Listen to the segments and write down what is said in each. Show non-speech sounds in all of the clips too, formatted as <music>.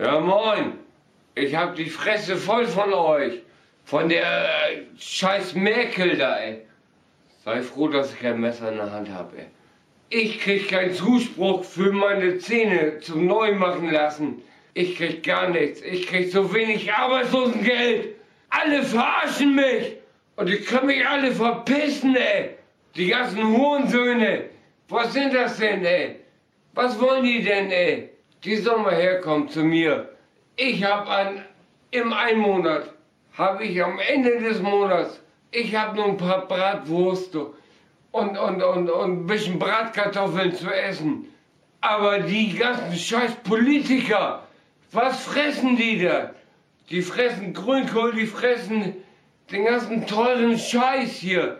Ja, moin. Ich hab die Fresse voll von euch. Von der äh, scheiß Merkel da, ey. Sei froh, dass ich kein Messer in der Hand habe, ey. Ich krieg keinen Zuspruch für meine Zähne zum Neumachen lassen. Ich krieg gar nichts. Ich krieg so wenig Arbeitslosengeld. Alle verarschen mich. Und die können mich alle verpissen, ey. Die ganzen Hurensöhne. Was sind das denn, ey? Was wollen die denn, ey? Die sollen mal herkommen zu mir. Ich hab an, im einen Monat, habe ich am Ende des Monats, ich hab nur ein paar Bratwurste und, und, und, und ein bisschen Bratkartoffeln zu essen. Aber die ganzen scheiß Politiker, was fressen die da? Die fressen Grünkohl, die fressen den ganzen teuren Scheiß hier.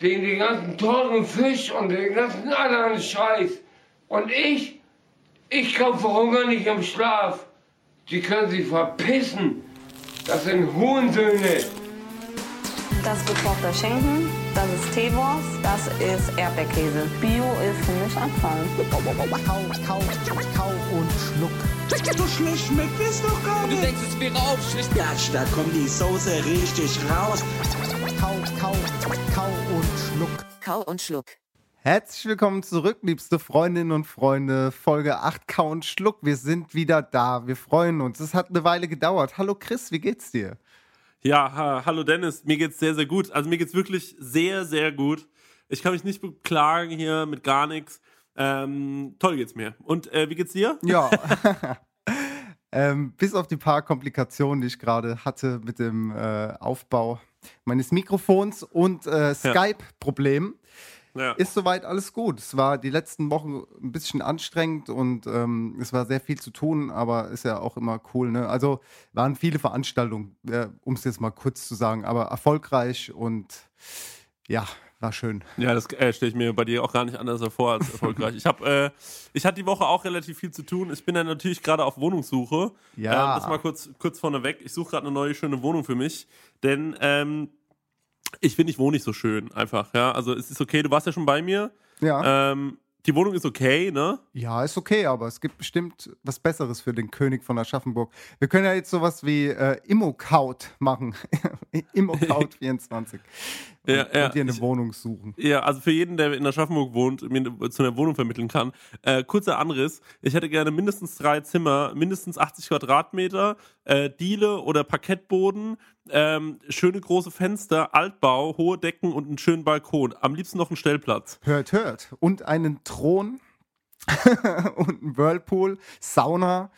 Den, den ganzen teuren Fisch und den ganzen anderen Scheiß. Und ich, ich kann vor Hunger nicht im Schlaf. Die können sich verpissen. Das sind Hurensöhne. Das ist gekochter Schinken, das ist Teewurst, das ist Erdbeerkäse. Bio ist für mich Abfall. Kau, kau, kau und schluck. So schlecht schmeckt es doch gar Du nicht. denkst, es wäre aufschlicht. Gatsch, da kommt die Soße richtig raus. Kau, kau, kau und schluck. Kau und Schluck. Herzlich willkommen zurück, liebste Freundinnen und Freunde. Folge 8 Kau und Schluck. Wir sind wieder da. Wir freuen uns. Es hat eine Weile gedauert. Hallo Chris, wie geht's dir? Ja, ha, hallo Dennis, mir geht's sehr, sehr gut. Also mir geht's wirklich sehr, sehr gut. Ich kann mich nicht beklagen hier mit gar nichts. Ähm, toll geht's mir. Und äh, wie geht's dir? Ja. <laughs> <laughs> ähm, bis auf die paar Komplikationen, die ich gerade hatte mit dem äh, Aufbau meines Mikrofons und äh, Skype-Problemen, Ja. Ist soweit alles gut. Es war die letzten Wochen ein bisschen anstrengend und ähm, es war sehr viel zu tun, aber ist ja auch immer cool. Ne? Also waren viele Veranstaltungen, äh, um es jetzt mal kurz zu sagen, aber erfolgreich und ja, war schön. Ja, das äh, stelle ich mir bei dir auch gar nicht anders vor als erfolgreich. ich habe, äh, ich hatte die Woche auch relativ viel zu tun. Ich bin dann natürlich gerade auf Wohnungssuche. Ja. Ähm, das mal kurz, kurz vorneweg. Ich suche gerade eine neue schöne Wohnung für mich, denn ähm, ich finde, ich wohne nicht so schön einfach. Ja, also es ist okay. Du warst ja schon bei mir. Ja. Ähm, die Wohnung ist okay, ne? Ja, ist okay, aber es gibt bestimmt was Besseres für den König von Aschaffenburg. Wir können ja jetzt sowas wie äh, Immocaut machen. <laughs> Immocaut 24. <laughs> Und, Ja, ja, und dir eine ich- Wohnung suchen. Ja, also für jeden, der in Aschaffenburg wohnt, mir zu einer Wohnung vermitteln kann. Äh, kurzer Anriss. Ich hätte gerne mindestens drei Zimmer, mindestens 80 Quadratmeter, äh, Diele oder Parkettboden, ähm, schöne große Fenster, Altbau, hohe Decken und einen schönen Balkon. Am liebsten noch einen Stellplatz. Hört, hört. Und einen Thron <laughs> und einen Whirlpool, Sauna.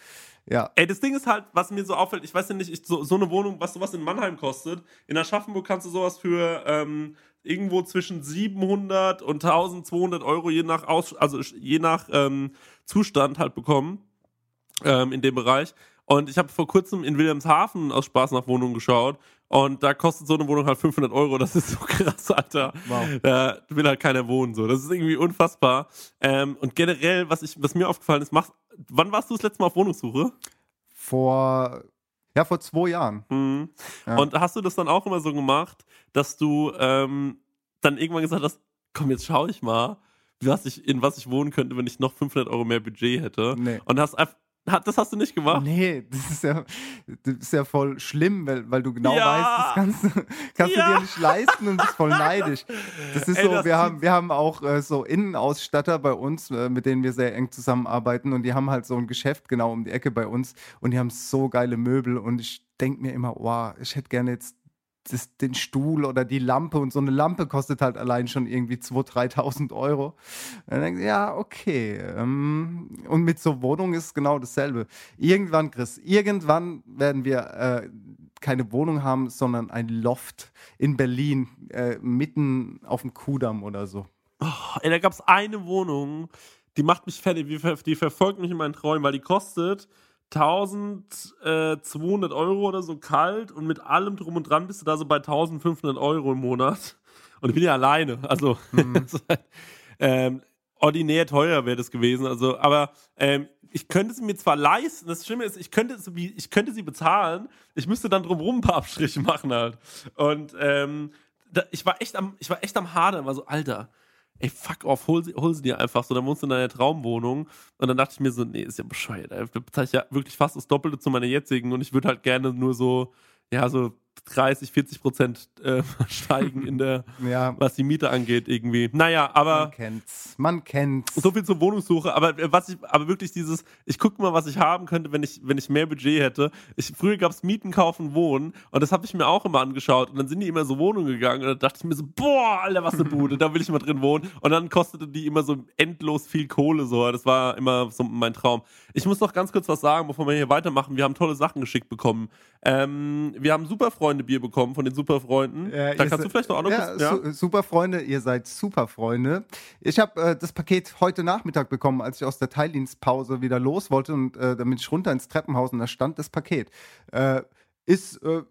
Ja, Ey, das Ding ist halt, was mir so auffällt, ich weiß ja nicht, ich, so, so eine Wohnung, was sowas in Mannheim kostet. In Aschaffenburg kannst du sowas für ähm, irgendwo zwischen 700 und 1200 Euro je nach, Aus, also je nach ähm, Zustand halt bekommen. Ähm, in dem Bereich. Und ich habe vor kurzem in Wilhelmshaven aus Spaß nach Wohnungen geschaut. Und da kostet so eine Wohnung halt 500 Euro. Das ist so <laughs> krass, Alter. Wow. Da will halt keiner wohnen. So. Das ist irgendwie unfassbar. Ähm, und generell, was, ich, was mir aufgefallen ist, machst, wann warst du das letzte Mal auf Wohnungssuche? vor, ja, vor zwei Jahren. Mhm. Ja. Und hast du das dann auch immer so gemacht, dass du ähm, dann irgendwann gesagt hast, komm, jetzt schau ich mal, was ich, in was ich wohnen könnte, wenn ich noch 500 Euro mehr Budget hätte. Nee. Und hast einfach, das hast du nicht gemacht? Nee, das ist ja, das ist ja voll schlimm, weil, weil du genau Ja. weißt, das kannst, du- kannst Ja. du dir nicht leisten und bist voll neidisch. Das ist Ey, so, das wir haben, wir haben auch äh, so Innenausstatter bei uns, äh, mit denen wir sehr eng zusammenarbeiten und die haben halt so ein Geschäft genau um die Ecke bei uns und die haben so geile Möbel und ich denke mir immer, wow, ich hätte gerne jetzt das, den Stuhl oder die Lampe und so eine Lampe kostet halt allein schon irgendwie 2.000, 3.000 Euro. Dann denke ich, ja, okay. Ähm, und mit so Wohnung ist genau dasselbe. Irgendwann, Chris, irgendwann werden wir äh, keine Wohnung haben, sondern ein Loft in Berlin, äh, mitten auf dem Kudamm oder so. Ey, da gab es eine Wohnung, die macht mich fertig, die verfolgt mich in meinen Träumen, weil die kostet 1200 Euro oder so kalt und mit allem drum und dran bist du da so bei 1500 Euro im Monat. Und ich bin ja alleine, also <laughs> ähm, ordinär teuer wäre das gewesen. Also, aber ähm, ich könnte sie mir zwar leisten, das Schlimme ist, ich könnte, sie, ich könnte sie bezahlen, ich müsste dann drumherum ein paar Abstriche <laughs> machen halt. Und ähm, da, ich war echt am, ich war echt am Hadern, war so, Alter, ey, fuck off, hol sie, hol sie dir einfach so, dann wohnst du in deiner Traumwohnung. Und dann dachte ich mir so, nee, ist ja bescheuert, da bezahle ich ja wirklich fast das Doppelte zu meiner jetzigen und ich würde halt gerne nur so, ja, so 30, 40 Prozent äh, <laughs> steigen in der, <laughs> Ja, was die Miete angeht, irgendwie. Naja, aber. man kennt's. Man kennt's. So viel zur Wohnungssuche, aber äh, was ich, aber wirklich dieses, ich gucke mal, was ich haben könnte, wenn ich, wenn ich mehr Budget hätte. Ich, früher gab es Mieten, Kaufen, Wohnen und das habe ich mir auch immer angeschaut und dann sind die immer so Wohnungen gegangen und dann dachte ich mir so, boah, Alter, was eine Bude, da will ich mal drin wohnen und dann kostete die immer so endlos viel Kohle so, das war immer so mein Traum. Ich muss noch ganz kurz was sagen, bevor wir hier weitermachen, wir haben tolle Sachen geschickt bekommen. Ähm, wir haben Superfreunde-Bier bekommen von den Superfreunden. Äh, da ihr kannst du vielleicht noch auch noch ja, kurz, ja? Su super Freunde, ihr seid super Freunde. Ich habe äh, das Paket heute Nachmittag bekommen, als ich aus der Teildienstpause wieder los wollte und äh, dann bin ich runter ins Treppenhaus und da stand das Paket. Äh, ist äh,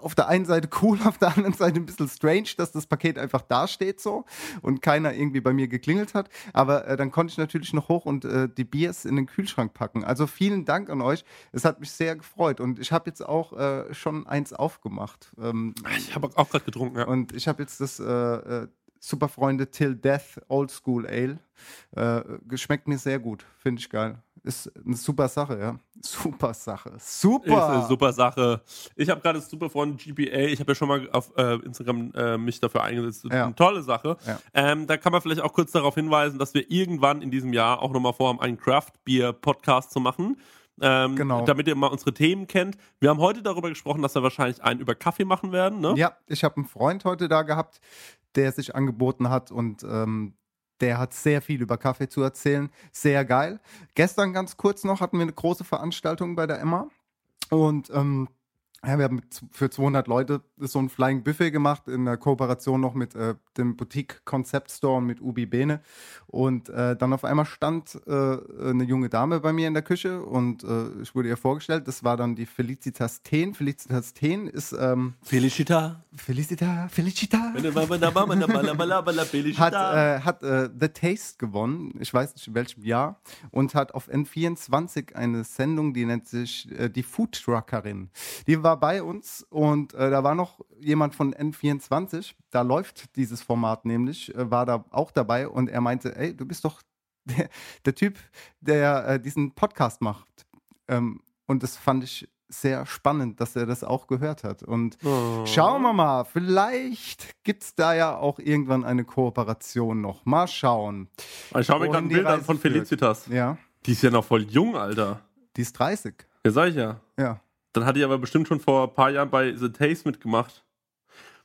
auf der einen Seite cool, <laughs> auf der anderen Seite ein bisschen strange, dass das Paket einfach dasteht so und keiner irgendwie bei mir geklingelt hat. Aber äh, dann konnte ich natürlich noch hoch und äh, die Biers in den Kühlschrank packen. Also vielen Dank an euch. Es hat mich sehr gefreut und ich habe jetzt auch äh, schon eins aufgemacht. Ähm, Ich habe auch gerade getrunken, ja. und ich habe jetzt das äh, äh, Superfreunde Till Death Old School Ale. Äh, geschmeckt mir sehr gut. Finde ich geil. Ist eine super Sache, ja. Super Sache. Super. Ist eine super Sache. Ich habe gerade super Freund GPA. Ich habe ja schon mal auf äh, Instagram äh, mich dafür eingesetzt. Ja. Eine tolle Sache. Ja. Ähm, da kann man vielleicht auch kurz darauf hinweisen, dass wir irgendwann in diesem Jahr auch nochmal vorhaben, einen Craft Beer Podcast zu machen. Ähm, Genau. Damit ihr mal unsere Themen kennt. Wir haben heute darüber gesprochen, dass wir wahrscheinlich einen über Kaffee machen werden. Ne? Ja, ich habe einen Freund heute da gehabt, der sich angeboten hat und ähm, der hat sehr viel über Kaffee zu erzählen. Sehr geil. Gestern ganz kurz noch hatten wir eine große Veranstaltung bei der Emma und ähm, ja, wir haben für 200 Leute so ein Flying Buffet gemacht in der Kooperation noch mit äh, dem Boutique Concept Store und mit Ubi Bene. Und äh, dann auf einmal stand äh, eine junge Dame bei mir in der Küche und äh, ich wurde ihr vorgestellt. Das war dann die Felicitas Ten. Felicitas Ten ist ähm, Felicita. Felicita, Felicita. hat, Hat, The Taste gewonnen, ich weiß nicht in welchem Jahr, und hat auf N24 eine Sendung, die nennt sich äh, Die Food Truckerin. Die war bei uns und äh, da war noch jemand von N24, da läuft dieses Format nämlich, äh, war da auch dabei und er meinte, ey, du bist doch <laughs> der, der Typ, der äh, diesen Podcast macht. Ähm, und das fand ich sehr spannend, dass er das auch gehört hat. Und Oh. Schauen wir mal, vielleicht gibt es da ja auch irgendwann eine Kooperation noch. Mal schauen. Ich schaue mir gerade ein die Bild an von. Felicitas. Ja, Die ist ja noch voll jung, Alter. die ist 30. Ja, sag ich ja. Ja. Dann hat die aber bestimmt schon vor ein paar Jahren bei The Taste mitgemacht.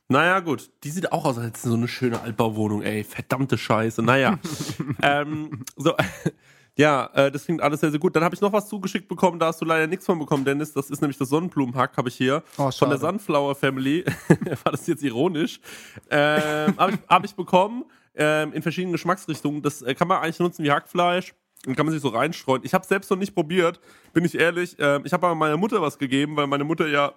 Naja, gut. Die sieht auch aus, als hätte so eine schöne Altbauwohnung, ey. Verdammte Scheiße. Naja. <laughs> ähm, so. <laughs> Ja, äh, das klingt alles sehr, sehr gut. Dann habe ich noch was zugeschickt bekommen, da hast du leider nichts von bekommen, Dennis. Das ist nämlich das Sonnenblumenhack, habe ich hier. Oh, von der. Sunflower Family. <laughs> War das jetzt ironisch? Ähm, habe ich, hab ich bekommen ähm, in verschiedenen Geschmacksrichtungen. Das äh, kann man eigentlich nutzen wie Hackfleisch. Und kann man sich so reinstreuen. Ich habe selbst noch nicht probiert, bin ich ehrlich. Ähm, ich habe aber meiner Mutter was gegeben, weil meine Mutter ja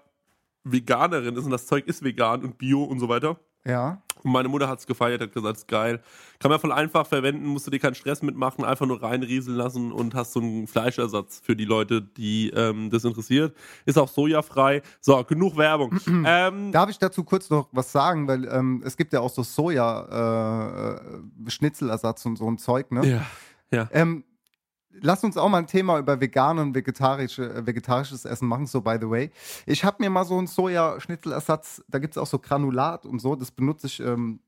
Veganerin ist und das Zeug ist vegan und bio und so weiter. Ja. Und meine Mutter hat es gefeiert, hat gesagt, ist geil. Kann man voll einfach verwenden, musst du dir keinen Stress mitmachen, einfach nur reinrieseln lassen und hast so einen Fleischersatz für die Leute, die ähm, das interessiert. Ist auch sojafrei. So, genug Werbung. <clears throat> ähm, Darf ich dazu kurz noch was sagen? Weil ähm, es gibt ja auch so Soja-Schnitzelersatz und so ein Zeug, ne? ja, ja. Lass uns auch mal ein Thema über vegan und vegetarische, äh, vegetarisches Essen machen, so by the way. Ich habe mir mal so einen Sojaschnitzelersatz, da gibt es auch so Granulat und so, das benutze ich ähm,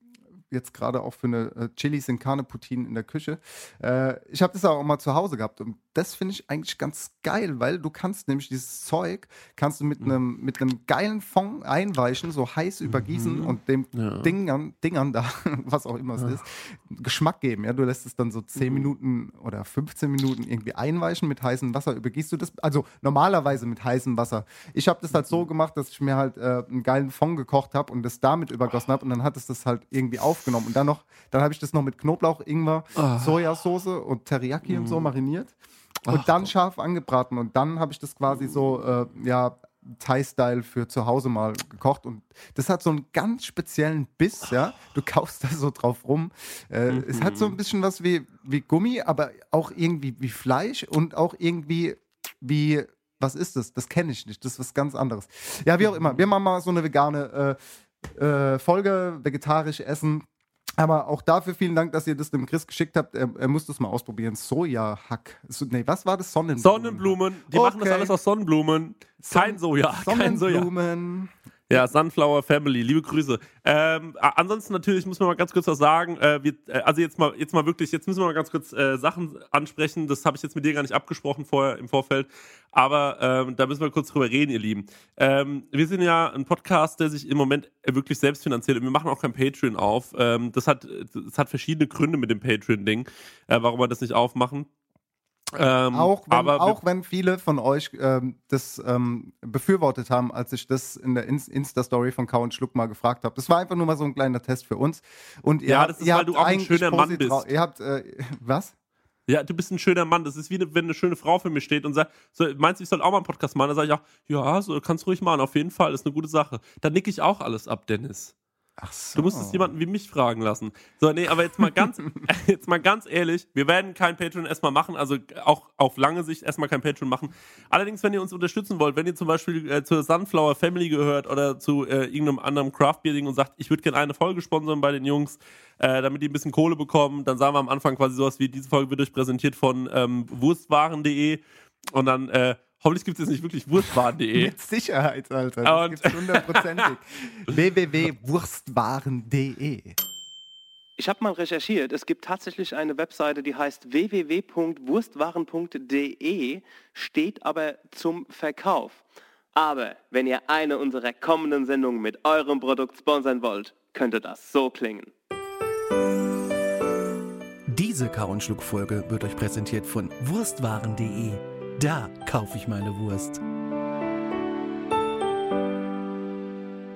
jetzt gerade auch für eine äh, Chilis in Carne Poutine in der Küche. Äh, ich habe das auch mal zu Hause gehabt und das finde ich eigentlich ganz geil, weil du kannst nämlich dieses Zeug, kannst du mit einem mit einem geilen Fond einweichen, so heiß übergießen und dem Ja. Dingern, Dingern da, <laughs> was auch immer es ist, Geschmack geben. Ja, du lässt es dann so 10 Minuten oder 15 Minuten irgendwie einweichen mit heißem Wasser, übergießt du das, also normalerweise mit heißem Wasser. Ich habe das halt so gemacht, dass ich mir halt äh, einen geilen Fond gekocht habe und das damit übergossen habe und dann hat es das halt irgendwie aufgenommen. Und dann noch, dann habe ich das noch mit Knoblauch, Ingwer, Sojasauce und Teriyaki und so mariniert und dann scharf angebraten und dann habe ich das quasi so, äh, ja, Thai-Style für zu Hause mal gekocht und das hat so einen ganz speziellen Biss, ja. Du kaufst da so drauf rum. Äh, Es hat so ein bisschen was wie, wie Gummi, aber auch irgendwie wie Fleisch und auch irgendwie wie, was ist das? Das kenne ich nicht, das ist was ganz anderes. Ja, wie auch immer. Wir machen mal so eine vegane äh, äh, Folge, vegetarisch essen. Aber auch dafür vielen Dank, dass ihr das dem Chris geschickt habt. Er, er muss das mal ausprobieren. Sojahack. So, nee, was war das? Sonnenblumen. Sonnenblumen, die machen das Okay. alles aus Sonnenblumen. Kein Soja, kein Soja. Ja, Sunflower Family, liebe Grüße. Ähm, ansonsten natürlich muss man mal ganz kurz was sagen. Äh, wir, äh, also jetzt mal, jetzt mal wirklich, jetzt müssen wir mal ganz kurz äh, Sachen ansprechen. Das habe ich jetzt mit dir gar nicht abgesprochen vorher im Vorfeld, aber ähm, da müssen wir kurz drüber reden, ihr Lieben. Ähm, wir sind ja ein Podcast, der sich im Moment wirklich selbst finanziert und wir machen auch kein Patreon auf. Ähm, das hat, das hat verschiedene Gründe mit dem Patreon-Ding, äh, warum wir das nicht aufmachen. Ähm, Auch, wenn, aber auch wenn viele von euch ähm, das ähm, befürwortet haben, als ich das in der Inst- Insta-Story von Kau und Schluck mal gefragt habe. Das war einfach nur mal so ein kleiner Test für uns. Und ihr Ja, habt, das ist, ihr weil du auch ein schöner Mann bist. Ihr habt, äh, was? Ja, du bist ein schöner Mann. Das ist wie ne- wenn eine schöne Frau für mich steht und sagt, so, meinst du, ich soll auch mal einen Podcast machen? Dann sage ich auch, ja, so kannst du ruhig machen, auf jeden Fall, ist eine gute Sache. Dann nick ich auch alles ab, Dennis. Ach so. Du musst es jemanden wie mich fragen lassen. So, nee, aber jetzt mal ganz, <laughs> <laughs> jetzt mal ganz ehrlich, wir werden kein Patreon erstmal machen, also auch auf lange Sicht erstmal kein Patreon machen. Allerdings, wenn ihr uns unterstützen wollt, wenn ihr zum Beispiel äh, zur Sunflower Family gehört oder zu äh, irgendeinem anderen Craft Beer Ding und sagt, ich würde gerne eine Folge sponsern bei den Jungs, äh, damit die ein bisschen Kohle bekommen, dann sagen wir am Anfang quasi sowas wie, diese Folge wird euch präsentiert von ähm, wurstwaren.de und dann, äh, hoffentlich gibt es jetzt nicht wirklich wurstwaren.de. Mit Sicherheit, Alter. Das Und- gibt's hundertprozentig. <laughs> www.wurstwaren.de Ich habe mal recherchiert. Es gibt tatsächlich eine Webseite, die heißt www.wurstwaren.de, steht aber zum Verkauf. Aber wenn ihr eine unserer kommenden Sendungen mit eurem Produkt sponsern wollt, könnte das so klingen. Diese Kau und Schluck Folge wird euch präsentiert von Wurstwaren.de. Da kaufe ich meine Wurst.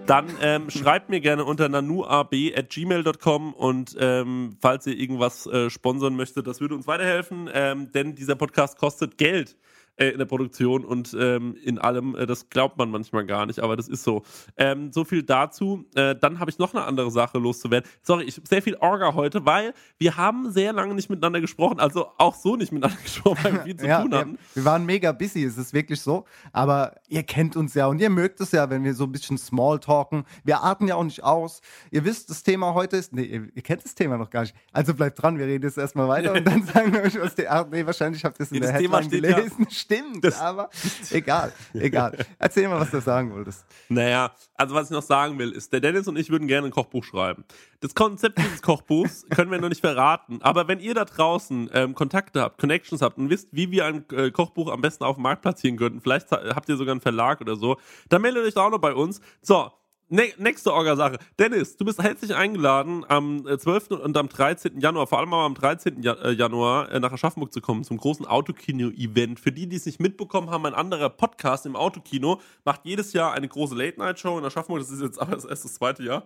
Dann ähm, schreibt mir gerne unter nanuab.gmail.com und ähm, falls ihr irgendwas äh, sponsern möchtet, das würde uns weiterhelfen, ähm, denn dieser Podcast kostet Geld äh, in der Produktion und ähm, in allem. Äh, das glaubt man manchmal gar nicht, aber das ist so. Ähm, so viel dazu. Äh, dann habe ich noch eine andere Sache loszuwerden. Sorry, ich habe sehr viel Orga heute, weil wir haben sehr lange nicht miteinander gesprochen, also auch so nicht miteinander <laughs> gesprochen, weil wir viel zu ja, tun ja, hatten. wir waren mega busy, es ist wirklich so. Aber ihr kennt uns ja und ihr mögt es ja, wenn wir so ein bisschen Smalltalken. Wir arten ja auch nicht aus. Ihr wisst, das Thema heute ist. Nee, ihr, ihr kennt das Thema noch gar nicht. Also bleibt dran, wir reden jetzt erstmal weiter und <laughs> dann sagen wir euch, was der. Ach, nee, wahrscheinlich habt ihr es in Ja, der das Thema Headline steht ja- Stimmt, aber egal, egal. Erzähl mal, was du sagen wolltest. Naja, also was ich noch sagen will, ist, der Dennis und ich würden gerne ein Kochbuch schreiben. Das Konzept dieses Kochbuchs <laughs> können wir noch nicht verraten, aber wenn ihr da draußen ähm, Kontakte habt, Connections habt und wisst, wie wir ein äh, Kochbuch am besten auf dem Markt platzieren könnten, vielleicht ha- habt ihr sogar einen Verlag oder so, dann meldet euch da auch noch bei uns. So, Ne nächste Orga-Sache. Dennis, du bist herzlich eingeladen, am äh, 12. und am 13. Januar, vor allem aber am 13. Ja äh, Januar, äh, nach Aschaffenburg zu kommen, zum großen Autokino-Event. Für die, die es nicht mitbekommen haben, ein anderer Podcast im Autokino macht jedes Jahr eine große Late-Night-Show in Aschaffenburg. Das ist jetzt aber das erste, das zweite Jahr,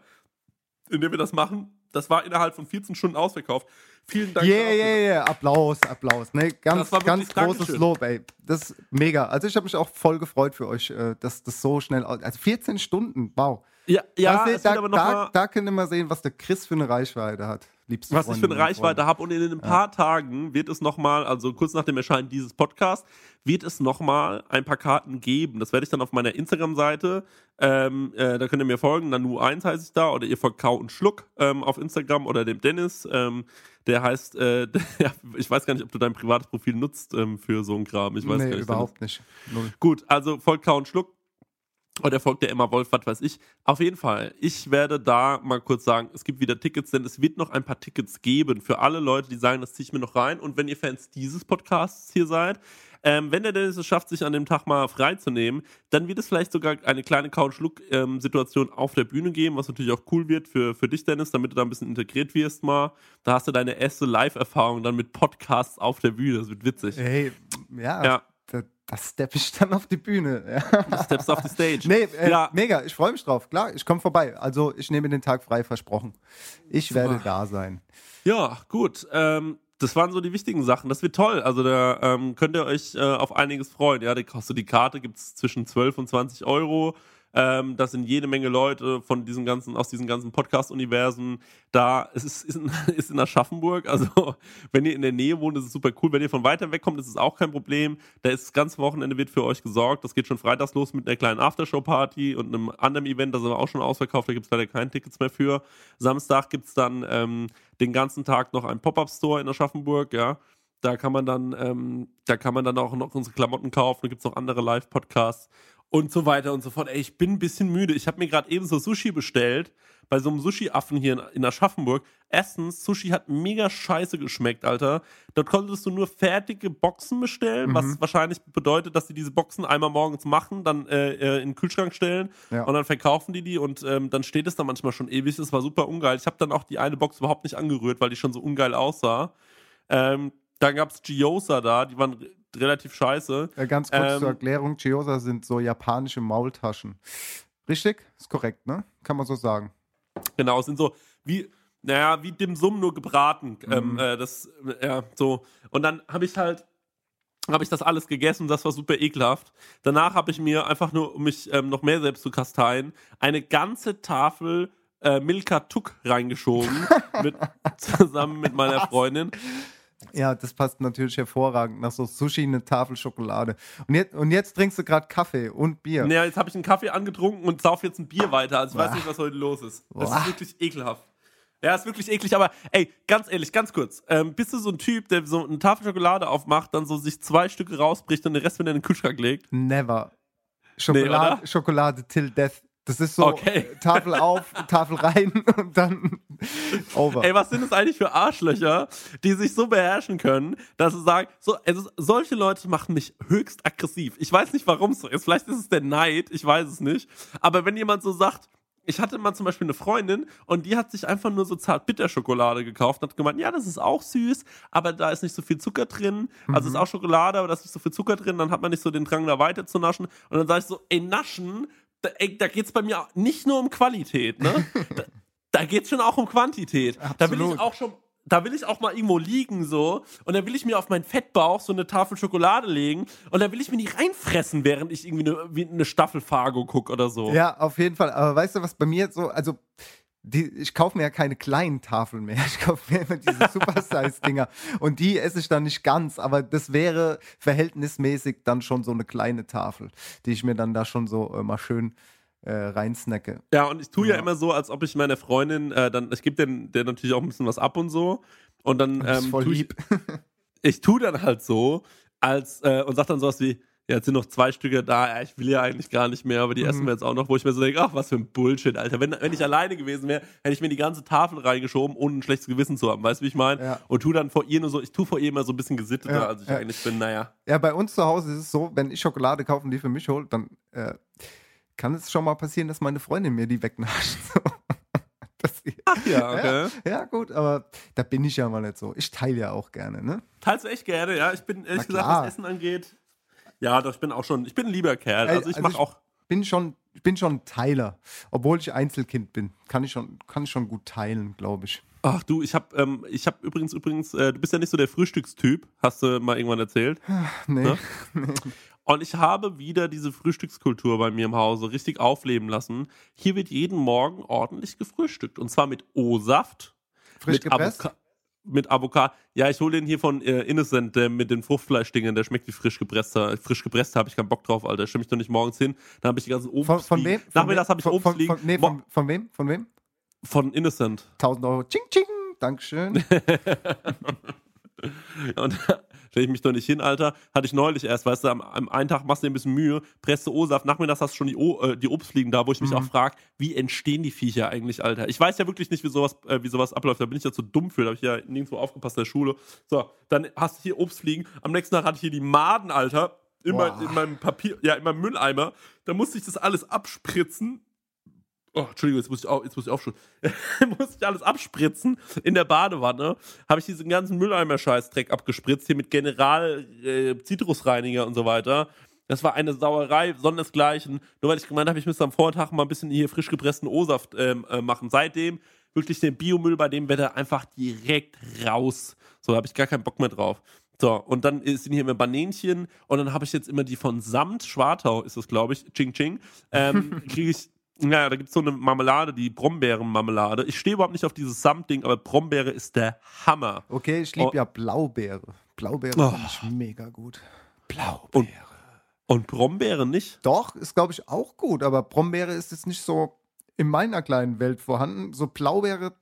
in dem wir das machen. Das war innerhalb von 14 Stunden ausverkauft. Vielen Dank. Yeah, yeah, yeah. Applaus, Applaus. Ne, ganz, Das war ganz großes Dankeschön. Lob, ey. Das ist mega. Also ich habe mich auch voll gefreut für euch, äh, dass das so schnell. Also 14 Stunden, wow. Ja, ja, da, da, mal da können wir mal sehen, was der Chris für eine Reichweite hat. Liebste was ich für eine Freundinnen Reichweite habe. Und in ein paar Tagen wird es nochmal, also kurz nach dem Erscheinen dieses Podcasts, wird es nochmal ein paar Karten geben. Das werde ich dann auf meiner Instagram-Seite, ähm, äh, da könnt ihr mir folgen, Nanu1 heiße ich da, oder ihr folgt Kau und Schluck ähm, auf Instagram oder dem Dennis, ähm, der heißt, äh, <laughs> der, ich weiß gar nicht, ob du dein privates Profil nutzt ähm, für so einen Kram. Ich weiß nee, gar nicht. überhaupt nicht. Null. Gut, also folgt Kau und Schluck. Oder folgt der Emma Wolf, was weiß ich. Auf jeden Fall, ich werde da mal kurz sagen, es gibt wieder Tickets, denn es wird noch ein paar Tickets geben für alle Leute, die sagen, das ziehe ich mir noch rein. Und wenn ihr Fans dieses Podcasts hier seid, ähm, wenn der Dennis es schafft, sich an dem Tag mal freizunehmen, dann wird es vielleicht sogar eine kleine Couch-Look-Situation auf der Bühne geben, was natürlich auch cool wird für, für dich, Dennis, damit du da ein bisschen integriert wirst mal. Da hast du deine erste Live-Erfahrung dann mit Podcasts auf der Bühne. Das wird witzig. Hey, ja, Ja. Da, da steppe ich dann auf die Bühne. Ja. Du steppst auf die Stage. Nee, äh, ja, mega, ich freue mich drauf. Klar, ich komme vorbei. Also ich nehme den Tag frei, versprochen. Ich werde da sein. Ja, gut. Ähm, das waren so die wichtigen Sachen. Das wird toll. Also da ähm, könnt ihr euch äh, auf einiges freuen. Ja, die kostet die Karte, gibt es zwischen 12 und 20 Euro. Ähm, das sind jede Menge Leute von diesen ganzen, aus diesen ganzen Podcast-Universen. Da, es ist, <laughs> ist, in, ist in Aschaffenburg. Also, wenn ihr in der Nähe wohnt, ist es super cool. Wenn ihr von weiter weg kommt, ist es auch kein Problem. Da ist das ganze Wochenende wird für euch gesorgt. Das geht schon freitags los mit einer kleinen Aftershow-Party und einem anderen Event. Das ist aber auch schon ausverkauft. Da gibt es leider keine Tickets mehr für. Samstag gibt es dann ähm, den ganzen Tag noch einen Pop-Up-Store in Aschaffenburg, ja. Da kann man dann, ähm, da kann man dann auch noch unsere Klamotten kaufen. Da gibt es noch andere Live-Podcasts und so weiter und so fort. Ey, ich bin ein bisschen müde. Ich habe mir gerade eben so Sushi bestellt bei so einem Sushi-Affen hier in, in Aschaffenburg. Erstens, Sushi hat mega scheiße geschmeckt, Alter. Dort konntest du nur fertige Boxen bestellen, was wahrscheinlich bedeutet, dass sie diese Boxen einmal morgens machen, dann äh, äh, in den Kühlschrank stellen Ja. und dann verkaufen die die und ähm, dann steht es da manchmal schon ewig. Das war super ungeil. Ich habe dann auch die eine Box überhaupt nicht angerührt, weil die schon so ungeil aussah. Ähm, dann gab es Gyoza da, die waren re- relativ scheiße. Äh, ganz kurz Ähm, zur Erklärung: Gyoza sind so japanische Maultaschen. Richtig? Ist korrekt, ne? Kann man so sagen. Genau, es sind so wie, naja, wie Dim Sum nur gebraten. Mhm. Ähm, äh, das, ja, so. Und dann habe ich halt, habe ich das alles gegessen, das war super ekelhaft. Danach habe ich mir einfach nur, um mich ähm, noch mehr selbst zu kasteien, eine ganze Tafel äh, Milka Tuk reingeschoben, <laughs> mit, zusammen mit meiner Freundin. Ja, das passt natürlich hervorragend nach so Sushi, eine Tafel Schokolade. Und jetzt, und jetzt trinkst du gerade Kaffee und Bier. Naja, jetzt habe ich einen Kaffee angetrunken und sauf jetzt ein Bier weiter. Also ich weiß nicht, was heute los ist. Das Boah. ist wirklich ekelhaft. Ja, ist wirklich eklig, aber ey, ganz ehrlich, ganz kurz. Ähm, bist du so ein Typ, der so eine Tafel Schokolade aufmacht, dann so sich zwei Stücke rausbricht und den Rest wieder in den Kühlschrank legt? Never. Schokolade, oder? Schokolade till death. Das ist so Okay. Tafel auf, <laughs> Tafel rein und dann over. Ey, was sind das eigentlich für Arschlöcher, die sich so beherrschen können, dass sie sagen, so, also solche Leute machen mich höchst aggressiv. Ich weiß nicht, warum es so ist. Vielleicht ist es der Neid, ich weiß es nicht. Aber wenn jemand so sagt, ich hatte mal zum Beispiel eine Freundin und die hat sich einfach nur so Zart-Bitter-Schokolade gekauft und hat gemeint, ja, das ist auch süß, aber da ist nicht so viel Zucker drin. Also ist auch Schokolade, aber da ist nicht so viel Zucker drin, dann hat man nicht so den Drang, da weiter zu naschen. Und dann sage ich so, ey, naschen, da, ey, da geht's bei mir nicht nur um Qualität, ne? <laughs> da, da geht's schon auch um Quantität. Da will ich Absolut. auch schon da will ich auch mal irgendwo liegen so und dann will ich mir auf meinen Fettbauch so eine Tafel Schokolade legen und dann will ich mir die reinfressen, während ich irgendwie eine, eine Staffel Fargo gucke oder so. Ja, auf jeden Fall. Aber weißt du, was bei mir so, also die, ich kaufe mir ja keine kleinen Tafeln mehr. <laughs> Ich kaufe mir immer diese Super-Size-Dinger. Und die esse ich dann nicht ganz, aber das wäre verhältnismäßig dann schon so eine kleine Tafel, die ich mir dann da schon so äh, mal schön äh, reinsnacke. Ja, und ich tue ja. Ja. immer so, als ob ich meiner Freundin äh, dann, ich gebe der, der natürlich auch ein bisschen was ab und so. Und dann ähm, voll tue ich, lieb. <laughs> ich tue dann halt so, als äh, und sag dann sowas wie, ja, jetzt sind noch zwei Stücke da, ja, ich will ja eigentlich gar nicht mehr, aber die Mhm. essen wir jetzt auch noch, wo ich mir so denke, ach, was für ein Bullshit, Alter. Wenn, wenn ich alleine gewesen wäre, hätte ich mir die ganze Tafel reingeschoben, ohne ein schlechtes Gewissen zu haben. Weißt du, wie ich meine? Ja. Und tu dann vor ihr nur so, ich tu vor ihr immer so ein bisschen gesitteter, Ja, als ich eigentlich bin, naja. Ja, bei uns zu Hause ist es so, wenn ich Schokolade kaufe und die für mich hole, dann äh, kann es schon mal passieren, dass meine Freundin mir die wegnascht. <laughs> So. Ach ja, okay. ja, ja, gut, aber da bin ich ja mal nicht so. Ich teile ja auch gerne, ne? Teilst du echt gerne, ja? Ich bin, ehrlich Na gesagt, klar. was Essen angeht, ja, doch, ich bin auch schon, ich bin ein lieber Kerl. Also ich also mach auch, Bin schon, bin schon ein Teiler. Obwohl ich Einzelkind bin. Kann ich schon, kann ich schon gut teilen, glaube ich. ach du, ich hab, ähm, ich hab übrigens, übrigens, äh, du bist ja nicht so der Frühstückstyp, hast du mal irgendwann erzählt. Nee. Ne? <laughs> Und ich habe wieder diese Frühstückskultur bei mir im Hause richtig aufleben lassen. Hier wird jeden Morgen ordentlich gefrühstückt. Und zwar mit O-Saft, Frisch mit gepresst? Avoca- mit Avocado. Ja, ich hole den hier von äh, Innocent, der mit den Fruchtfleischdingen, der schmeckt wie frisch gepresster. Frisch gepresster habe ich keinen Bock drauf, Alter. Stelle mich doch nicht morgens hin. Dann habe ich die ganzen Obst Von, von wem? Von Nachmittags wem? habe ich von, Obst von, liegen. von, nee, von, von wem? Von wem? von Innocent. 1000 Euro. Ching, ching. Dankeschön. <laughs> Und stelle ich mich doch nicht hin, Alter. Hatte ich neulich erst, weißt du, am, am einen Tag machst du dir ein bisschen Mühe, presst du O-Saft, nachmittags hast du schon die, o, äh, die Obstfliegen da, wo ich mich Mhm. auch frage, wie entstehen die Viecher eigentlich, Alter? Ich weiß ja wirklich nicht, wie sowas, äh, wie sowas abläuft, da bin ich ja zu dumm für, da habe ich ja nirgendwo aufgepasst in der Schule. So, dann hast du hier Obstfliegen, am nächsten Tag hatte ich hier die Maden, Alter, in, mein, in meinem Papier, ja, in meinem Mülleimer, da musste ich das alles abspritzen. Oh, Entschuldigung, jetzt muss ich, auf, jetzt muss ich aufschauen. <laughs> muss ich alles abspritzen in der Badewanne. Habe ich diesen ganzen Mülleimer-Scheißdreck abgespritzt, hier mit General äh, Zitrusreiniger und so weiter. Das war eine Sauerei, sonnesgleichen. Nur weil ich gemeint habe, ich müsste am Vortag mal ein bisschen hier frisch gepressten O-Saft ähm, äh, machen. Seitdem wirklich den Biomüll bei dem Wetter einfach direkt raus. So, da habe ich gar keinen Bock mehr drauf. So, und dann sind hier immer Banänchen und dann habe ich jetzt immer die von Samt, Schwartau ist das, glaube ich, Ching Ching. Ähm, <laughs> Kriege ich, naja, da gibt es so eine Marmelade, die Brombeerenmarmelade. Ich stehe überhaupt nicht auf dieses Samt-Ding, aber Brombeere ist der Hammer. Okay, ich liebe Oh. ja Blaubeere. Blaubeere Oh. finde ich mega gut. Und, und Brombeere nicht? Doch, ist glaube ich auch gut, aber Brombeere ist jetzt nicht so in meiner kleinen Welt vorhanden. So Blaubeere,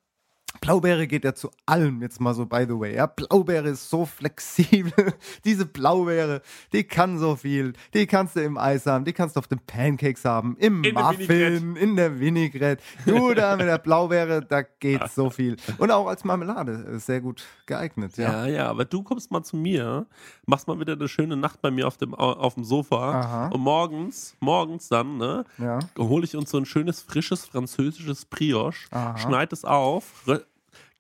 Blaubeere geht ja zu allem jetzt mal so, by the way. Ja, Blaubeere ist so flexibel. <laughs> Diese Blaubeere, die kann so viel. Die kannst du im Eis haben, die kannst du auf den Pancakes haben, im In der Muffin, in der Vinaigrette. Du <laughs> da mit der Blaubeere, da geht so viel. Und auch als Marmelade äh, sehr gut geeignet. Ja. Ja, ja, aber du kommst mal zu mir, machst mal wieder eine schöne Nacht bei mir auf dem, au- auf dem Sofa Aha. und morgens, morgens dann, ne, Ja. hole ich uns so ein schönes, frisches französisches Brioche, schneid es auf,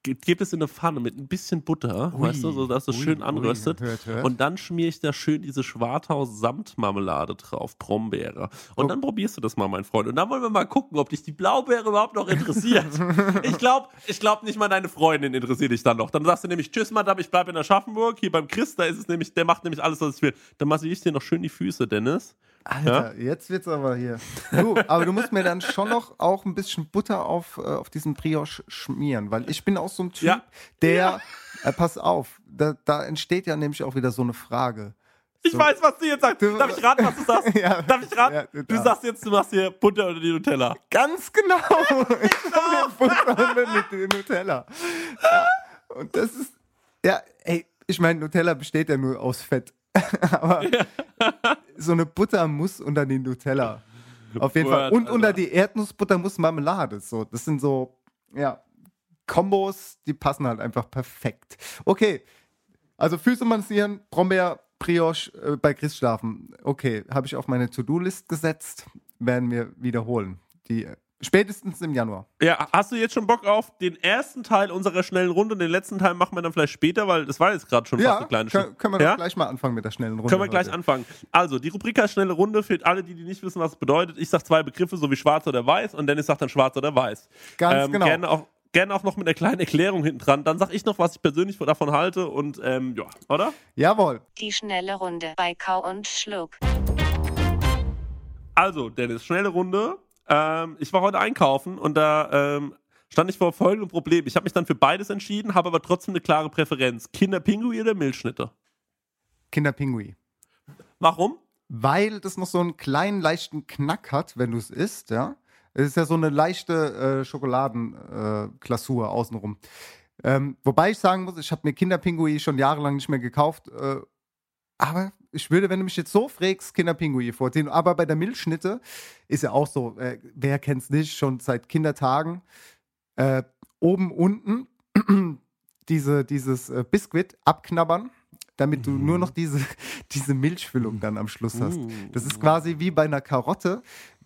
gebe es in eine Pfanne mit ein bisschen Butter, Ui, weißt du, so dass es ui, schön ui, anröstet. hört, hört. Und dann schmiere ich da schön diese Schwarthaus-Samtmarmelade drauf, Brombeere. Und Oh. dann probierst du das mal, mein Freund. Und dann wollen wir mal gucken, ob dich die Blaubeere überhaupt noch interessiert. <laughs> ich glaube ich glaub nicht mal deine Freundin interessiert dich dann noch. Dann sagst du nämlich, tschüss, Madame, ich bleibe in Aschaffenburg. Hier beim Chris, da ist es nämlich, der macht nämlich alles, was ich will. Dann massiere ich dir noch schön die Füße, Dennis. Alter, jetzt wird's aber hier. Du, aber du musst mir dann schon noch auch ein bisschen Butter auf, äh, auf diesen Brioche schmieren, weil ich bin auch so ein Typ, Ja. der, äh, pass auf, da, da entsteht ja nämlich auch wieder so eine Frage. Ich So. weiß, was du jetzt sagst. Du- Darf ich raten, was du sagst? <laughs> Ja. Darf ich raten? Ja, du du sagst jetzt, du machst hier Butter oder die Nutella. Ganz genau. <laughs> <laughs> Ich hab mir Butter mit dem Nutella. Ja. Und das ist, ja, ey, ich meine, Nutella besteht ja nur aus Fett. <laughs> aber <laughs> so eine Butter muss unter die Nutella. Auf jeden Fall. Und unter Alter. die Erdnussbutter muss Marmelade. So, das sind so, ja, Kombos, die passen halt einfach perfekt. Okay, also Füße massieren, Brombeer, Brioche äh, bei Chris schlafen. Okay, habe ich auf meine To-Do-List gesetzt. Werden wir wiederholen. Die spätestens im Januar. Ja, hast du jetzt schon Bock auf den ersten Teil unserer schnellen Runde? Den letzten Teil machen wir dann vielleicht später, weil das war jetzt gerade schon fast Ja, eine kleine können, Stunde. können wir ja? doch gleich mal anfangen mit der schnellen Runde. Können wir gleich heute. anfangen. Also, die Rubrik heißt schnelle Runde für alle, die, die nicht wissen, was es bedeutet. Ich sag zwei Begriffe, so wie schwarz oder weiß, und Dennis sagt dann schwarz oder weiß. Ganz genau. Gerne auch, gerne auch noch mit einer kleinen Erklärung hinten dran. Dann sag ich noch, was ich persönlich davon halte und ähm, ja, oder? Jawohl. Die schnelle Runde bei Kau und Schluck. Also, Dennis, schnelle Runde. Ähm, ich war heute einkaufen und da ähm, stand ich vor folgendem Problem. Ich habe mich dann für beides entschieden, habe aber trotzdem eine klare Präferenz. Kinderpinguin oder Milchschnitte? Kinderpingui. Warum? Weil das noch so einen kleinen, leichten Knack hat, wenn du es isst, ja. Es ist ja so eine leichte äh, Schokoladenklausur äh, außenrum. Ähm, wobei ich sagen muss, ich habe mir Kinderpingui schon jahrelang nicht mehr gekauft. Äh, aber ich würde, wenn du mich jetzt so fragst, Kinderpingui vorziehen. Aber bei der Milchschnitte ist ja auch so, äh, wer kennt's nicht, schon seit Kindertagen. Äh, oben, unten <clears throat> diese, dieses äh, Biskuit abknabbern, damit du nur noch diese, <laughs> diese Milchfüllung dann am Schluss hast. Das ist quasi wie bei einer Karotte,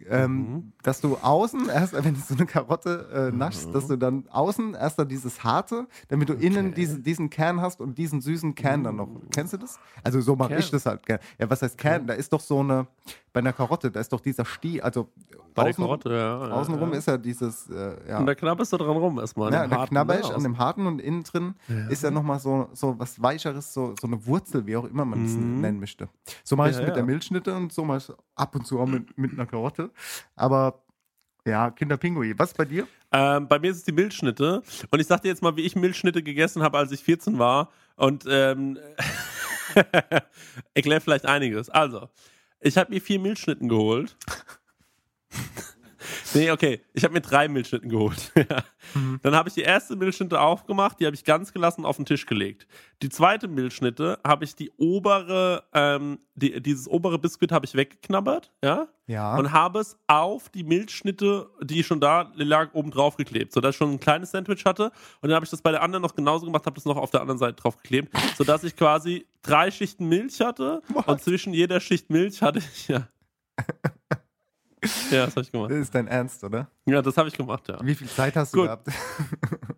ähm, dass du außen erst, <laughs> wenn du so eine Karotte äh, naschst, dass du dann außen erst dann dieses harte, damit du innen diese, diesen Kern hast und diesen süßen Kern dann noch. Kennst du das? Also so mache ich das halt gerne. Ja, was heißt Kern? Da ist doch so eine, bei einer Karotte, da ist doch dieser Stiel, also Bei der außen- Karotte, ja. ja, Außenrum ja. ist ja dieses, äh, ja. Und da knabberst du dran rum erstmal. Ja, da knabber ne, ich an dem harten und innen drin ist ja nochmal so, so was Weicheres, so, so eine Wurzel, wie auch immer man es nennen möchte. So mache ich es Mhm. Ja, mit ja. der Milchschnitte und so mache ich es ab und zu auch mit, mit einer Karotte. Aber ja, Kinderpingui. Was bei dir? Ähm, bei mir ist es die Milchschnitte. Und ich sag dir jetzt mal, wie ich Milchschnitte gegessen habe, als ich 14 war. Und ähm, <laughs> erklärt vielleicht einiges. Also, ich habe mir vier Milchschnitten geholt. <laughs> Nee, okay. Ich habe mir drei Milchschnitten geholt. <laughs> Ja. Dann habe ich die erste Milchschnitte aufgemacht, die habe ich ganz gelassen auf den Tisch gelegt. Die zweite Milchschnitte habe ich die obere, ähm, die, dieses obere Biskuit habe ich weggeknabbert, ja, Ja. und habe es auf die Milchschnitte, die schon da lag, oben drauf geklebt, sodass ich schon ein kleines Sandwich hatte. Und dann habe ich das bei der anderen noch genauso gemacht, habe das noch auf der anderen Seite drauf geklebt, sodass ich quasi drei Schichten Milch hatte und zwischen jeder Schicht Milch hatte ich, ja. <laughs> <laughs> Ja, das habe ich gemacht. Das ist dein Ernst, oder? Ja, das habe ich gemacht, ja. Wie viel Zeit hast du Gut. gehabt? <laughs>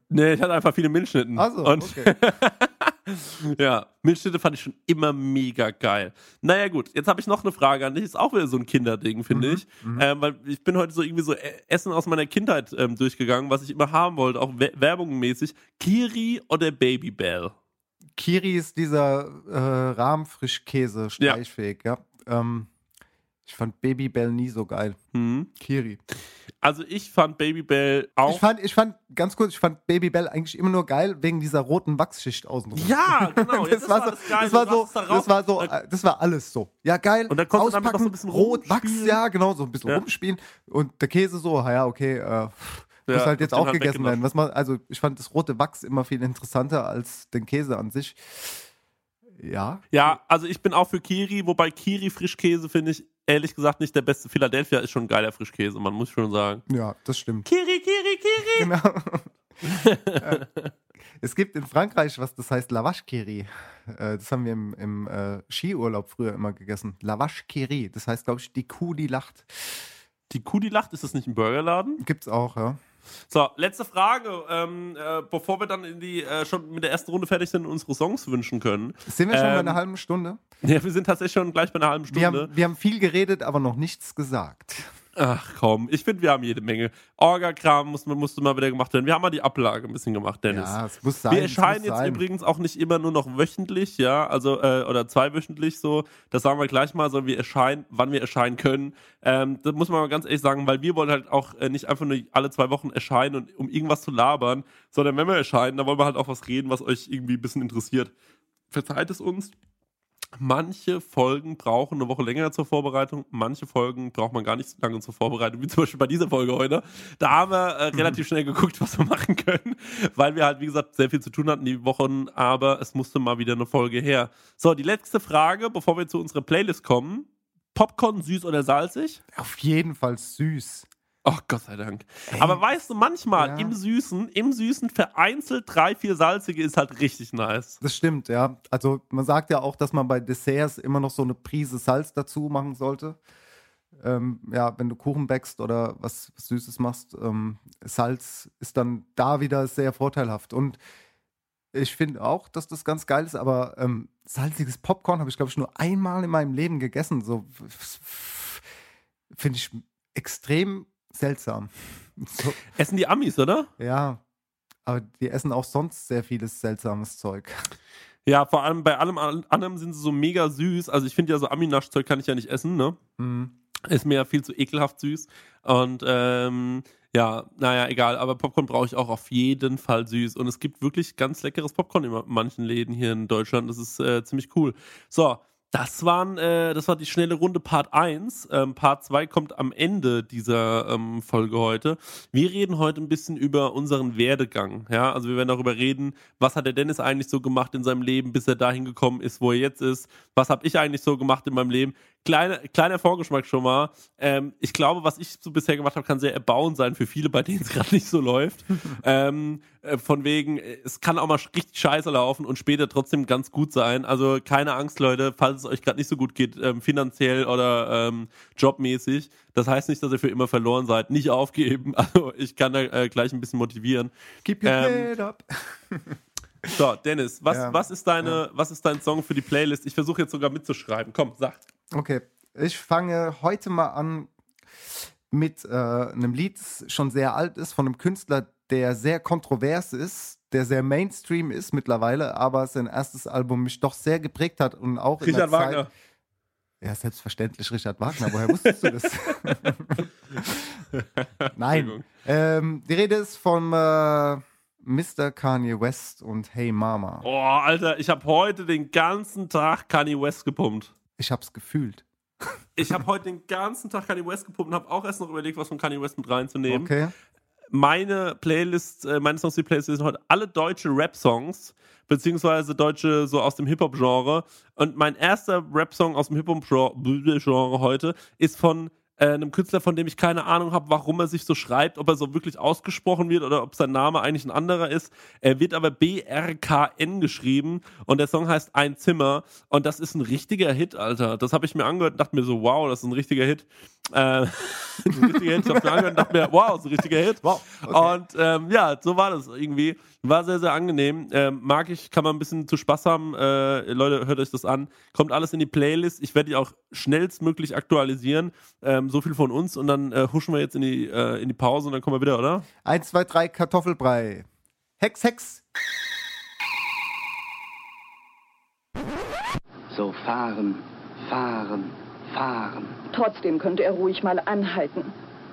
Nee, ich hatte einfach viele Milchschnitten. Achso, und okay. <laughs> ja, Milchschnitte fand ich schon immer mega geil. Naja, gut, jetzt habe ich noch eine Frage an dich. Ist auch wieder so ein Kinderding, finde Mhm, ich. Ähm, weil ich bin heute so irgendwie so E- Essen aus meiner Kindheit ähm, durchgegangen, was ich immer haben wollte, auch we werbungmäßig. Kiri oder Babybell? Kiri ist dieser äh, Rahmfrischkäse, streichfähig, ja. Ähm, ich fand Babybell nie so geil. Hm. Kiri. Also ich fand Babybell auch. Ich fand, ich fand, ganz kurz, ich fand Babybell eigentlich immer nur geil wegen dieser roten Wachsschicht außenrum. ja, genau. <laughs> ja, das, war so, das, das war so, das war so, das war alles so. Ja, geil. Und dann konntest du damit noch so ein bisschen rot, Wachs, rumspielen. ja, genau, so ein bisschen Ja. rumspielen. Und der Käse so, ja, okay, äh, muss Ja, halt jetzt auch halt gegessen werden. Was man, also ich fand das rote Wachs immer viel interessanter als den Käse an sich. Ja. Ja, also ich bin auch für Kiri, wobei Kiri Frischkäse finde ich ehrlich gesagt nicht der beste. Philadelphia ist schon ein geiler Frischkäse, man muss schon sagen. Ja, das stimmt. Kiri, Kiri, Kiri. <laughs> Genau. Äh, es gibt in Frankreich was, das heißt Lavache Kiri. Äh, Das haben wir im, im äh, Skiurlaub früher immer gegessen. Lavache Kiri. Das heißt, glaube ich, die Kuh, die lacht. Die Kuh, die lacht, ist das nicht ein Burgerladen? Gibt's auch, ja. So, letzte Frage, ähm, äh, bevor wir dann in die äh, schon mit der ersten Runde fertig sind und unsere Songs wünschen können. Sind wir schon bei Ähm, einer halben Stunde? <laughs> Ja, wir sind tatsächlich schon gleich bei einer halben Wir Stunde. haben, wir haben viel geredet, aber noch nichts gesagt. Ach komm, ich finde, wir haben jede Menge. Orga-Kram musste, musste mal wieder gemacht werden. Wir haben mal die Ablage ein bisschen gemacht, Dennis. Ja, es muss sein. Wir erscheinen jetzt sein. übrigens auch nicht immer nur noch wöchentlich, ja, also äh, oder zweiwöchentlich so. Das sagen wir gleich mal, sondern wir erscheinen, wann wir erscheinen können. Ähm, das muss man mal ganz ehrlich sagen, weil wir wollen halt auch äh, nicht einfach nur alle zwei Wochen erscheinen, und, um irgendwas zu labern, sondern wenn wir erscheinen, dann wollen wir halt auch was reden, was euch irgendwie ein bisschen interessiert. Verzeiht es uns. Manche Folgen brauchen eine Woche länger zur Vorbereitung, manche Folgen braucht man gar nicht so lange zur Vorbereitung, wie zum Beispiel bei dieser Folge heute. Da haben wir äh, relativ schnell geguckt, was wir machen können, weil wir halt, wie gesagt, sehr viel zu tun hatten die Wochen, aber es musste mal wieder eine Folge her. So, die letzte Frage, bevor wir zu unserer Playlist kommen. Popcorn süß oder salzig? Auf jeden Fall süß. Oh, Gott sei Dank. Aber weißt du, manchmal Ja. im Süßen, im Süßen vereinzelt drei, vier salzige ist halt richtig nice. Das stimmt, ja. Also man sagt ja auch, dass man bei Desserts immer noch so eine Prise Salz dazu machen sollte. Ähm, ja, wenn du Kuchen backst oder was, was Süßes machst, ähm, Salz ist dann da wieder sehr vorteilhaft. Und ich finde auch, dass das ganz geil ist, aber ähm, salziges Popcorn habe ich, glaube ich, nur einmal in meinem Leben gegessen. So finde ich extrem seltsam. <laughs> So, Essen die Amis, oder? ja, aber die essen auch sonst sehr vieles seltsames Zeug. Ja, vor allem bei allem an- anderen sind sie so mega süß. Also ich finde ja so Ami-Naschzeug kann ich ja nicht essen, ne? Mhm. Ist mir ja viel zu ekelhaft süß. Und ähm, ja, naja, egal. Aber Popcorn brauche ich auch auf jeden Fall süß. Und es gibt wirklich ganz leckeres Popcorn in manchen Läden hier in Deutschland. Das ist äh, ziemlich cool. So, das, waren, äh, das war die schnelle Runde Part 1. Ähm, Part 2 kommt am Ende dieser ähm, Folge heute. Wir reden heute ein bisschen über unseren Werdegang. Ja, also wir werden darüber reden, was hat der Dennis eigentlich so gemacht in seinem Leben, bis er dahin gekommen ist, wo er jetzt ist. Was habe ich eigentlich so gemacht in meinem Leben? Kleine, kleiner Vorgeschmack schon mal. Ähm, ich glaube, was ich so bisher gemacht habe, kann sehr erbauend sein für viele, bei denen es <laughs> gerade nicht so läuft. ähm, äh, von wegen, es kann auch mal richtig scheiße laufen und später trotzdem ganz gut sein. Also keine Angst, Leute, falls es euch gerade nicht so gut geht, ähm, finanziell oder ähm, jobmäßig. Das heißt nicht, dass ihr für immer verloren seid. Nicht aufgeben. <laughs> Also ich kann da äh, gleich ein bisschen motivieren. Keep your Ähm, head up. So, Dennis, was, Ja, was, ist deine, was ist dein Song für die Playlist? Ich versuche jetzt sogar mitzuschreiben. Komm, sag. Okay, ich fange heute mal an mit äh, einem Lied, das schon sehr alt ist, von einem Künstler, der sehr kontrovers ist, der sehr Mainstream ist mittlerweile, aber sein erstes Album mich doch sehr geprägt hat und auch in Richard der Zeit, Wagner. Ja, selbstverständlich Richard Wagner. Woher wusstest du das? <laughs> Nein. Ähm, die Rede ist von äh, Mr. Kanye West und Hey Mama. Oh, Alter, ich habe heute den ganzen Tag Kanye West gepumpt. Ich hab's gefühlt. ich habe heute den ganzen Tag Kanye West gepumpt und habe auch erst noch überlegt, was von Kanye West mit reinzunehmen. Okay. Meine Playlist, äh, meine Songs, die Playlist sind heute alle deutsche Rap-Songs, beziehungsweise deutsche so aus dem Hip-Hop-Genre. Und mein erster Rap-Song aus dem Hip-Hop-Genre heute ist von äh, einem Künstler, von dem ich keine Ahnung habe, warum er sich so schreibt, ob er so wirklich ausgesprochen wird oder ob sein Name eigentlich ein anderer ist. Er wird aber BRKN geschrieben und der Song heißt Ein Zimmer und das ist ein richtiger Hit, Alter. Das habe ich mir angehört und dachte mir so, wow, das ist ein richtiger Hit. Äh, <laughs> ein richtiger Hit. Ich habe mir angehört und dachte mir, wow, das ist ein richtiger Hit. Wow, okay. Und ähm, ja, so war das irgendwie. War sehr, sehr angenehm. Ähm, mag ich, kann man ein bisschen zu Spaß haben. Äh, Leute, hört euch das an. Kommt alles in die Playlist. Ich werde die auch schnellstmöglich aktualisieren. Ähm, so viel von uns und dann äh, huschen wir jetzt in die, äh, in die Pause und dann kommen wir wieder, oder? Eins, zwei, drei, Kartoffelbrei. Hex, Hex. So fahren, fahren, fahren. Trotzdem könnte er ruhig mal anhalten.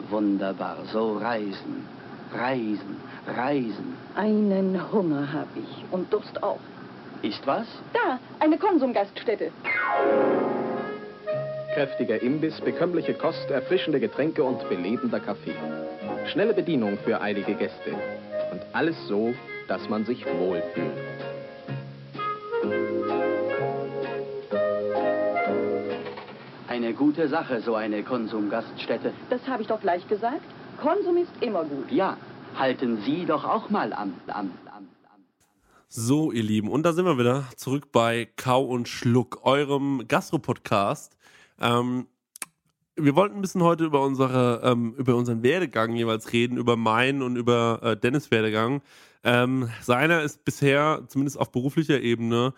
Wunderbar. So reisen, reisen, reisen. Einen Hunger habe ich und Durst auch. Ist was? Da, eine Konsumgaststätte. Kräftiger Imbiss, bekömmliche Kost, erfrischende Getränke und belebender Kaffee. Schnelle Bedienung für eilige Gäste. Und alles so, dass man sich wohlfühlt. Eine gute Sache, so eine Konsumgaststätte. Das habe ich doch gleich gesagt. Konsum ist immer gut. Ja, halten Sie doch auch mal an. an, an. So, ihr Lieben, und da sind wir wieder zurück bei Kau und Schluck, eurem Gastro-Podcast. Ähm, wir wollten ein bisschen heute über unsere, ähm, über unseren Werdegang jeweils reden, über meinen und über äh, Dennis Werdegang. Ähm, seiner ist bisher, zumindest auf beruflicher Ebene,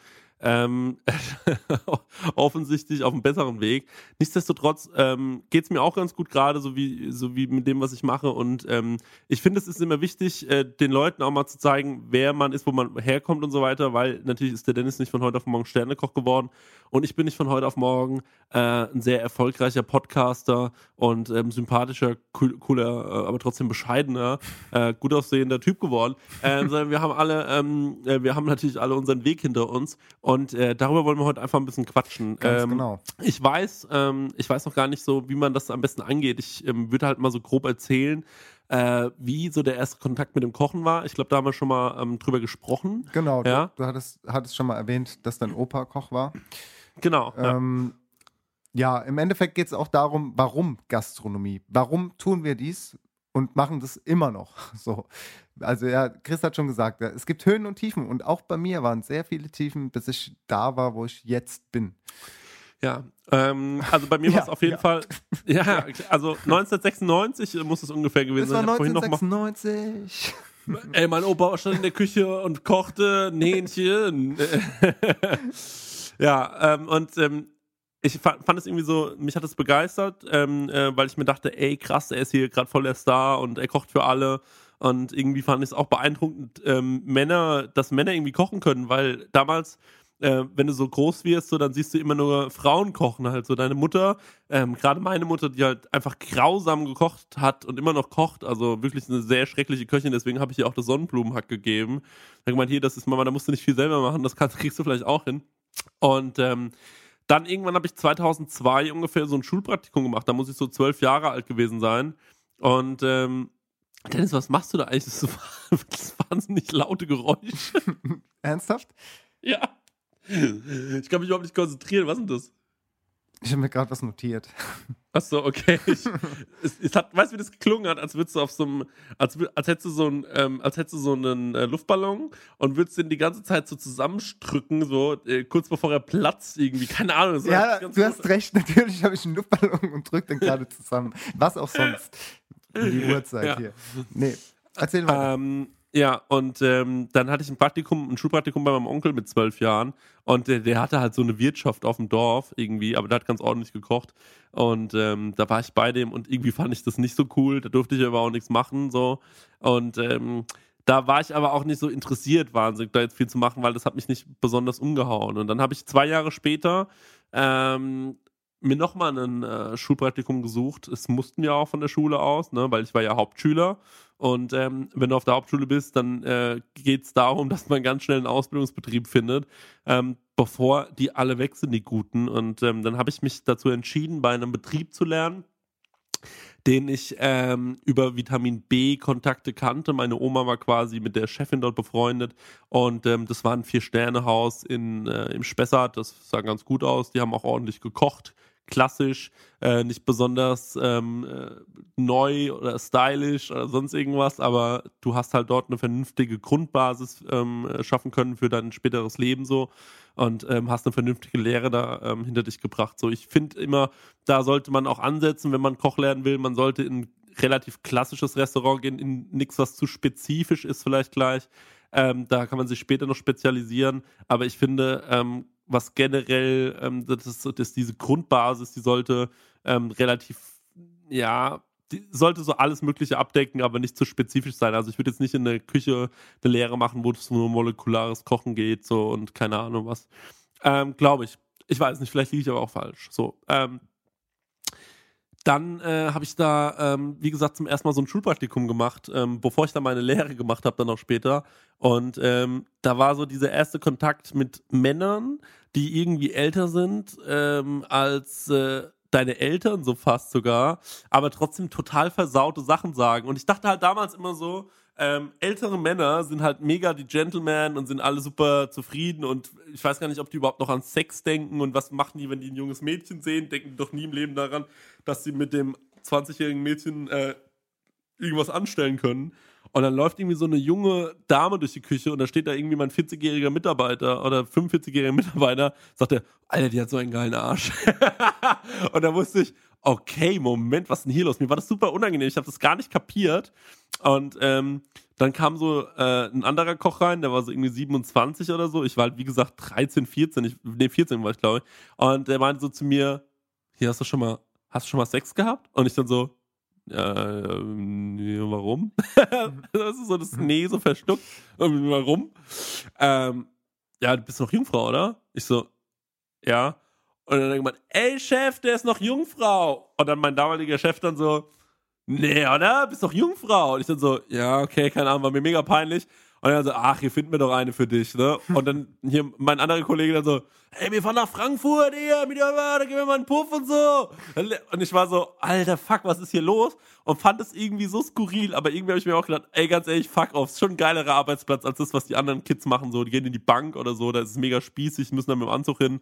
ähm, <laughs> offensichtlich auf einem besseren Weg. Nichtsdestotrotz ähm, geht es mir auch ganz gut gerade, so wie, so wie mit dem, was ich mache. Und ähm, ich finde, es ist immer wichtig, äh, den Leuten auch mal zu zeigen, wer man ist, wo man herkommt und so weiter, weil natürlich ist der Dennis nicht von heute auf morgen Sternekoch geworden. Und ich bin nicht von heute auf morgen äh, ein sehr erfolgreicher Podcaster und ähm, sympathischer, cool, cooler, äh, aber trotzdem bescheidener, äh, gut aussehender Typ geworden. Ähm, <laughs> sondern wir haben alle, ähm, äh, wir haben natürlich alle unseren Weg hinter uns. Und äh, darüber wollen wir heute einfach ein bisschen quatschen. Ähm, genau. Ich weiß, ähm, ich weiß noch gar nicht so, wie man das am besten angeht. Ich ähm, würde halt mal so grob erzählen, äh, wie so der erste Kontakt mit dem Kochen war. Ich glaube, da haben wir schon mal ähm, drüber gesprochen. Genau, Ja. du, du hattest, hattest schon mal erwähnt, dass dein Opa Koch war. Genau. ja. Ähm, ja, im Endeffekt geht es auch darum, warum Gastronomie? Warum tun wir dies und machen das immer noch? <laughs> So. Also ja, Chris hat schon gesagt, ja, es gibt Höhen und Tiefen und auch bei mir waren sehr viele Tiefen, bis ich da war, wo ich jetzt bin. Ja, ähm, also bei mir <laughs> war es Ja, auf jeden ja. Fall, <laughs> ja, also 1996 muss es ungefähr gewesen war sein. Ich hab vorhin noch mal- 1996. Ey, mein Opa stand in der Küche und kochte ein Hähnchen. Ja, ähm, und ähm, ich fand, es irgendwie so, mich hat es begeistert, ähm, äh, weil ich mir dachte, ey, krass, er ist hier gerade voll der Star und er kocht für alle. Und irgendwie fand ich es auch beeindruckend, ähm, Männer, dass Männer irgendwie kochen können, weil damals, äh, wenn du so groß wirst, so, dann siehst du immer nur Frauen kochen halt. So deine Mutter, ähm, gerade meine Mutter, die halt einfach grausam gekocht hat und immer noch kocht, also wirklich eine sehr schreckliche Köchin, deswegen habe ich ihr auch das Sonnenblumenhack gegeben. Dann gemeint, hier, das ist Mama, da musst du nicht viel selber machen, das kannst, <laughs> kriegst du vielleicht auch hin. Und ähm, dann irgendwann habe ich 2002 ungefähr so ein Schulpraktikum gemacht. Da muss ich so zwölf Jahre alt gewesen sein. Und ähm, Dennis, was machst du da eigentlich? Das ist so das wahnsinnig laute Geräusch. <laughs> Ernsthaft? ja. Ich kann mich überhaupt nicht konzentrieren. Was ist denn das? Ich habe mir gerade was notiert. <laughs> Achso, okay. Ich, es, es hat, weißt du, wie das geklungen hat, als würdest du auf so einem, als, als hättest du so ein, ähm, als hättest du so einen äh, Luftballon und würdest den die ganze Zeit so zusammenstrücken, so äh, kurz bevor er platzt irgendwie. Keine Ahnung. Ja, du hast recht, natürlich habe ich einen Luftballon und drück den gerade zusammen. Was auch sonst. Die <laughs> Uhrzeit Ja. hier. Nee, erzähl weiter. Ähm, ja, und ähm, dann hatte ich ein Praktikum, ein Schulpraktikum bei meinem Onkel mit zwölf Jahren und der, der hatte halt so eine Wirtschaft auf dem Dorf irgendwie, aber der hat ganz ordentlich gekocht und ähm, da war ich bei dem und irgendwie fand ich das nicht so cool, da durfte ich aber auch nichts machen so und ähm, da war ich aber auch nicht so interessiert, wahnsinnig da jetzt viel zu machen, weil das hat mich nicht besonders umgehauen. Und dann habe ich zwei Jahre später ähm, mir nochmal ein äh, Schulpraktikum gesucht. Es mussten wir auch von der Schule aus, ne, weil ich war ja Hauptschüler. Und ähm, wenn du auf der Hauptschule bist, dann äh, geht es darum, <laughs> dass man ganz schnell einen Ausbildungsbetrieb findet, ähm, bevor die alle weg sind, die Guten. Und ähm, dann habe ich mich dazu entschieden, bei einem Betrieb zu lernen, den ich ähm, über Vitamin B Kontakte kannte. Meine Oma war quasi mit der Chefin dort befreundet und ähm, das war ein Vier-Sterne-Haus äh, im Spessart. Das sah ganz gut aus. Die haben auch ordentlich gekocht, klassisch, äh, nicht besonders ähm, äh, neu oder stylisch oder sonst irgendwas, aber du hast halt dort eine vernünftige Grundbasis ähm, schaffen können für dein späteres Leben so und ähm, hast eine vernünftige Lehre da ähm, hinter dich gebracht. So, ich finde immer, da sollte man auch ansetzen, wenn man Koch lernen will. Man sollte in relativ klassisches Restaurant gehen, in nichts, was zu spezifisch ist, vielleicht gleich. Ähm, da kann man sich später noch spezialisieren. Aber ich finde, ähm, was generell, ähm, das, ist, das diese Grundbasis, die sollte ähm, relativ, ja, die sollte so alles Mögliche abdecken, aber nicht zu spezifisch sein. Also ich würde jetzt nicht in der Küche eine Lehre machen, wo es nur molekulares Kochen geht, so und keine Ahnung was. Ähm, Glaube ich. Ich weiß nicht, vielleicht liege ich aber auch falsch. So. Ähm, dann äh, habe ich da, ähm, wie gesagt, zum ersten Mal so ein Schulpraktikum gemacht, ähm, bevor ich dann meine Lehre gemacht habe, dann auch später. Und ähm, da war so dieser erste Kontakt mit Männern, die irgendwie älter sind ähm, als äh, deine Eltern, so fast sogar, aber trotzdem total versaute Sachen sagen. Und ich dachte halt damals immer so, ähm, ältere Männer sind halt mega die Gentlemen und sind alle super zufrieden und ich weiß gar nicht, ob die überhaupt noch an Sex denken und was machen die, wenn die ein junges Mädchen sehen, denken doch nie im Leben daran, dass sie mit dem 20-jährigen Mädchen äh, irgendwas anstellen können. Und dann läuft irgendwie so eine junge Dame durch die Küche und da steht da irgendwie mein 40-jähriger Mitarbeiter oder 45-jähriger Mitarbeiter, sagt er, Alter, die hat so einen geilen Arsch. <laughs> und da wusste ich, okay, Moment, was ist denn hier los? Mir war das super unangenehm, ich habe das gar nicht kapiert. Und ähm, dann kam so äh, ein anderer Koch rein, der war so irgendwie 27 oder so. Ich war halt, wie gesagt, 13, 14, ich, nee, 14 war ich, glaube ich. Und der meinte so zu mir, hier hast du schon mal, hast du schon mal Sex gehabt? Und ich dann so, äh, nee, warum? <laughs> das ist so das Nee so verstuckt. warum? Ähm, ja, du bist noch Jungfrau, oder? Ich so, ja. Und dann denkt man, ey Chef, der ist noch Jungfrau. Und dann mein damaliger Chef dann so, nee, oder? Bist doch Jungfrau. Und ich dann so, ja, okay, keine Ahnung, war mir mega peinlich. Und dann so, ach, hier finden wir doch eine für dich, ne? Und dann hier mein anderer Kollege dann so, hey, wir fahren nach Frankfurt hier, mit der da gib mir mal einen Puff und so. Und ich war so, alter, fuck, was ist hier los? Und fand es irgendwie so skurril, aber irgendwie habe ich mir auch gedacht, ey, ganz ehrlich, fuck off, ist schon ein geilerer Arbeitsplatz als das, was die anderen Kids machen, so. Die gehen in die Bank oder so, da ist es mega spießig, müssen dann mit dem Anzug hin.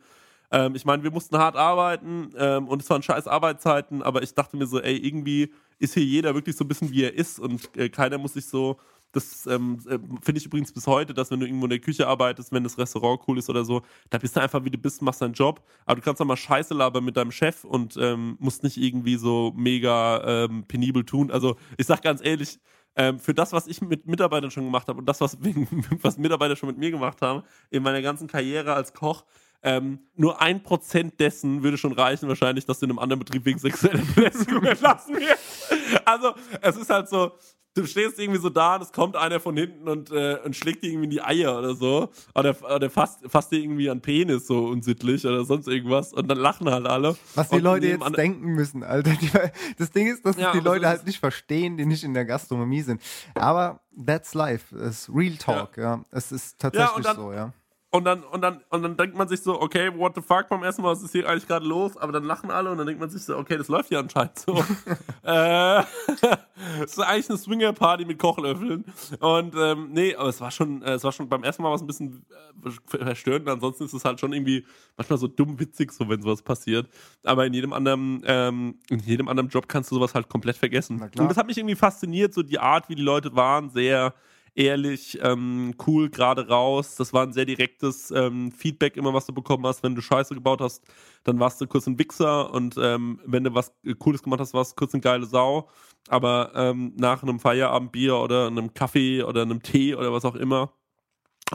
Ähm, ich meine, wir mussten hart arbeiten ähm, und es waren scheiß Arbeitszeiten, aber ich dachte mir so, ey, irgendwie ist hier jeder wirklich so ein bisschen wie er ist und äh, keiner muss sich so. Das ähm, äh, finde ich übrigens bis heute, dass wenn du irgendwo in der Küche arbeitest, wenn das Restaurant cool ist oder so, da bist du einfach wie du bist, machst deinen Job, aber du kannst auch mal Scheiße labern mit deinem Chef und ähm, musst nicht irgendwie so mega ähm, penibel tun. Also ich sag ganz ehrlich, ähm, für das, was ich mit Mitarbeitern schon gemacht habe und das, was, <laughs> was Mitarbeiter schon mit mir gemacht haben, in meiner ganzen Karriere als Koch, ähm, nur ein Prozent dessen würde schon reichen, wahrscheinlich, dass du in einem anderen Betrieb wegen sexueller Belästigung <laughs> entlassen wirst. Also, es ist halt so, du stehst irgendwie so da und es kommt einer von hinten und, äh, und schlägt dir irgendwie in die Eier oder so. Oder, oder fasst, fasst dir irgendwie an Penis so unsittlich oder sonst irgendwas. Und dann lachen halt alle. Was die Leute jetzt denken müssen, Alter. Die, das Ding ist, dass ja, die Leute halt nicht verstehen, die nicht in der Gastronomie sind. Aber that's life. Es ist Real Talk, ja. ja. Es ist tatsächlich ja, dann, so, ja. Und dann, und dann, und dann denkt man sich so, okay, what the fuck beim ersten Mal, was ist hier eigentlich gerade los? Aber dann lachen alle und dann denkt man sich so, okay, das läuft ja anscheinend so. <laughs> äh, <laughs> es ist eigentlich eine Swinger-Party mit Kochlöffeln. Und ähm, nee, aber es war schon, äh, es war schon beim ersten Mal was ein bisschen äh, verstörend. Ansonsten ist es halt schon irgendwie manchmal so dumm witzig, so wenn sowas passiert. Aber in jedem anderen, ähm, in jedem anderen Job kannst du sowas halt komplett vergessen. Und das hat mich irgendwie fasziniert, so die Art, wie die Leute waren, sehr ehrlich, ähm, cool, gerade raus. Das war ein sehr direktes ähm, Feedback immer, was du bekommen hast. Wenn du Scheiße gebaut hast, dann warst du kurz ein Wichser und ähm, wenn du was Cooles gemacht hast, warst du kurz eine geile Sau. Aber ähm, nach einem Feierabendbier oder einem Kaffee oder einem Tee oder was auch immer,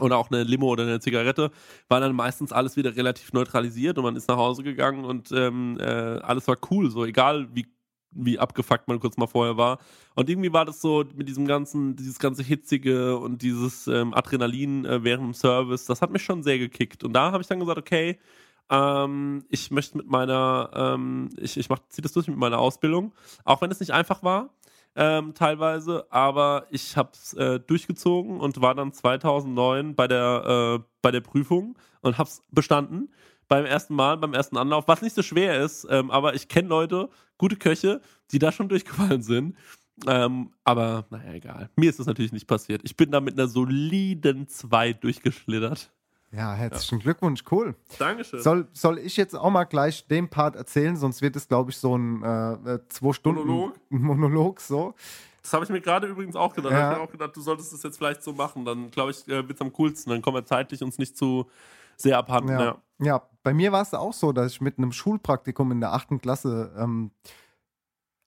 oder auch eine Limo oder eine Zigarette, war dann meistens alles wieder relativ neutralisiert und man ist nach Hause gegangen und ähm, äh, alles war cool, so egal wie wie abgefuckt man kurz mal vorher war. Und irgendwie war das so mit diesem ganzen, dieses ganze Hitzige und dieses ähm, Adrenalin äh, während dem Service, das hat mich schon sehr gekickt. Und da habe ich dann gesagt, okay, Ähm, ich möchte mit meiner, ähm, ich, ich mach, zieh das durch mit meiner Ausbildung, auch wenn es nicht einfach war, ähm, teilweise, aber ich habe es äh, durchgezogen und war dann 2009 bei der, äh, bei der Prüfung und habe es bestanden beim ersten Mal, beim ersten Anlauf, was nicht so schwer ist, ähm, aber ich kenne Leute, gute Köche, die da schon <laughs> durchgefallen sind. Ähm, aber naja, egal. Mir ist das natürlich nicht passiert. Ich bin da mit einer soliden 2 durchgeschlittert. Ja, herzlichen Glückwunsch, cool. Dankeschön. Soll, soll ich jetzt auch mal gleich den Part erzählen, sonst wird es, glaube ich, so ein äh, äh, zwei Stunden Monolog? <laughs> Monolog so. Das habe ich mir gerade übrigens auch gedacht. Ja. Ich habe mir auch gedacht, du solltest das jetzt vielleicht so machen. Dann, glaube ich, äh, wird es am coolsten. Dann kommen wir zeitlich uns nicht zu sehr abhanden. Ja. Ja. ja, bei mir war es auch so, dass ich mit einem Schulpraktikum in der achten Klasse, ähm,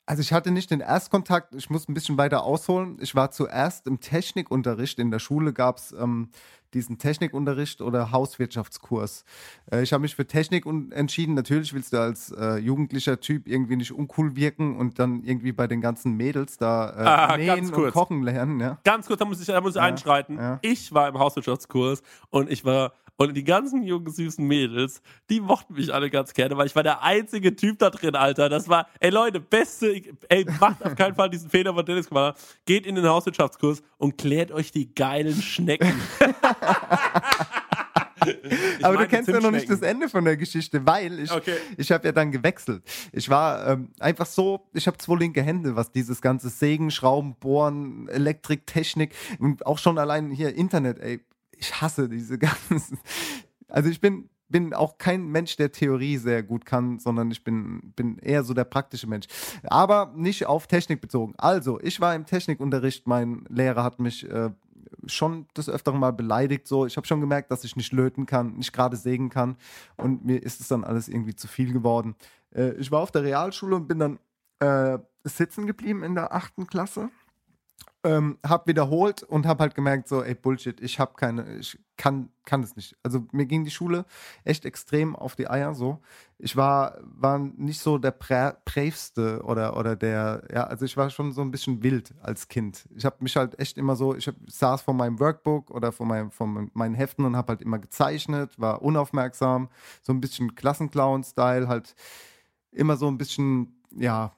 also ich hatte nicht den Erstkontakt, ich muss ein bisschen weiter ausholen. Ich war zuerst im Technikunterricht. In der Schule gab es ähm, diesen Technikunterricht oder Hauswirtschaftskurs. Äh, ich habe mich für Technik entschieden. Natürlich willst du als äh, jugendlicher Typ irgendwie nicht uncool wirken und dann irgendwie bei den ganzen Mädels da äh, Ah, nähen und kochen lernen. Ja. Ganz kurz, da muss ich, da muss ich Ja, einschreiten. ja. Ich war im Hauswirtschaftskurs und ich war, und die ganzen jungen, süßen Mädels, die mochten mich alle ganz gerne, weil ich war der einzige Typ da drin, Alter. Das war, ey Leute, beste, ey, macht auf keinen Fall diesen Fehler, was Dennis gemacht hat. Geht in den Hauswirtschaftskurs und klärt euch die geilen Schnecken. <laughs> Ich Aber du kennst ja noch nicht das. Ende von der Geschichte, weil ich, Okay. ich habe ja dann gewechselt. Ich war ähm, einfach so, ich habe zwei linke Hände, was dieses ganze Sägen, Schrauben, Bohren, Elektrik, Technik und auch schon allein hier Internet, ey, ich hasse diese <laughs> ganzen. Also ich bin bin auch kein Mensch, der Theorie sehr gut kann, sondern ich bin, bin eher so der praktische Mensch. Aber nicht auf Technik bezogen. Also, ich war im Technikunterricht, mein Lehrer hat mich äh, schon des Öfteren mal beleidigt. So, ich habe schon gemerkt, dass ich nicht löten kann, nicht gerade sägen kann. Und mir ist es dann alles irgendwie zu viel geworden. Äh, ich war auf der Realschule und bin dann äh, sitzen geblieben in der achten Klasse. Ähm, hab wiederholt und hab halt gemerkt, so, ey, Bullshit, ich hab keine, ich kann, kann es nicht. Also mir ging die Schule echt extrem auf die Eier, so. Ich war, war nicht so der Prä Brävste oder, oder der, ja, also ich war schon so ein bisschen wild als Kind. Ich habe mich halt echt immer so, ich hab, saß vor meinem Workbook oder vor, meinem, vor meinen Heften und hab halt immer gezeichnet, war unaufmerksam, so ein bisschen Klassenclown-Style, halt immer so ein bisschen, ja,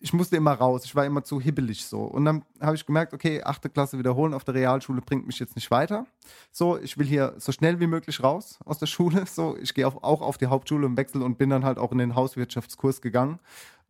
ich musste immer raus, ich war immer zu hibbelig so. Und dann habe ich gemerkt, okay, achte Klasse wiederholen auf der Realschule bringt mich jetzt nicht weiter. So, ich will hier so schnell wie möglich raus aus der Schule. <laughs> So, ich gehe auch auf die Hauptschule im Wechsel und bin dann halt auch in den Hauswirtschaftskurs gegangen.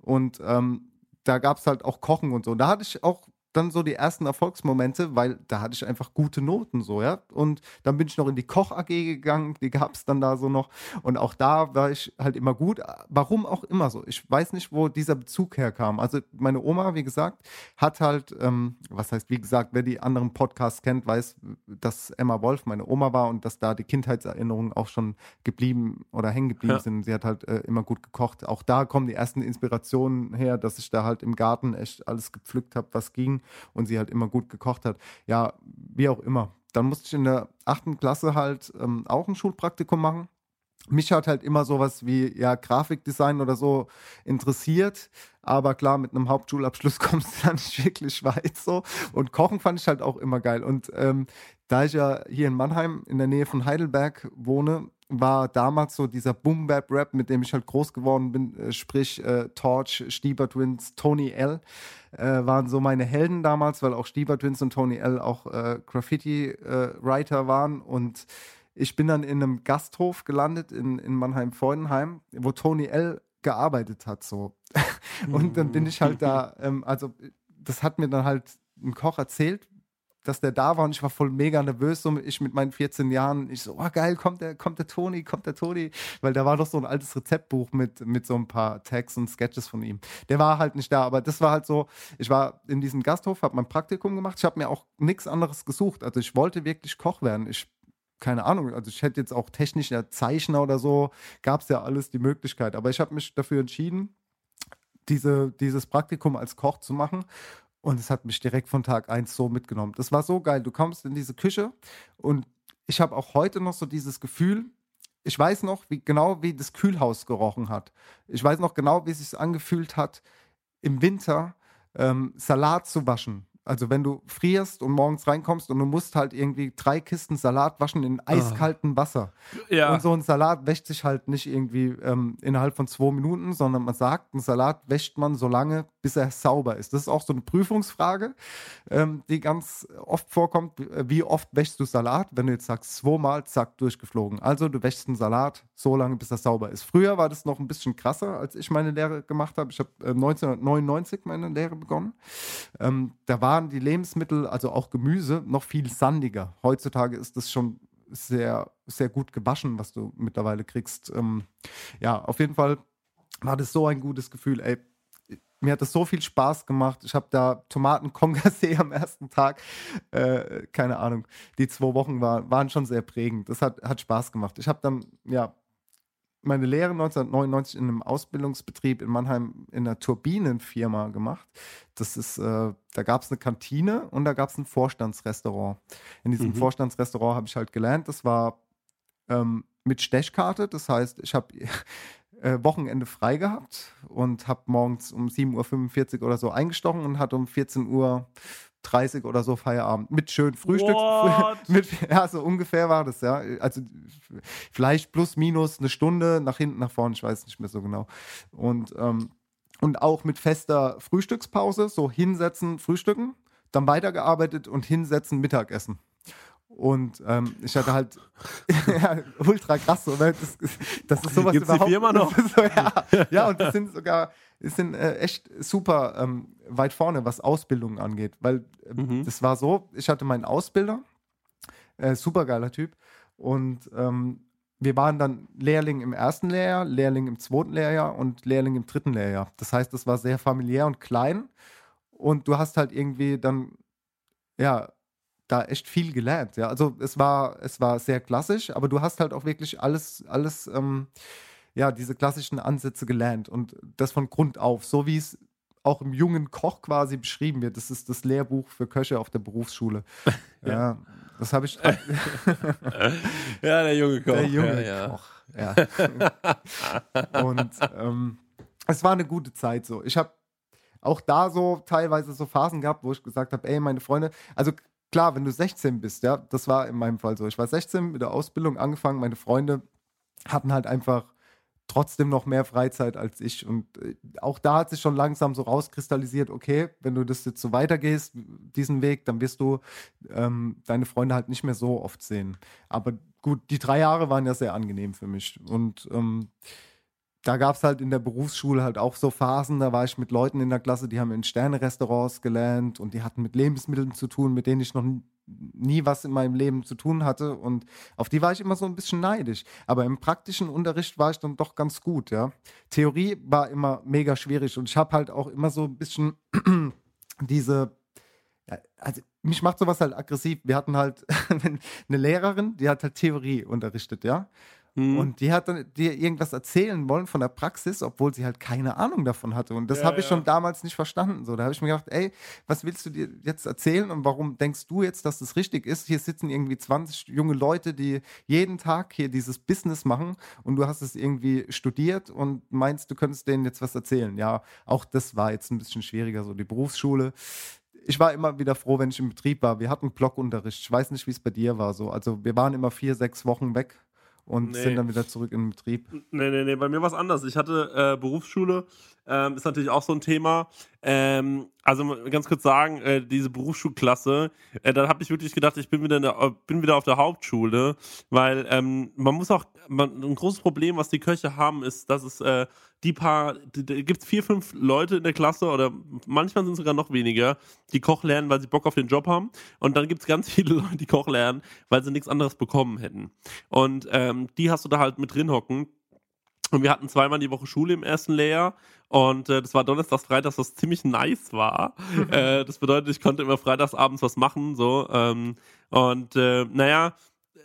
Und ähm, da gab es halt auch Kochen und so. Da hatte ich auch dann so die ersten Erfolgsmomente, weil da hatte ich einfach gute Noten so, ja. Und dann bin ich noch in die Koch-AG gegangen, die gab es dann da so noch. Und auch da war ich halt immer gut. Warum auch immer so. Ich weiß nicht, wo dieser Bezug herkam. Also meine Oma, wie gesagt, hat halt, ähm, was heißt, wie gesagt, wer die anderen Podcasts kennt, weiß, dass Emma Wolf meine Oma war und dass da die Kindheitserinnerungen auch schon geblieben oder hängen geblieben Ja. sind. Sie hat halt äh, immer gut gekocht. Auch da kommen die ersten Inspirationen her, dass ich da halt im Garten echt alles gepflückt habe, was ging und sie halt immer gut gekocht hat. Ja, wie auch immer. Dann musste ich in der achten Klasse halt ähm, auch ein Schulpraktikum machen. Mich hat halt immer sowas wie ja Grafikdesign oder so interessiert, aber klar mit einem Hauptschulabschluss <laughs> kommst du da nicht wirklich weit so. Und Kochen fand ich halt auch immer geil. Und ähm, da ich ja hier in Mannheim in der Nähe von Heidelberg wohne, war damals so dieser Boom Bap Rap, mit dem ich halt groß geworden bin, äh, sprich äh, Torch, Stieber Twins, Tony L, äh, waren so meine Helden damals, weil auch Stieber Twins und Tony L auch äh, Graffiti-Writer waren und ich bin dann in einem Gasthof gelandet in, in Mannheim-Freudenheim, wo Tony L gearbeitet hat, so. <laughs> und dann bin ich halt da, ähm, also das hat mir dann halt ein Koch erzählt, dass der da war und ich war voll mega nervös, so ich mit meinen 14 Jahren. Ich so, oh geil, kommt der, kommt der Toni, kommt der Toni, weil da war doch so ein altes Rezeptbuch mit, mit so ein paar Tags und Sketches von ihm. Der war halt nicht da, aber das war halt so, ich war in diesem Gasthof, habe mein Praktikum gemacht, ich habe mir auch nichts anderes gesucht. Also ich wollte wirklich Koch werden. Ich keine Ahnung, also ich hätte jetzt auch technischer Zeichner oder so, gab es ja alles die Möglichkeit. Aber ich habe mich dafür entschieden, diese, dieses Praktikum als Koch zu machen. Und es hat mich direkt von Tag eins so mitgenommen. Das war so geil. Du kommst in diese Küche und ich habe auch heute noch so dieses Gefühl, ich weiß noch, wie genau wie das Kühlhaus gerochen hat. Ich weiß noch genau, wie es sich angefühlt hat, im Winter ähm, Salat zu waschen Also wenn du frierst und morgens reinkommst und du musst halt irgendwie drei Kisten Salat waschen in eiskaltem Wasser. Ja. Und so ein Salat wäscht sich halt nicht irgendwie ähm, innerhalb von zwei Minuten, sondern man sagt, einen Salat wäscht man so lange, bis er sauber ist. Das ist auch so eine Prüfungsfrage, ähm, die ganz oft vorkommt. Wie oft wäschst du Salat? Wenn du jetzt sagst, zweimal, zack, durchgeflogen. Also du wäschst einen Salat so lange, bis er sauber ist. Früher war das noch ein bisschen krasser, als ich meine Lehre gemacht habe. Ich habe äh, 1999 meine Lehre begonnen. Ähm, da waren die Lebensmittel, also auch Gemüse, noch viel sandiger. Heutzutage ist das schon sehr, sehr gut gewaschen, was du mittlerweile kriegst. Ähm, ja, auf jeden Fall war das so ein gutes Gefühl, ey. Mir hat das so viel Spaß gemacht. Ich habe da Tomaten Kongasee <laughs> am ersten Tag. Äh, keine Ahnung. Die zwei Wochen war, waren schon sehr prägend. Das hat, hat Spaß gemacht. Ich habe dann, ja, meine Lehre 1999 in einem Ausbildungsbetrieb in Mannheim in einer Turbinenfirma gemacht. Das ist, äh, da gab es eine Kantine und da gab es ein Vorstandsrestaurant. In diesem Mhm. Vorstandsrestaurant habe ich halt gelernt, das war ähm, mit Stechkarte. Das heißt, ich habe <laughs> äh, Wochenende frei gehabt und habe morgens um 7.45 Uhr oder so eingestochen und hatte um 14 Uhr 30 oder so Feierabend mit schön Frühstück. <laughs> Mit, ja, so ungefähr war das, ja. Also vielleicht plus minus eine Stunde nach hinten, nach vorne, ich weiß nicht mehr so genau. Und, ähm, und auch mit fester Frühstückspause, so hinsetzen, frühstücken, dann weitergearbeitet und hinsetzen, Mittagessen. Und ähm, ich hatte halt <laughs> ja, ultra krass, so, ne? das, das ist sowas Gibt's die überhaupt Firma noch? <laughs> So, ja, ja, und das sind sogar, das sind äh, echt super ähm, weit vorne, was Ausbildung angeht. Weil ähm, das war so, ich hatte meinen Ausbilder, äh, super geiler Typ. Und ähm, wir waren dann Lehrling im ersten Lehrjahr, Lehrling im zweiten Lehrjahr und Lehrling im dritten Lehrjahr. Das heißt, das war sehr familiär und klein. Und du hast halt irgendwie dann, ja, da echt viel gelernt. Ja, also es war, es war sehr klassisch, aber du hast halt auch wirklich alles, alles, ähm, ja, diese klassischen Ansätze gelernt und das von Grund auf, so wie es auch im jungen Koch quasi beschrieben wird. Das ist das Lehrbuch für Köche auf der Berufsschule. <laughs> ja, das habe ich. <laughs> Ja, der junge Koch. Der junge Ja, ja. Koch. Ja. <laughs> und ähm, es war eine gute Zeit so. Ich habe auch da so teilweise so Phasen gehabt, wo ich gesagt habe, ey, meine Freunde, also klar, wenn du 16 bist, ja, das war in meinem Fall so. Ich war 16 mit der Ausbildung angefangen, meine Freunde hatten halt einfach trotzdem noch mehr Freizeit als ich. Und äh, auch da hat sich schon langsam so rauskristallisiert, okay, wenn du das jetzt so weitergehst, diesen Weg, dann wirst du ähm, deine Freunde halt nicht mehr so oft sehen. Aber gut, die drei Jahre waren ja sehr angenehm für mich. Und ähm, da gab es halt in der Berufsschule halt auch so Phasen, da war ich mit Leuten in der Klasse, die haben in Sterne-Restaurants gelernt und die hatten mit Lebensmitteln zu tun, mit denen ich noch nie was in meinem Leben zu tun hatte und auf die war ich immer so ein bisschen neidisch. Aber im praktischen Unterricht war ich dann doch ganz gut, ja. Theorie war immer mega schwierig und ich habe halt auch immer so ein bisschen <clears throat> diese also mich macht sowas halt aggressiv. Wir hatten halt <laughs> eine Lehrerin, die hat halt Theorie unterrichtet, ja. Mhm. Und die hat dann dir irgendwas erzählen wollen von der Praxis, obwohl sie halt keine Ahnung davon hatte. Und das Ja, habe ich ja. schon damals nicht verstanden. So, da habe ich mir gedacht, ey, was willst du dir jetzt erzählen und warum denkst du jetzt, dass das richtig ist? Hier sitzen irgendwie 20 junge Leute, die jeden Tag hier dieses Business machen und du hast es irgendwie studiert und meinst, du könntest denen jetzt was erzählen. Ja, auch das war jetzt ein bisschen schwieriger, so die Berufsschule ich war immer wieder froh, wenn ich im Betrieb war. Wir hatten Blockunterricht. Ich weiß nicht, wie es bei dir war. So. Also wir waren immer vier, sechs Wochen weg und Nee. sind dann wieder zurück in den Betrieb. Nee, nee, nee, bei mir war es anders. Ich hatte äh, Berufsschule, ähm, ist natürlich auch so ein Thema. Ähm, also ganz kurz sagen, äh, diese Berufsschulklasse, äh, da habe ich wirklich gedacht, ich bin wieder, in der, äh, bin wieder auf der Hauptschule, weil ähm, man muss auch, man, ein großes Problem, was die Köche haben, ist, dass es äh, die paar, da gibt es vier, fünf Leute in der Klasse oder manchmal sind es sogar noch weniger, die Koch lernen, weil sie Bock auf den Job haben. Und dann gibt es ganz <laughs> viele Leute, die Koch lernen, weil sie nichts anderes bekommen hätten. Und ähm, die hast du da halt mit drin hocken. Und wir hatten zweimal die Woche Schule im ersten Lehrjahr. Und äh, das war Donnerstags, Freitags, was ziemlich nice war. äh, das bedeutet, ich konnte immer freitags abends was machen. So. Ähm, und äh, naja,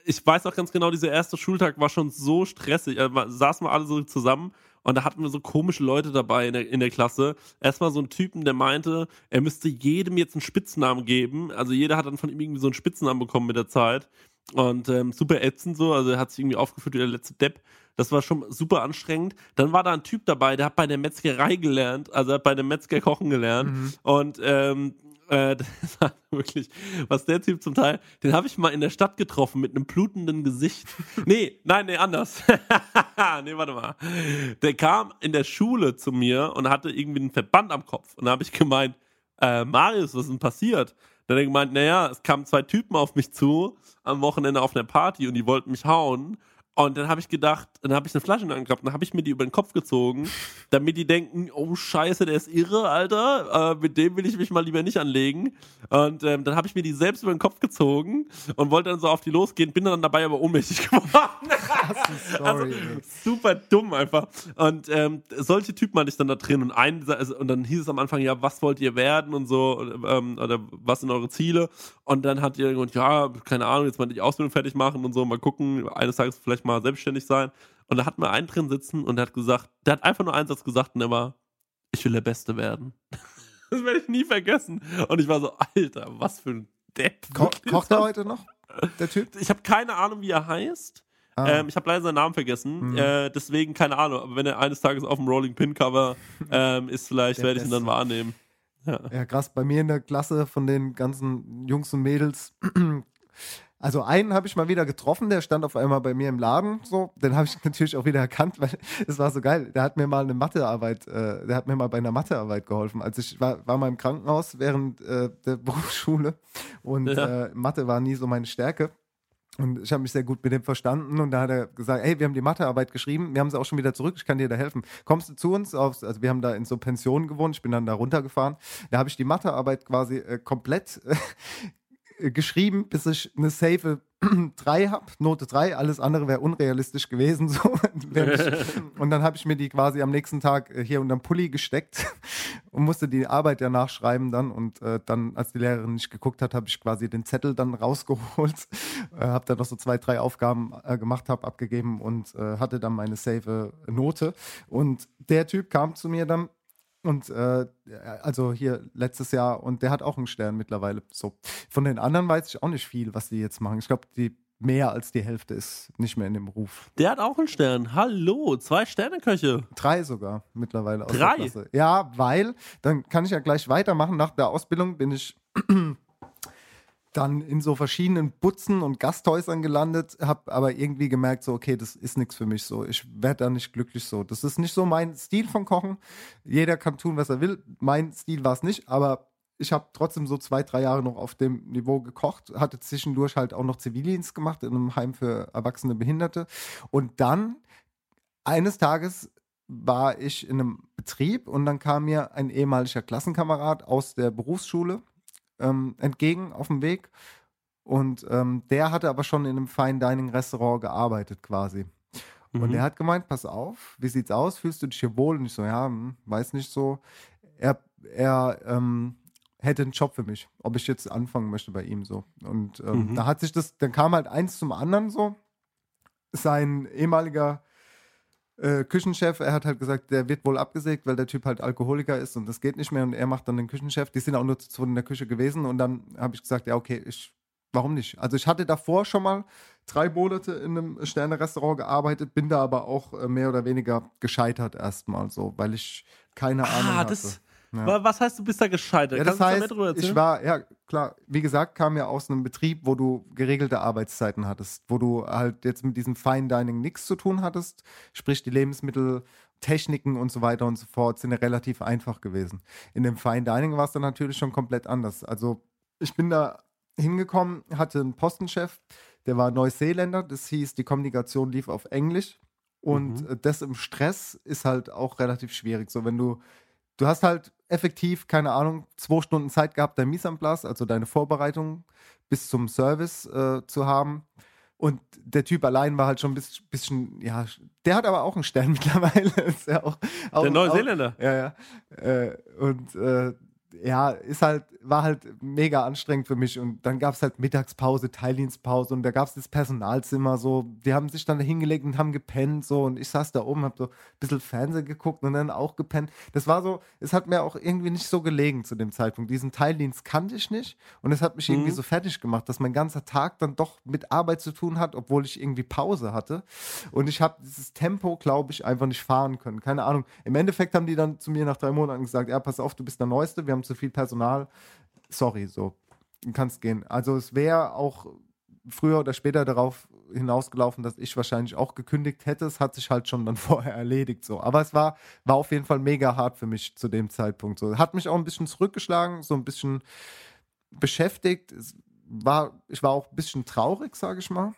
ich weiß auch ganz genau, dieser erste Schultag war schon so stressig. Also, saßen wir alle so zusammen und da hatten wir so komische Leute dabei in der, in der Klasse. Erstmal so einen Typen, der meinte, er müsste jedem jetzt einen Spitznamen geben. Also jeder hat dann von ihm irgendwie so einen Spitznamen bekommen mit der Zeit. Und ähm, super ätzend so, also er hat sich irgendwie aufgeführt wie der letzte Depp. Das war schon super anstrengend. Dann war da ein Typ dabei, der hat bei der Metzgerei gelernt, also hat bei dem Metzger kochen gelernt. Und ähm, äh, <laughs> das war wirklich, was der Typ zum Teil, den habe ich mal in der Stadt getroffen mit einem blutenden Gesicht. <laughs> Nee, nein, nee, anders. <laughs> nee, warte mal. Der kam in der Schule zu mir und hatte irgendwie einen Verband am Kopf. Und da habe ich gemeint, äh, Marius, was ist denn passiert? Dann hat er gemeint, naja, es kamen zwei Typen auf mich zu am Wochenende auf einer Party und die wollten mich hauen. Und dann habe ich gedacht, dann habe ich eine Flasche gehabt, dann habe ich mir die über den Kopf gezogen, damit die denken, oh Scheiße, der ist irre, Alter, äh, mit dem will ich mich mal lieber nicht anlegen. Und ähm, dann habe ich mir die selbst über den Kopf gezogen und wollte dann so auf die losgehen, bin dann dabei aber ohnmächtig <laughs> geworden. also, super dumm einfach. Und ähm, solche Typen hatte ich dann da drin und ein, also, und dann hieß es am Anfang, ja, was wollt ihr werden und so, ähm, oder was sind eure Ziele? Und dann hat ihr und ja, keine Ahnung, jetzt mal die Ausbildung fertig machen und so, mal gucken, eines Tages vielleicht mal selbstständig sein. Und da hat mir einen drin sitzen und der hat gesagt, der hat einfach nur einen Satz gesagt und der war, ich will der Beste werden. <laughs> das werde ich nie vergessen. Und ich war so, Alter, was für ein Depp. Ko kocht er heute noch, der Typ? Ich habe keine Ahnung, wie er heißt. Ah. Ähm, ich habe leider seinen Namen vergessen. Mhm. Äh, deswegen keine Ahnung. Aber wenn er eines Tages auf dem Rolling Pin Cover <laughs> ähm, ist, vielleicht werde ich ihn dann wahrnehmen. Ja. ja, krass. Bei mir in der Klasse von den ganzen Jungs und Mädels <clears throat> also einen habe ich mal wieder getroffen, der stand auf einmal bei mir im Laden, so, den habe ich <laughs> natürlich auch wieder erkannt, weil <laughs> es war so geil. Der hat mir mal eine Mathearbeit, äh, der hat mir mal bei einer Mathearbeit geholfen. Also ich war, war mal im Krankenhaus während äh, der <laughs> Berufsschule und ja. äh, Mathe war nie so meine Stärke. Und ich habe mich sehr gut mit dem verstanden und da hat er gesagt, hey, wir haben die Mathearbeit geschrieben, wir haben sie auch schon wieder zurück, ich kann dir da helfen. Kommst du zu uns? Auf, also wir haben da in so Pensionen gewohnt, ich bin dann da runtergefahren. Da habe ich die Mathearbeit quasi äh, komplett geschrieben, bis ich eine safe <clears throat> 3 habe, Note 3, alles andere wäre unrealistisch gewesen. <laughs> So. <laughs> und dann habe ich mir die quasi am nächsten Tag äh, hier unterm Pulli gesteckt <laughs> und musste die Arbeit ja nachschreiben dann. Und äh, dann, als die Lehrerin nicht geguckt hat, habe ich quasi den Zettel dann rausgeholt, äh, habe dann noch so zwei, drei Aufgaben äh, gemacht, habe abgegeben und äh, hatte dann meine safe Note. Und der Typ kam zu mir dann und äh, also hier letztes Jahr und der hat auch einen Stern mittlerweile. So. Von den anderen weiß ich auch nicht viel, was die jetzt machen. Ich glaube, die mehr als die Hälfte ist nicht mehr in dem Ruf. Der hat auch einen Stern. Hallo, zwei Sterneköche. Drei sogar mittlerweile. Drei? Ja, weil, dann kann ich ja gleich weitermachen. Nach der Ausbildung bin ich dann in so verschiedenen Butzen und Gasthäusern gelandet, habe aber irgendwie gemerkt, so, okay, das ist nichts für mich so. Ich werde da nicht glücklich so. Das ist nicht so mein Stil von Kochen. Jeder kann tun, was er will. Mein Stil war es nicht, aber ich habe trotzdem so zwei, drei Jahre noch auf dem Niveau gekocht, hatte zwischendurch halt auch noch Zivildienst gemacht in einem Heim für erwachsene Behinderte. Und dann eines Tages war ich in einem Betrieb und dann kam mir ein ehemaliger Klassenkamerad aus der Berufsschule ähm, entgegen auf dem Weg. Und ähm, der hatte aber schon in einem Fine Dining Restaurant gearbeitet quasi. Mhm. Und der hat gemeint, pass auf, wie sieht's aus? Fühlst du dich hier wohl? Und ich so, ja, hm, weiß nicht so. Er, er ähm, hätte einen Job für mich, ob ich jetzt anfangen möchte bei ihm so. Und ähm, mhm. da hat sich das, dann kam halt eins zum anderen so. Sein ehemaliger äh, Küchenchef, er hat halt gesagt, der wird wohl abgesägt, weil der Typ halt Alkoholiker ist und das geht nicht mehr und er macht dann den Küchenchef. Die sind auch nur zu in der Küche gewesen und dann habe ich gesagt, ja, okay, ich, warum nicht? Also ich hatte davor schon mal drei Monate in einem Sterne-Restaurant gearbeitet, bin da aber auch äh, mehr oder weniger gescheitert erstmal so, weil ich keine ah, Ahnung hatte. Das, ja. Was heißt, du bist da gescheitert? Ja, das Kannst heißt, ich war, ja klar, wie gesagt, kam ja aus einem Betrieb, wo du geregelte Arbeitszeiten hattest, wo du halt jetzt mit diesem Fine Dining nichts zu tun hattest, sprich die Lebensmitteltechniken und so weiter und so fort sind ja relativ einfach gewesen. In dem Fine Dining war es dann natürlich schon komplett anders. Also ich bin da hingekommen, hatte einen Postenchef, der war Neuseeländer, das hieß, die Kommunikation lief auf Englisch. Und mhm. das im Stress ist halt auch relativ schwierig. So, wenn du du hast halt effektiv, keine Ahnung, zwei Stunden Zeit gehabt, dein Mise en place, also deine Vorbereitung bis zum Service äh, zu haben. Und der Typ allein war halt schon ein bisschen, bisschen, ja, der hat aber auch einen Stern <laughs> mittlerweile. ja auch, auch, der Neuseeländer. Auch, ja, ja. Äh, und äh, ja, ist halt, war halt mega anstrengend für mich. Und dann gab es halt Mittagspause, Teildienstpause und da gab es das Personalzimmer so. Die haben sich dann da hingelegt und haben gepennt so. Und ich saß da oben, hab so ein bisschen Fernsehen geguckt und dann auch gepennt. Das war so, es hat mir auch irgendwie nicht so gelegen zu dem Zeitpunkt. Diesen Teildienst kannte ich nicht und es hat mich mhm. irgendwie so fertig gemacht, dass mein ganzer Tag dann doch mit Arbeit zu tun hat, obwohl ich irgendwie Pause hatte. Und ich habe dieses Tempo, glaube ich, einfach nicht fahren können. Keine Ahnung. Im Endeffekt haben die dann zu mir nach drei Monaten gesagt: Ja, pass auf, du bist der Neueste, wir haben zu viel Personal. sorry, so, du kannst gehen. Also es wäre auch früher oder später darauf hinausgelaufen, dass ich wahrscheinlich auch gekündigt hätte. Es hat sich halt schon dann <laughs> vorher erledigt so. Aber es war, war auf jeden Fall mega hart für mich zu dem Zeitpunkt. So. Hat mich auch ein bisschen zurückgeschlagen, so ein bisschen beschäftigt. Es war, ich war auch ein bisschen traurig, sage ich mal.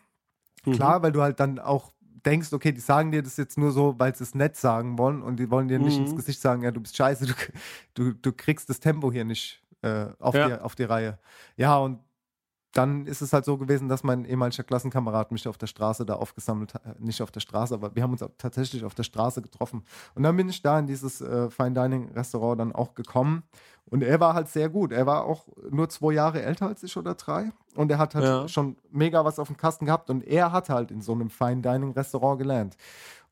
Mhm. Klar, weil du halt dann auch denkst, okay, die sagen dir das jetzt nur so, weil sie es nett sagen wollen und die wollen dir nicht Mhm. ins Gesicht sagen, ja, du bist scheiße, du, du, du kriegst das Tempo hier nicht äh, auf, Ja. die, auf die Reihe. Ja, und dann ist es halt so gewesen, dass mein ehemaliger Klassenkamerad mich auf der Straße da aufgesammelt hat. Äh, Nicht auf der Straße, aber wir haben uns tatsächlich auf der Straße getroffen. Und dann bin ich da in dieses äh, Fine Dining Restaurant dann auch gekommen. Und er war halt sehr gut. Er war auch nur zwei Jahre älter als ich oder drei. Und er hat halt Ja. schon mega was auf dem Kasten gehabt. Und er hat halt in so einem Fine Dining Restaurant gelernt.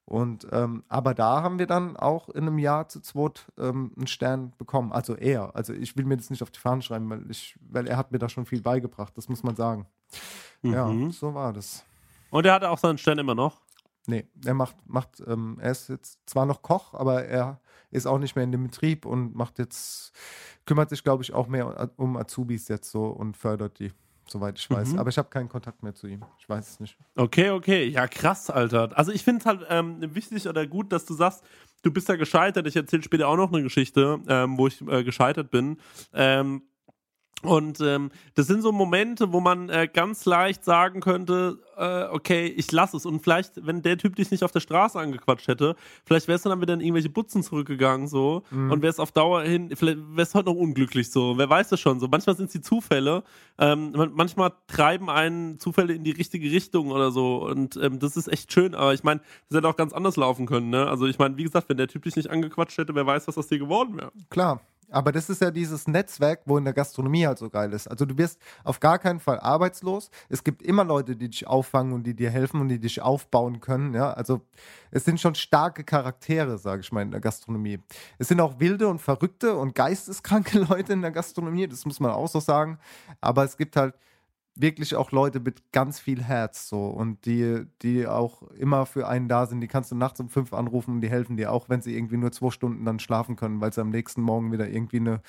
Und ähm, aber da haben wir dann auch in einem Jahr zu zweit ähm, einen Stern bekommen. Also er. Also ich will mir das nicht auf die Fahne schreiben, weil ich, weil er hat mir da schon viel beigebracht, das muss man sagen. Ja, Mhm. so war das. Und er hatte auch seinen Stern immer noch. Nee, er macht, macht, ähm, er ist jetzt zwar noch Koch, aber er ist auch nicht mehr in dem Betrieb und macht jetzt, kümmert sich, glaube ich, auch mehr um Azubis jetzt so und fördert die, soweit ich weiß. Mhm. Aber ich habe keinen Kontakt mehr zu ihm. Ich weiß es nicht. Okay, okay. Ja, krass, Alter. Also ich finde es halt ähm, wichtig oder gut, dass du sagst, du bist ja gescheitert. Ich erzähle später auch noch eine Geschichte, ähm, wo ich äh, gescheitert bin. Ähm, und ähm, das sind so Momente, wo man äh, ganz leicht sagen könnte, äh, okay, ich lasse es. Und vielleicht, wenn der Typ dich nicht auf der Straße angequatscht hätte, vielleicht wärst du dann wieder in irgendwelche Butzen zurückgegangen so Mhm. und wärst auf Dauer hin, vielleicht wärst du heute noch unglücklich so. Wer weiß das schon so. Manchmal sind es die Zufälle. Ähm, man- manchmal treiben einen Zufälle in die richtige Richtung oder so. Und ähm, das ist echt schön. Aber ich meine, das hätte auch ganz anders laufen können. Ne? Also ich meine, wie gesagt, wenn der Typ dich nicht angequatscht hätte, wer weiß, was aus dir geworden wäre. Klar. Aber das ist ja dieses Netzwerk, wo in der Gastronomie halt so geil ist. Also du wirst auf gar keinen Fall arbeitslos. Es gibt immer Leute, die dich auffangen und die dir helfen und die dich aufbauen können. Ja, also es sind schon starke Charaktere, sage ich mal, in der Gastronomie. Es sind auch wilde und verrückte und geisteskranke <laughs> Leute in der Gastronomie. Das muss man auch so sagen. Aber es gibt halt wirklich auch Leute mit ganz viel Herz so und die, die auch immer für einen da sind. Die kannst du nachts um fünf anrufen und die helfen dir auch, wenn sie irgendwie nur zwei Stunden dann schlafen können, weil sie am nächsten Morgen wieder irgendwie eine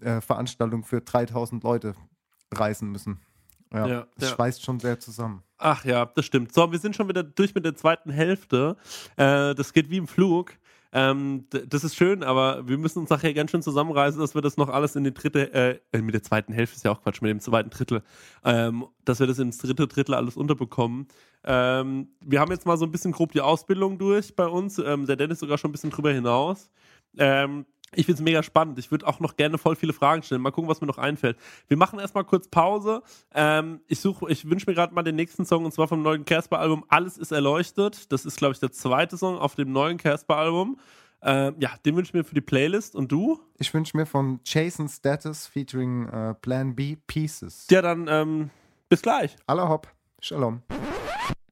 äh, Veranstaltung für 3000 Leute reißen müssen. Ja, Ja, das ja. schweißt schon sehr zusammen. Ach ja, das stimmt. So, wir sind schon wieder durch mit der zweiten Hälfte. Äh, das geht wie im Flug. Ähm, das ist schön, aber wir müssen uns nachher ganz schön zusammenreißen, dass wir das noch alles in die dritte, äh, äh, mit der zweiten Hälfte ist ja auch Quatsch, mit dem zweiten Drittel, ähm, dass wir das ins dritte Drittel alles unterbekommen. Ähm, wir haben jetzt mal so ein bisschen grob die Ausbildung durch bei uns. Ähm, der Dennis sogar schon ein bisschen drüber hinaus. Ich finde es mega spannend. Ich würde auch noch gerne voll viele Fragen stellen. Mal gucken, was mir noch einfällt. Wir machen erstmal kurz Pause. Ähm, ich suche, ich wünsche mir gerade mal den nächsten Song und zwar vom neuen Casper-Album Alles ist erleuchtet. Das ist, glaube ich, der zweite Song auf dem neuen Casper-Album. Ähm, ja, den wünsche ich mir für die Playlist. Und du? Ich wünsche mir von Jason Status featuring äh, Plan B Pieces. Ja, dann ähm, bis gleich. Allah hopp. Shalom.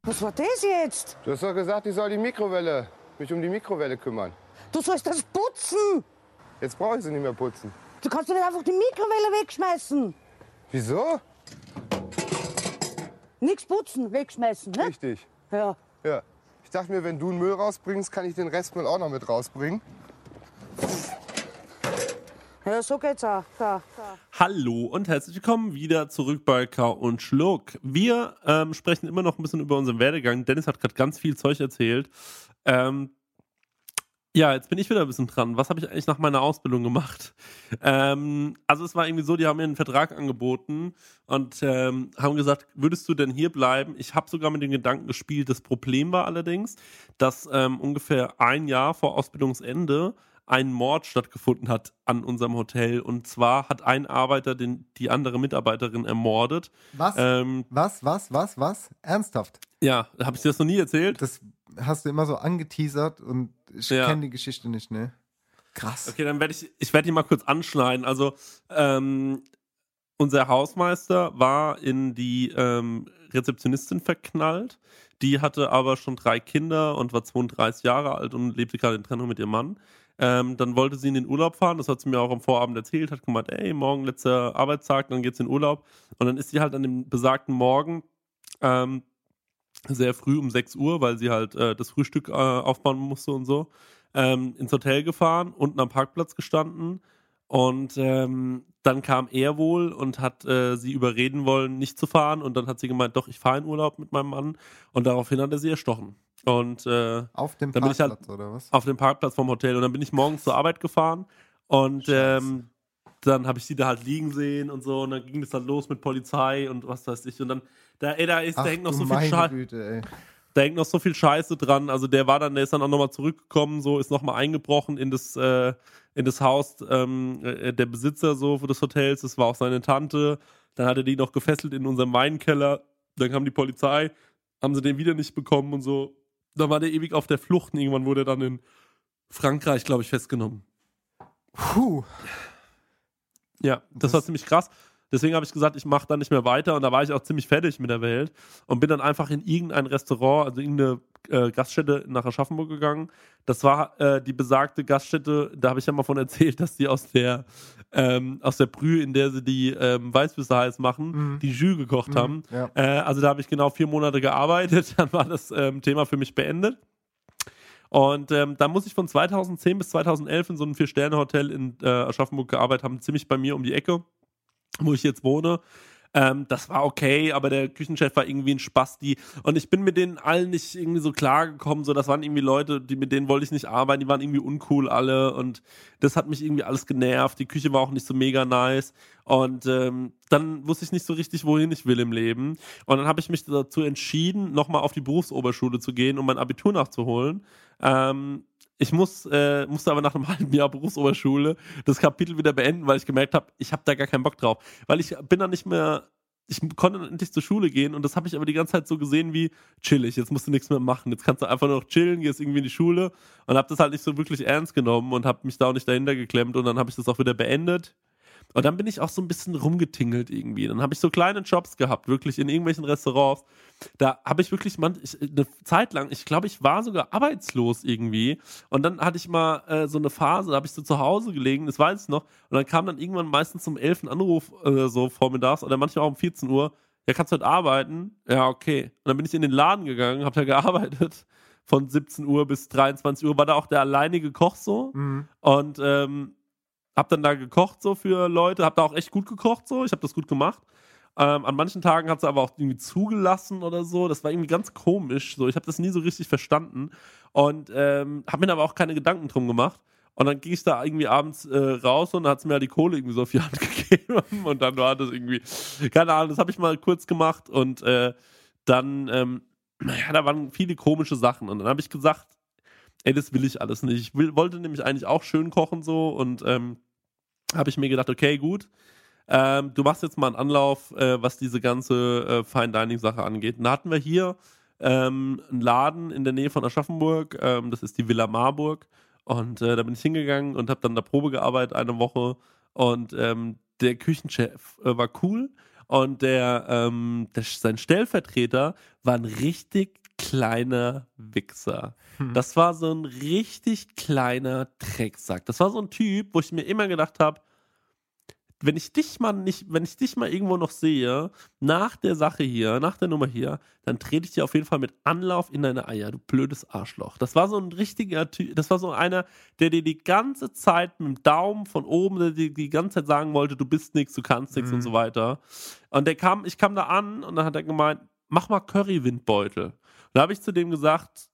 Was war das jetzt? Du hast doch gesagt, ich soll die Mikrowelle, mich um die Mikrowelle kümmern. Du sollst das putzen. Jetzt brauche ich sie nicht mehr putzen. Du kannst doch nicht einfach die Mikrowelle wegschmeißen. Wieso? Nichts putzen, wegschmeißen, ne? Richtig. Ja. Ja. Ich dachte mir, wenn du einen Müll rausbringst, kann ich den Restmüll auch noch mit rausbringen. Ja, so geht's auch. Da, da. Hallo und herzlich willkommen wieder zurück bei Kau und Schluck. Wir ähm, sprechen immer noch ein bisschen über unseren Werdegang. Dennis hat gerade ganz viel Zeug erzählt. Ähm, ja, jetzt bin ich wieder ein bisschen dran. Was habe ich eigentlich nach meiner Ausbildung gemacht? Ähm, also es war irgendwie so, die haben mir einen Vertrag angeboten und ähm, haben gesagt, würdest du denn hier bleiben? Ich habe sogar mit dem Gedanken gespielt. Das Problem war allerdings, dass ähm, ungefähr ein Jahr vor Ausbildungsende ein Mord stattgefunden hat an unserem Hotel. Und zwar hat ein Arbeiter den, die andere Mitarbeiterin ermordet. Was? Ähm, Was, was, was, was? Ernsthaft? ja, habe ich dir das noch nie erzählt? Das hast du immer so angeteasert und ich Ja. kenne die Geschichte nicht, ne? Krass. Okay, dann werde ich, ich werde die mal kurz anschneiden. Also, ähm, unser Hausmeister war in die ähm, Rezeptionistin verknallt. Die hatte aber schon drei Kinder und war 32 Jahre alt und lebte gerade in Trennung mit ihrem Mann. Ähm, dann wollte sie in den Urlaub fahren, das hat sie mir auch am Vorabend erzählt, hat gemeint, ey, morgen letzter Arbeitstag, dann geht's in Urlaub. Und dann ist sie halt an dem besagten Morgen ähm, sehr früh um 6 Uhr, weil sie halt äh, das Frühstück äh, aufbauen musste und so, ähm, ins Hotel gefahren, unten am Parkplatz gestanden Und ähm, dann kam er wohl und hat äh, sie überreden wollen, nicht zu fahren. Und dann hat sie gemeint, doch, ich fahre in Urlaub mit meinem Mann. Und daraufhin hat er sie erstochen. Und äh, Auf dem ich Parkplatz halt oder was? auf dem Parkplatz vom Hotel. Und dann bin ich morgens zur Arbeit gefahren und ähm, dann habe ich sie da halt liegen sehen und so. Und dann ging es dann los mit Polizei und was weiß ich. Und dann, da, ey, da, ist, da hängt noch so viel Scheiße. Da hängt noch so viel Scheiße dran. Also der war dann, der ist dann auch nochmal zurückgekommen, so ist nochmal eingebrochen in das, äh, in das Haus ähm, äh, der Besitzer so des Hotels. Das war auch seine Tante. Dann hat er die noch gefesselt in unserem Weinkeller. Dann kam die Polizei, haben sie den wieder nicht bekommen und so. Dann war der ewig auf der Flucht. Und irgendwann wurde er dann in Frankreich, glaube ich, festgenommen. Puh. Ja, das, war ziemlich krass. Deswegen habe ich gesagt, ich mache da nicht mehr weiter und da war ich auch ziemlich fertig mit der Welt und bin dann einfach in irgendein Restaurant, also irgendeine äh, Gaststätte nach Aschaffenburg gegangen. Das war äh, die besagte Gaststätte, da habe ich ja mal von erzählt, dass die aus der ähm, aus der Brühe, in der sie die ähm, Weißwürste heiß machen, Mhm. die Jus gekocht Mhm, haben. ja. Äh, also da habe ich genau vier Monate gearbeitet, <laughs> dann war das ähm, Thema für mich beendet. Und ähm, da muss ich von 2010 bis 2011 in so einem Vier-Sterne-Hotel in äh, Aschaffenburg gearbeitet haben, ziemlich bei mir um die Ecke, wo ich jetzt wohne. Ähm, das war okay, aber der Küchenchef war irgendwie ein Spasti. Und ich bin mit denen allen nicht irgendwie so klar gekommen. So, das waren irgendwie Leute, die, mit denen wollte ich nicht arbeiten, die waren irgendwie uncool alle. Und das hat mich irgendwie alles genervt. Die Küche war auch nicht so mega nice. Und ähm, dann wusste ich nicht so richtig, wohin ich will im Leben. Und dann habe ich mich dazu entschieden, nochmal auf die Berufsoberschule zu gehen, um mein Abitur nachzuholen. Ähm, ich muss, äh, musste aber nach einem <laughs> halben Jahr Berufsoberschule das Kapitel wieder beenden, weil ich gemerkt habe, ich habe da gar keinen Bock drauf. Weil ich bin dann nicht mehr, ich konnte endlich zur Schule gehen und das habe ich aber die ganze Zeit so gesehen wie chillig, jetzt musst du nichts mehr machen, jetzt kannst du einfach nur noch chillen, gehst irgendwie in die Schule und habe das halt nicht so wirklich ernst genommen und habe mich da auch nicht dahinter geklemmt und dann habe ich das auch wieder beendet. Und dann bin ich auch so ein bisschen rumgetingelt irgendwie. Dann habe ich so kleine Jobs gehabt, wirklich in irgendwelchen Restaurants. Da habe ich wirklich man, ich, eine Zeit lang, ich glaube, ich war sogar arbeitslos irgendwie. Und dann hatte ich mal äh, so eine Phase, da habe ich so zu Hause gelegen, das weiß ich noch. Und dann kam dann irgendwann meistens um 11 ein Anruf äh, so vormittags oder manchmal auch um 14 Uhr. Ja, kannst du heute arbeiten? Ja, okay. Und dann bin ich in den Laden gegangen, habe da gearbeitet. Von 17 Uhr bis 23 Uhr war da auch der alleinige Koch so. Mhm. Und ähm, hab dann da gekocht so für Leute, hab da auch echt gut gekocht so, ich habe das gut gemacht. Ähm, an manchen Tagen hat sie aber auch irgendwie zugelassen oder so. Das war irgendwie ganz komisch. So, ich habe das nie so richtig verstanden und ähm, habe mir aber auch keine Gedanken drum gemacht. Und dann ging ich da irgendwie abends äh, raus und hat sie mir halt die Kohle irgendwie so auf die <laughs> Hand gegeben und dann war das irgendwie, keine Ahnung, das habe ich mal kurz gemacht und äh, dann, ähm, ja, da waren viele komische Sachen und dann habe ich gesagt, ey, das will ich alles nicht. Ich will, wollte nämlich eigentlich auch schön kochen so und ähm, habe ich mir gedacht, okay, gut, ähm, du machst jetzt mal einen Anlauf, äh, was diese ganze äh, Fine Dining Sache angeht. Und da hatten wir hier ähm, einen Laden in der Nähe von Aschaffenburg, ähm, das ist die Villa Marburg. Und äh, da bin ich hingegangen und habe dann da Probe gearbeitet eine Woche. Und ähm, der Küchenchef äh, war cool und der, ähm, der, sein Stellvertreter war ein richtig kleiner Wichser. Hm. Das war so ein richtig kleiner Drecksack. Das war so ein Typ, wo ich mir immer gedacht habe, wenn ich dich mal nicht, wenn ich dich mal irgendwo noch sehe, nach der Sache hier, nach der Nummer hier, dann trete ich dir auf jeden Fall mit Anlauf in deine Eier, du blödes Arschloch. Das war so ein richtiger Typ, das war so einer, der dir die ganze Zeit mit dem Daumen von oben, der dir die ganze Zeit sagen wollte, du bist nichts, du kannst nichts Mhm. und so weiter. Und der kam, ich kam da an und dann hat er gemeint, mach mal Curry-Windbeutel. Und da habe ich zu dem gesagt,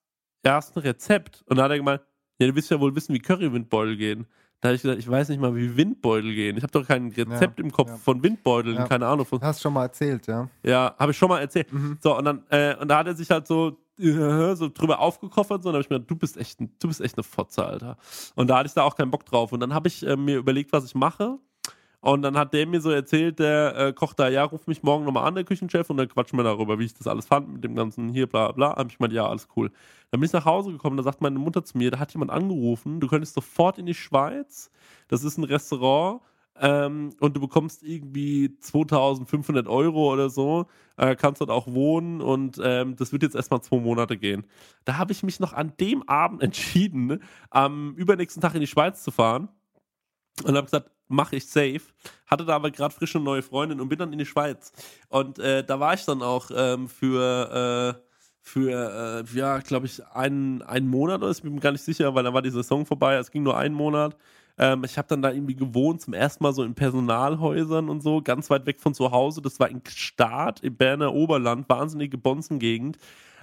ja, hast ein Rezept. Und da hat er gemeint, ja, du wirst ja wohl wissen, wie Curry-Windbeutel gehen. Da habe ich gesagt, ich weiß nicht mal, wie Windbeutel gehen. Ich habe doch kein Rezept Ja, im Kopf ja. von Windbeuteln, Ja. keine Ahnung. Von, Hast schon mal erzählt, ja. ja, habe ich schon mal erzählt. Mhm. So, und dann, äh, und da hat er sich halt so, äh, <laughs> so drüber aufgekoffert, so, und dann habe ich mir gedacht, du bist echt, du bist echt eine Fotze, Alter. Und da hatte ich da auch keinen Bock drauf. Und dann habe ich äh, mir überlegt, was ich mache. Und dann hat der mir so erzählt, der äh, Koch da, ja, ruf mich morgen nochmal an, der Küchenchef, und dann quatschen wir darüber, wie ich das alles fand mit dem ganzen hier, bla bla. Hab ich gemeint, ja, alles cool. Dann bin ich nach Hause gekommen, da sagt meine Mutter zu mir, da hat jemand angerufen, du könntest sofort in die Schweiz. Das ist ein Restaurant. Ähm, und du bekommst irgendwie 2500 Euro oder so, äh, kannst dort auch wohnen und ähm, das wird jetzt erstmal zwei Monate gehen. Da habe ich mich noch an dem Abend <laughs> entschieden, am übernächsten Tag in die Schweiz zu fahren und habe gesagt, mache ich safe. Hatte da aber gerade frische neue Freundin und bin dann in die Schweiz. Und äh, da war ich dann auch ähm, für, äh, für äh, ja, glaube ich, einen, einen Monat oder bin mir gar nicht sicher, weil da war die Saison vorbei. Es ging nur einen Monat. Ähm, ich habe dann da irgendwie gewohnt, zum ersten Mal so in Personalhäusern und so, ganz weit weg von zu Hause. Das war in Start, im Berner Oberland, wahnsinnige Bonzengegend.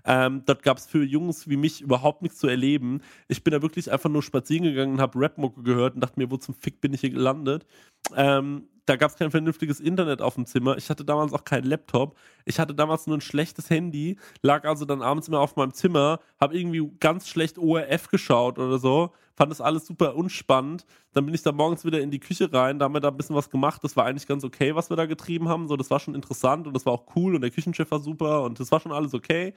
Ähm, dort gab es für Jungs wie mich überhaupt nichts zu erleben. Ich bin da wirklich einfach nur spazieren gegangen und habe Rapmucke gehört und dachte mir, wo zum Fick bin ich hier gelandet? Ähm, da gab es kein vernünftiges Internet auf dem Zimmer. Ich hatte damals auch keinen Laptop. Ich hatte damals nur ein schlechtes Handy, lag also dann abends immer auf meinem Zimmer, habe irgendwie ganz schlecht ORF geschaut oder so, fand das alles super unspannend. Dann bin ich da morgens wieder in die Küche rein, da haben wir da ein bisschen was gemacht. Das war eigentlich ganz okay, was wir da getrieben haben. So, das war schon interessant und das war auch cool und der Küchenchef war super und das war schon alles okay.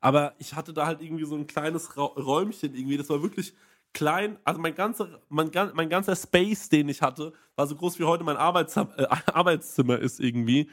Aber ich hatte da halt irgendwie so ein kleines Ra Räumchen irgendwie. Das war wirklich klein, also mein ganzer, mein, mein ganzer Space, den ich hatte, war so groß wie heute mein Arbeitszimmer, äh, <laughs> Arbeitszimmer ist irgendwie.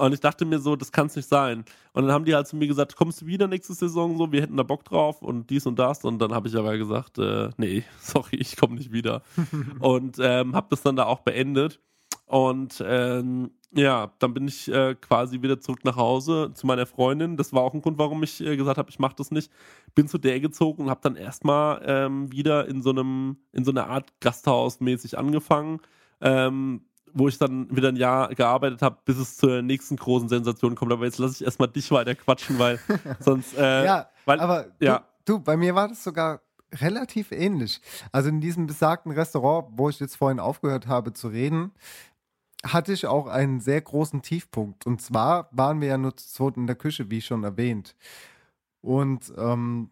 Und ich dachte mir so, das kann es nicht sein. Und dann haben die halt zu mir gesagt, kommst du wieder nächste Saison so, wir hätten da Bock drauf und dies und das. Und dann habe ich aber gesagt, äh, nee, <laughs> sorry, ich komme nicht wieder. <laughs> und ähm, habe das dann da auch beendet. Und ähm, ja, dann bin ich äh, quasi wieder zurück nach Hause zu meiner Freundin. Das war auch ein Grund, warum ich äh, gesagt habe, ich mache das nicht. Bin zu der gezogen und habe dann erstmal ähm, wieder in so einem, in so einer Art Gasthaus mäßig angefangen, ähm, wo ich dann wieder ein Jahr gearbeitet habe, bis es zur nächsten großen Sensation kommt. Aber jetzt lasse ich erstmal dich weiter quatschen, weil <laughs> sonst. Äh, ja, weil, aber ja. Du, du, bei mir war das sogar relativ ähnlich. Also in diesem besagten Restaurant, wo ich jetzt vorhin aufgehört habe zu reden, hatte ich auch einen sehr großen Tiefpunkt. Und zwar waren wir ja nur zu zweit in der Küche, wie schon erwähnt. Und ähm,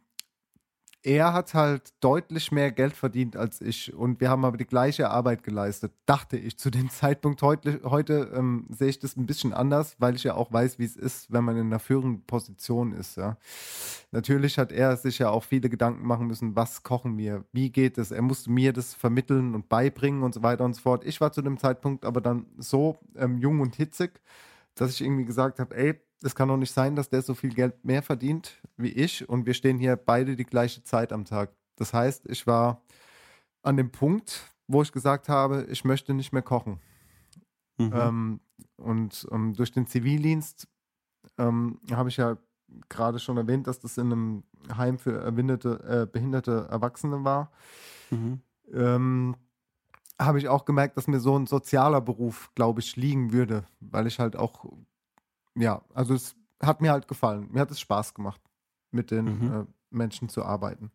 er hat halt deutlich mehr Geld verdient als ich und wir haben aber die gleiche Arbeit geleistet, dachte ich zu dem <laughs> Zeitpunkt. Heute, heute ähm, sehe ich das ein bisschen anders, weil ich ja auch weiß, wie es ist, wenn man in einer führenden Position ist. Ja. Natürlich hat er sich ja auch viele Gedanken machen müssen, was kochen wir, wie geht es. Er musste mir das vermitteln und beibringen und so weiter und so fort. Ich war zu dem Zeitpunkt aber dann so ähm, jung und hitzig, dass ich irgendwie gesagt habe, ey, es kann doch nicht sein, dass der so viel Geld mehr verdient wie ich und wir stehen hier beide die gleiche Zeit am Tag. Das heißt, ich war an dem Punkt, wo ich gesagt habe, ich möchte nicht mehr kochen. Mhm. Ähm, und ähm, durch den Zivildienst ähm, habe ich ja gerade schon erwähnt, dass das in einem Heim für äh, behinderte Erwachsene war. Mhm. Ähm, habe ich auch gemerkt, dass mir so ein sozialer Beruf, glaube ich, liegen würde, weil ich halt auch ja, also es hat mir halt gefallen. Mir hat es Spaß gemacht, mit den mhm. äh, Menschen zu arbeiten.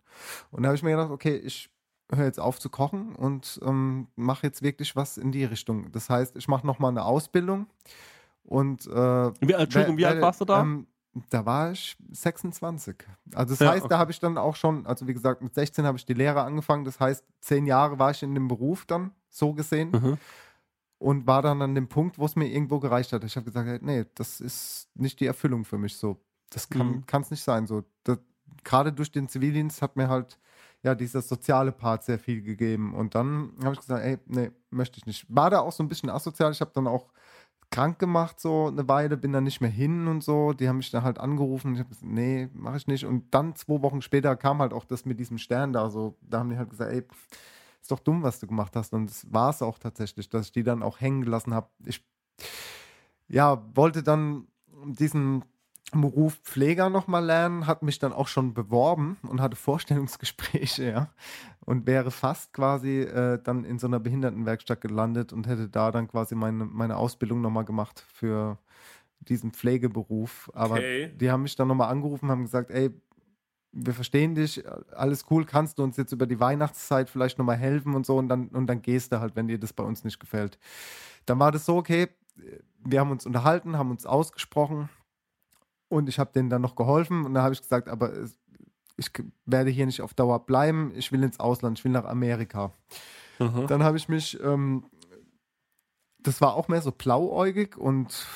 Und da habe ich mir gedacht, okay, ich höre jetzt auf zu kochen und ähm, mache jetzt wirklich was in die Richtung. Das heißt, ich mache nochmal eine Ausbildung und äh, wie, Entschuldigung, wie alt warst du da? Ähm, da war ich 26. Also das ja, heißt, okay. da habe ich dann auch schon, also wie gesagt, mit 16 habe ich die Lehre angefangen. Das heißt, zehn Jahre war ich in dem Beruf dann, so gesehen. Mhm und war dann an dem Punkt, wo es mir irgendwo gereicht hat. Ich habe gesagt, nee, das ist nicht die Erfüllung für mich so. Das kann es mhm. nicht sein. So, gerade durch den Zivildienst hat mir halt ja dieser soziale Part sehr viel gegeben. Und dann habe ich gesagt, ey, nee, möchte ich nicht. War da auch so ein bisschen asozial. Ich habe dann auch krank gemacht so eine Weile, bin dann nicht mehr hin und so. Die haben mich dann halt angerufen. Ich habe gesagt, nee, mache ich nicht. Und dann zwei Wochen später kam halt auch das mit diesem Stern da. So, da haben die halt gesagt, ey, ist doch dumm, was du gemacht hast. Und es war es auch tatsächlich, dass ich die dann auch hängen gelassen habe. Ich ja, wollte dann diesen Beruf Pfleger nochmal lernen, hat mich dann auch schon beworben und hatte Vorstellungsgespräche, <laughs> ja. Und wäre fast quasi äh, dann in so einer Behindertenwerkstatt gelandet und hätte da dann quasi meine, meine Ausbildung nochmal gemacht für diesen Pflegeberuf. Aber okay. die haben mich dann nochmal angerufen, haben gesagt, ey, wir verstehen dich, alles cool, kannst du uns jetzt über die Weihnachtszeit vielleicht nochmal helfen und so und dann, und dann gehst du halt, wenn dir das bei uns nicht gefällt. Dann war das so, okay, wir haben uns unterhalten, haben uns ausgesprochen und ich habe denen dann noch geholfen und dann habe ich gesagt, aber ich werde hier nicht auf Dauer bleiben, ich will ins Ausland, ich will nach Amerika. Mhm. Dann habe ich mich, ähm, das war auch mehr so blauäugig und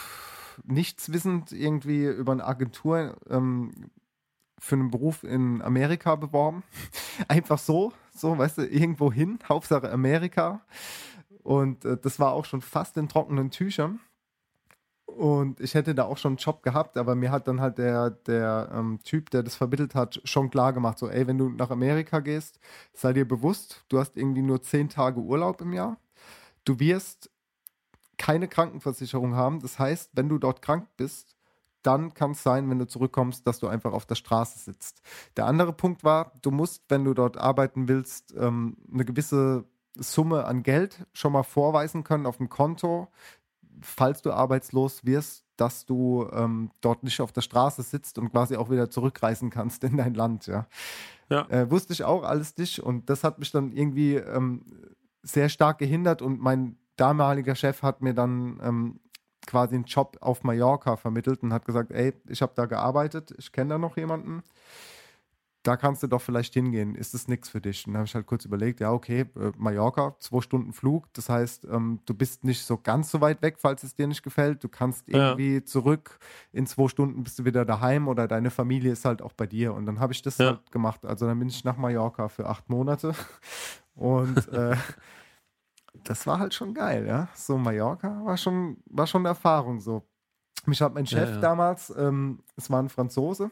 nichts wissend irgendwie über eine Agentur ähm, für einen Beruf in Amerika beworben. <laughs> Einfach so, so, weißt du, irgendwo hin, Hauptsache Amerika. Und äh, das war auch schon fast in trockenen Tüchern. Und ich hätte da auch schon einen Job gehabt, aber mir hat dann halt der, der ähm, Typ, der das vermittelt hat, schon klar gemacht, so, ey, wenn du nach Amerika gehst, sei dir bewusst, du hast irgendwie nur zehn Tage Urlaub im Jahr. Du wirst keine Krankenversicherung haben. Das heißt, wenn du dort krank bist, dann kann es sein, wenn du zurückkommst, dass du einfach auf der Straße sitzt. Der andere Punkt war, du musst, wenn du dort arbeiten willst, ähm, eine gewisse Summe an Geld schon mal vorweisen können auf dem Konto, falls du arbeitslos wirst, dass du ähm, dort nicht auf der Straße sitzt und quasi auch wieder zurückreisen kannst in dein Land, ja. Ja. Äh, wusste ich auch alles nicht und das hat mich dann irgendwie ähm, sehr stark gehindert und mein damaliger Chef hat mir dann ähm, quasi einen Job auf Mallorca vermittelt und hat gesagt, ey, ich habe da gearbeitet, ich kenne da noch jemanden, da kannst du doch vielleicht hingehen, ist das nichts für dich? Und dann habe ich halt kurz überlegt, ja, okay, äh, Mallorca, zwei Stunden Flug, das heißt, ähm, du bist nicht so ganz so weit weg, falls es dir nicht gefällt, du kannst Ja. irgendwie zurück, in zwei Stunden bist du wieder daheim oder deine Familie ist halt auch bei dir. Und dann habe ich das Ja. halt gemacht, also dann bin ich nach Mallorca für acht Monate. <laughs> Und äh, das war halt schon geil, ja. So Mallorca war schon, war schon eine Erfahrung so. Mich hat mein Ja, Chef ja. damals, ähm, es war ein Franzose,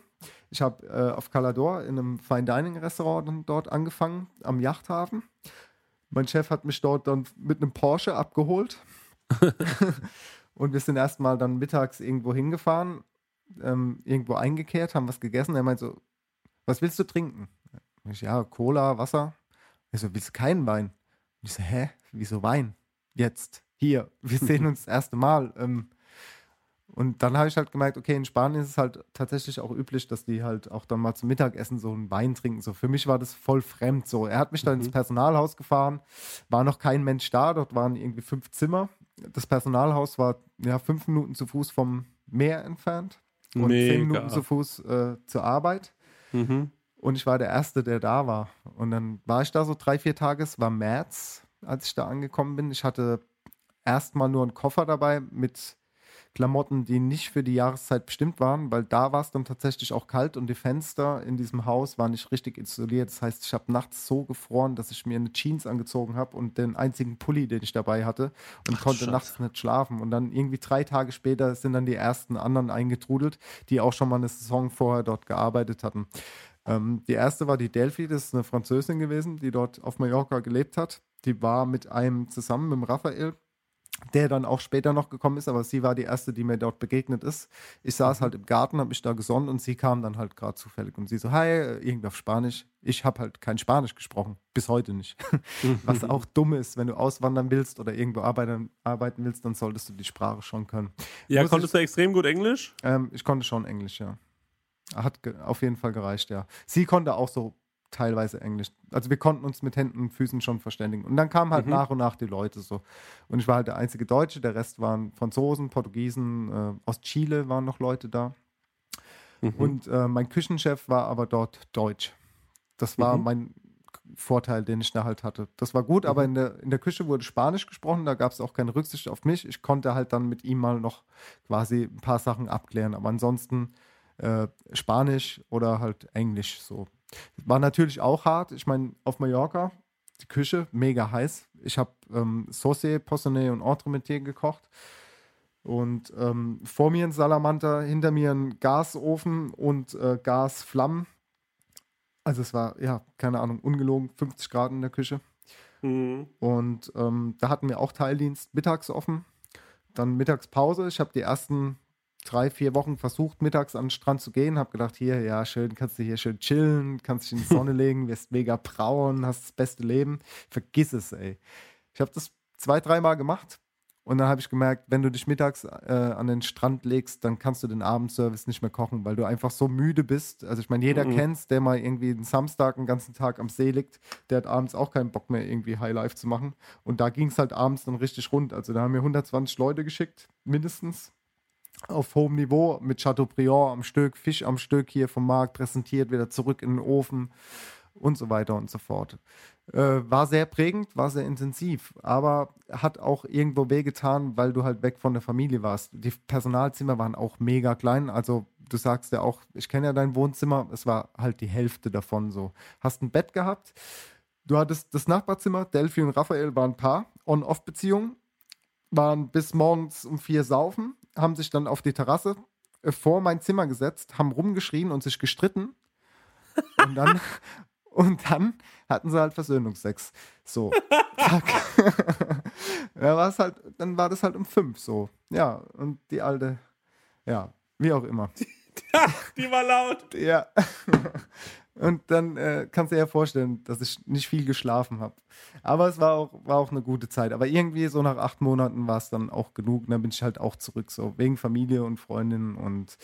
ich habe äh, auf Calador in einem Fine Dining Restaurant dort angefangen, am Yachthafen. Mein Chef hat mich dort dann mit einem Porsche abgeholt. <laughs> <laughs> und wir sind erstmal dann mittags irgendwo hingefahren, ähm, irgendwo eingekehrt, haben was gegessen. Er meint so, was willst du trinken? Ich, ja, Cola, Wasser. Ich so, willst du keinen Wein? Ich so, hä? Wieso Wein? Jetzt, hier, wir sehen <laughs> uns das erste Mal. Ähm, und dann habe ich halt gemerkt, okay, in Spanien ist es halt tatsächlich auch üblich, dass die halt auch dann mal zum Mittagessen so einen Wein trinken. So für mich war das voll fremd. So, er hat mich dann ins Personalhaus gefahren, war noch kein Mensch da, dort waren irgendwie fünf Zimmer. Das Personalhaus war ja fünf Minuten zu Fuß vom Meer entfernt und zehn Mega. Minuten zu Fuß äh, zur Arbeit. Mhm. Und ich war der Erste, der da war. Und dann war ich da so drei, vier Tage. Es war März, als ich da angekommen bin. Ich hatte erstmal nur einen Koffer dabei mit Klamotten, die nicht für die Jahreszeit bestimmt waren, weil da war es dann tatsächlich auch kalt und die Fenster in diesem Haus waren nicht richtig isoliert. Das heißt, ich habe nachts so gefroren, dass ich mir eine Jeans angezogen habe und den einzigen Pulli, den ich dabei hatte und konnte Scheiße. nachts nicht schlafen. Und dann irgendwie drei Tage später sind dann die ersten anderen eingetrudelt, die auch schon mal eine Saison vorher dort gearbeitet hatten. Ähm, die erste war die Delphi, das ist eine Französin gewesen, die dort auf Mallorca gelebt hat. Die war mit einem zusammen, mit dem Raphael, der dann auch später noch gekommen ist, aber sie war die erste, die mir dort begegnet ist. Ich saß halt im Garten, habe mich da gesonnen und sie kam dann halt gerade zufällig und sie so, hi, irgendwie auf Spanisch. Ich habe halt kein Spanisch gesprochen, bis heute nicht. <laughs> Was auch dumm ist, wenn du auswandern willst oder irgendwo arbeiten, arbeiten willst, dann solltest du die Sprache schon können. Ja, Muss konntest du extrem gut Englisch? ähm, ich konnte schon Englisch, ja. Hat auf jeden Fall gereicht, ja. Sie konnte auch so teilweise Englisch. Also wir konnten uns mit Händen und Füßen schon verständigen. Und dann kamen halt Mhm. nach und nach die Leute so. Und ich war halt der einzige Deutsche, der Rest waren Franzosen, Portugiesen, äh, aus Chile waren noch Leute da. Mhm. Und äh, mein Küchenchef war aber dort Deutsch. Das war Mhm. mein Vorteil, den ich da halt hatte. Das war gut, aber in der, in der Küche wurde Spanisch gesprochen, da gab es auch keine Rücksicht auf mich. Ich konnte halt dann mit ihm mal noch quasi ein paar Sachen abklären, aber ansonsten äh, Spanisch oder halt Englisch so. War natürlich auch hart. Ich meine, auf Mallorca, die Küche, mega heiß. Ich habe ähm, Sauce, Poissonnet und Entremetier gekocht. Und ähm, vor mir ein Salamander, hinter mir ein Gasofen und äh, Gasflammen. Also es war, ja, keine Ahnung, ungelogen, 50 Grad in der Küche. Mhm. Und ähm, da hatten wir auch Teildienst mittags offen. Dann Mittagspause. Ich habe die ersten drei, vier Wochen versucht, mittags an den Strand zu gehen. Habe gedacht, hier, ja, schön, kannst du hier schön chillen, kannst dich in die Sonne <laughs> legen, wirst mega braun, hast das beste Leben. Vergiss es, ey. Ich habe das zwei, dreimal gemacht. Und dann habe ich gemerkt, wenn du dich mittags äh, an den Strand legst, dann kannst du den Abendservice nicht mehr kochen, weil du einfach so müde bist. Also ich meine, jeder Mhm. kennt's, der mal irgendwie einen Samstag einen ganzen Tag am See liegt, der hat abends auch keinen Bock mehr irgendwie Highlife zu machen. Und da ging es halt abends dann richtig rund. Also da haben wir 120 Leute geschickt, mindestens auf hohem Niveau mit Chateaubriand am Stück, Fisch am Stück hier vom Markt präsentiert, wieder zurück in den Ofen und so weiter und so fort. Äh, war sehr prägend, war sehr intensiv, aber hat auch irgendwo wehgetan, weil du halt weg von der Familie warst. Die Personalzimmer waren auch mega klein, also du sagst ja auch, ich kenne ja dein Wohnzimmer, es war halt die Hälfte davon so. Hast ein Bett gehabt, du hattest das Nachbarzimmer, Delphi und Raphael waren ein Paar, On-Off-Beziehung, waren bis morgens um vier saufen, haben sich dann auf die Terrasse äh, vor mein Zimmer gesetzt, haben rumgeschrien und sich gestritten. Und dann, <laughs> und dann hatten sie halt Versöhnungsex. So. <laughs> Ja, war's halt, dann war das halt um fünf so. Ja, und die alte, ja, wie auch immer. <laughs> Die war laut. Ja. <laughs> Und dann äh, kannst du dir ja vorstellen, dass ich nicht viel geschlafen habe. Aber es war auch, war auch eine gute Zeit. Aber irgendwie so nach acht Monaten war es dann auch genug. Und dann bin ich halt auch zurück, so wegen Familie und Freundinnen und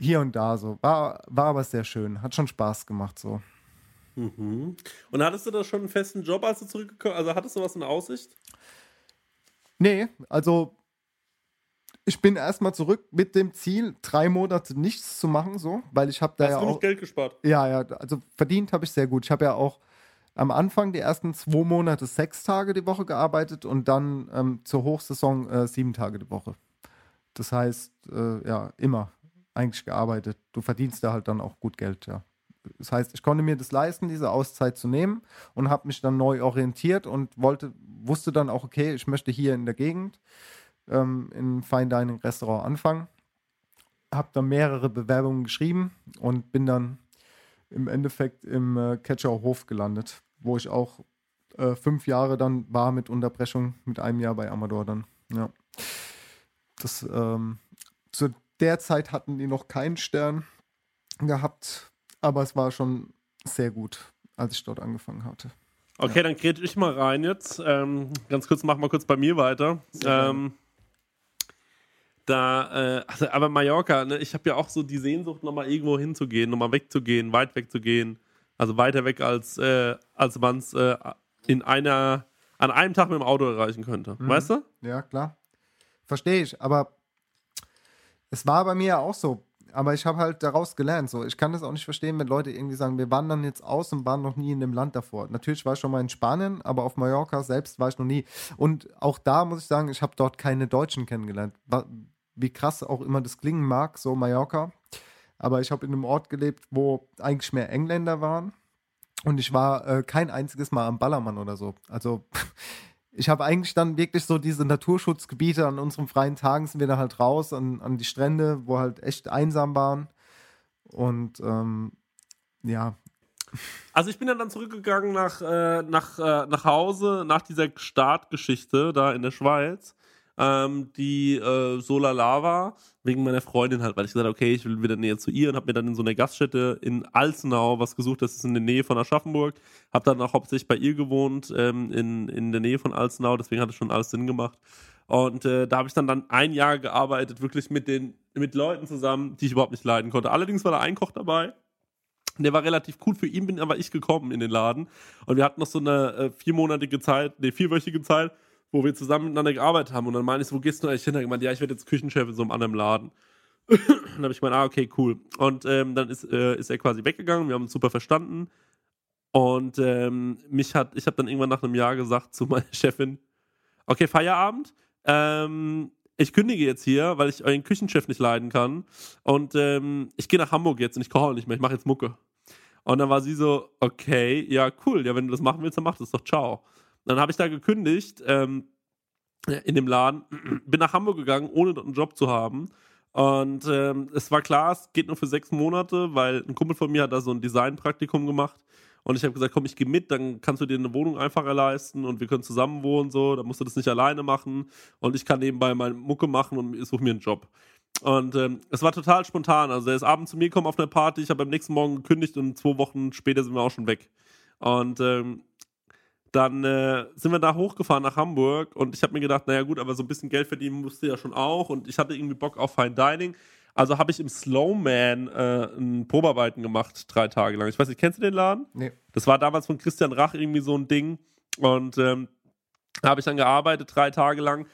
hier und da so. War, war aber sehr schön. Hat schon Spaß gemacht so. Mhm. Und hattest du da schon einen festen Job, als du zurückgekommen Also hattest du was in Aussicht? Nee, also ich bin erstmal zurück mit dem Ziel, drei Monate nichts zu machen, so, weil ich habe da Hast ja du auch. noch Geld gespart? Ja, ja, also verdient habe ich sehr gut. Ich habe ja auch am Anfang die ersten zwei Monate sechs Tage die Woche gearbeitet und dann ähm, zur Hochsaison äh, sieben Tage die Woche. Das heißt, äh, ja, immer eigentlich gearbeitet. Du verdienst da halt dann auch gut Geld, ja. Das heißt, ich konnte mir das leisten, diese Auszeit zu nehmen und habe mich dann neu orientiert und wollte, wusste dann auch, okay, ich möchte hier in der Gegend ähm, in Fine Dining Restaurant anfangen. Habe dann mehrere Bewerbungen geschrieben und bin dann im Endeffekt im äh, Ketschauer Hof gelandet, wo ich auch äh, fünf Jahre dann war mit Unterbrechung, mit einem Jahr bei Amador dann. Ja. Das, ähm, zu der Zeit hatten die noch keinen Stern gehabt, aber es war schon sehr gut, als ich dort angefangen hatte. Okay, dann grätsch ich mal rein jetzt. Ähm, ganz kurz, mach mal kurz bei mir weiter. Ähm, da, äh, also, aber Mallorca, ne, ich habe ja auch so die Sehnsucht, nochmal irgendwo hinzugehen, nochmal wegzugehen, weit wegzugehen. Also weiter weg, als, äh, als man es äh, in einer, an einem Tag mit dem Auto erreichen könnte. Mhm. Weißt du? Ja, klar. Verstehe ich, aber es war bei mir ja auch so. Aber ich habe halt daraus gelernt. So. Ich kann das auch nicht verstehen, wenn Leute irgendwie sagen, wir wandern jetzt aus und waren noch nie in dem Land davor. Natürlich war ich schon mal in Spanien, aber auf Mallorca selbst war ich noch nie. Und auch da muss ich sagen, ich habe dort keine Deutschen kennengelernt. Wie krass auch immer das klingen mag, so Mallorca. Aber ich habe in einem Ort gelebt, wo eigentlich mehr Engländer waren. Und ich war äh, kein einziges Mal am Ballermann oder so. Also <laughs> ich habe eigentlich dann wirklich so diese Naturschutzgebiete an unseren freien Tagen sind wir da halt raus an, an die Strände, wo halt echt einsam waren. Und ähm, ja, Also ich bin dann, dann zurückgegangen nach, äh, nach, äh, nach Hause, nach dieser Startgeschichte da in der Schweiz, ähm, die äh, so lala war, wegen meiner Freundin halt, weil ich gesagt habe, okay, ich will wieder näher zu ihr und habe mir dann in so einer Gaststätte in Alzenau was gesucht, das ist in der Nähe von Aschaffenburg, habe dann auch hauptsächlich bei ihr gewohnt, ähm, in, in der Nähe von Alzenau, deswegen hat es schon alles Sinn gemacht. Und äh, da habe ich dann, dann ein Jahr gearbeitet, wirklich mit den mit Leuten zusammen, die ich überhaupt nicht leiden konnte. Allerdings war da ein Koch dabei, der war relativ cool. Für ihn bin aber ich gekommen in den Laden. Und wir hatten noch so eine äh, viermonatige Zeit, nee, vierwöchige Zeit, wo wir zusammen miteinander gearbeitet haben. Und dann meinte ich wo gehst du eigentlich hin? Er gemeint, ja, ich werde jetzt Küchenchef in so einem anderen Laden. <clears throat> dann habe ich gemeint, ah, okay, cool. Und ähm, dann ist, äh, ist er quasi weggegangen. Wir haben uns super verstanden. Und ähm, mich hat, ich habe dann irgendwann nach einem Jahr gesagt zu <laughs> meiner Chefin, okay, Feierabend. Ähm, ich kündige jetzt hier, weil ich euren Küchenchef nicht leiden kann. Und ähm, ich gehe nach Hamburg jetzt und ich koche nicht mehr. Ich mache jetzt Mucke. Und dann war sie so, okay, ja, cool. Ja, wenn du das machen willst, dann mach das doch. Ciao. Dann habe ich da gekündigt ähm, in dem Laden, <clears throat> bin nach Hamburg gegangen, ohne dort einen Job zu haben. Und ähm, es war klar, es geht nur für sechs Monate, weil ein Kumpel von mir hat da so ein Designpraktikum gemacht. Und ich habe gesagt, komm, ich gehe mit, dann kannst du dir eine Wohnung einfacher leisten und wir können zusammen wohnen, so, dann musst du das nicht alleine machen. Und ich kann nebenbei meine Mucke machen und suche mir einen Job. Und ähm, es war total spontan. Also er ist abends zu mir gekommen auf eine Party, ich habe am nächsten Morgen gekündigt und zwei Wochen später sind wir auch schon weg. Und ähm, dann äh, sind wir da hochgefahren nach Hamburg und ich habe mir gedacht, naja gut, aber so ein bisschen Geld verdienen musste ja schon auch und ich hatte irgendwie Bock auf Fine Dining. Also habe ich im Slowman äh, ein Probearbeiten gemacht, drei Tage lang. Ich weiß nicht, kennst du den Laden? Nee. Das war damals von Christian Rach irgendwie so ein Ding. Und ähm, da habe ich dann gearbeitet, drei Tage lang.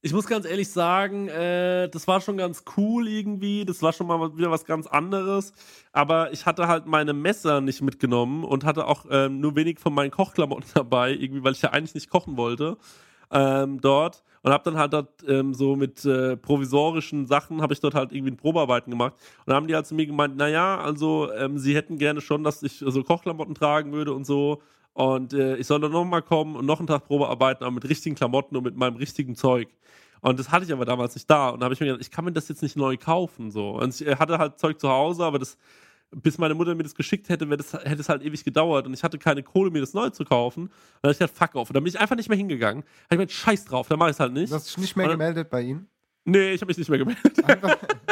Ich muss ganz ehrlich sagen, äh, das war schon ganz cool irgendwie. Das war schon mal wieder was ganz anderes. Aber ich hatte halt meine Messer nicht mitgenommen und hatte auch ähm, nur wenig von meinen Kochklamotten <laughs> dabei, irgendwie, weil ich ja eigentlich nicht kochen wollte ähm, dort. Und habe dann halt dort ähm, so mit äh, provisorischen Sachen, habe ich dort halt irgendwie Probearbeiten gemacht. Und dann haben die halt zu mir gemeint, naja, also ähm, sie hätten gerne schon, dass ich so Kochklamotten tragen würde und so. Und äh, ich soll dann nochmal kommen und noch einen Tag Probearbeiten, aber mit richtigen Klamotten und mit meinem richtigen Zeug. Und das hatte ich aber damals nicht da. Und da habe ich mir gedacht, ich kann mir das jetzt nicht neu kaufen. So. Und ich äh, hatte halt Zeug zu Hause, aber das, bis meine Mutter mir das geschickt hätte, das, hätte es halt ewig gedauert. Und ich hatte keine Kohle, mir das neu zu kaufen. Und dann habe ich gesagt, fuck off. Und dann bin ich einfach nicht mehr hingegangen. Da habe ich mir scheiß drauf, dann mache ich es halt nicht. Du hast dich nicht mehr dann- gemeldet bei ihnen? Nee, ich habe mich nicht mehr gemeldet.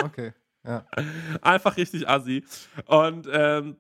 Okay. Ja. <laughs> Einfach richtig assi. Und ähm,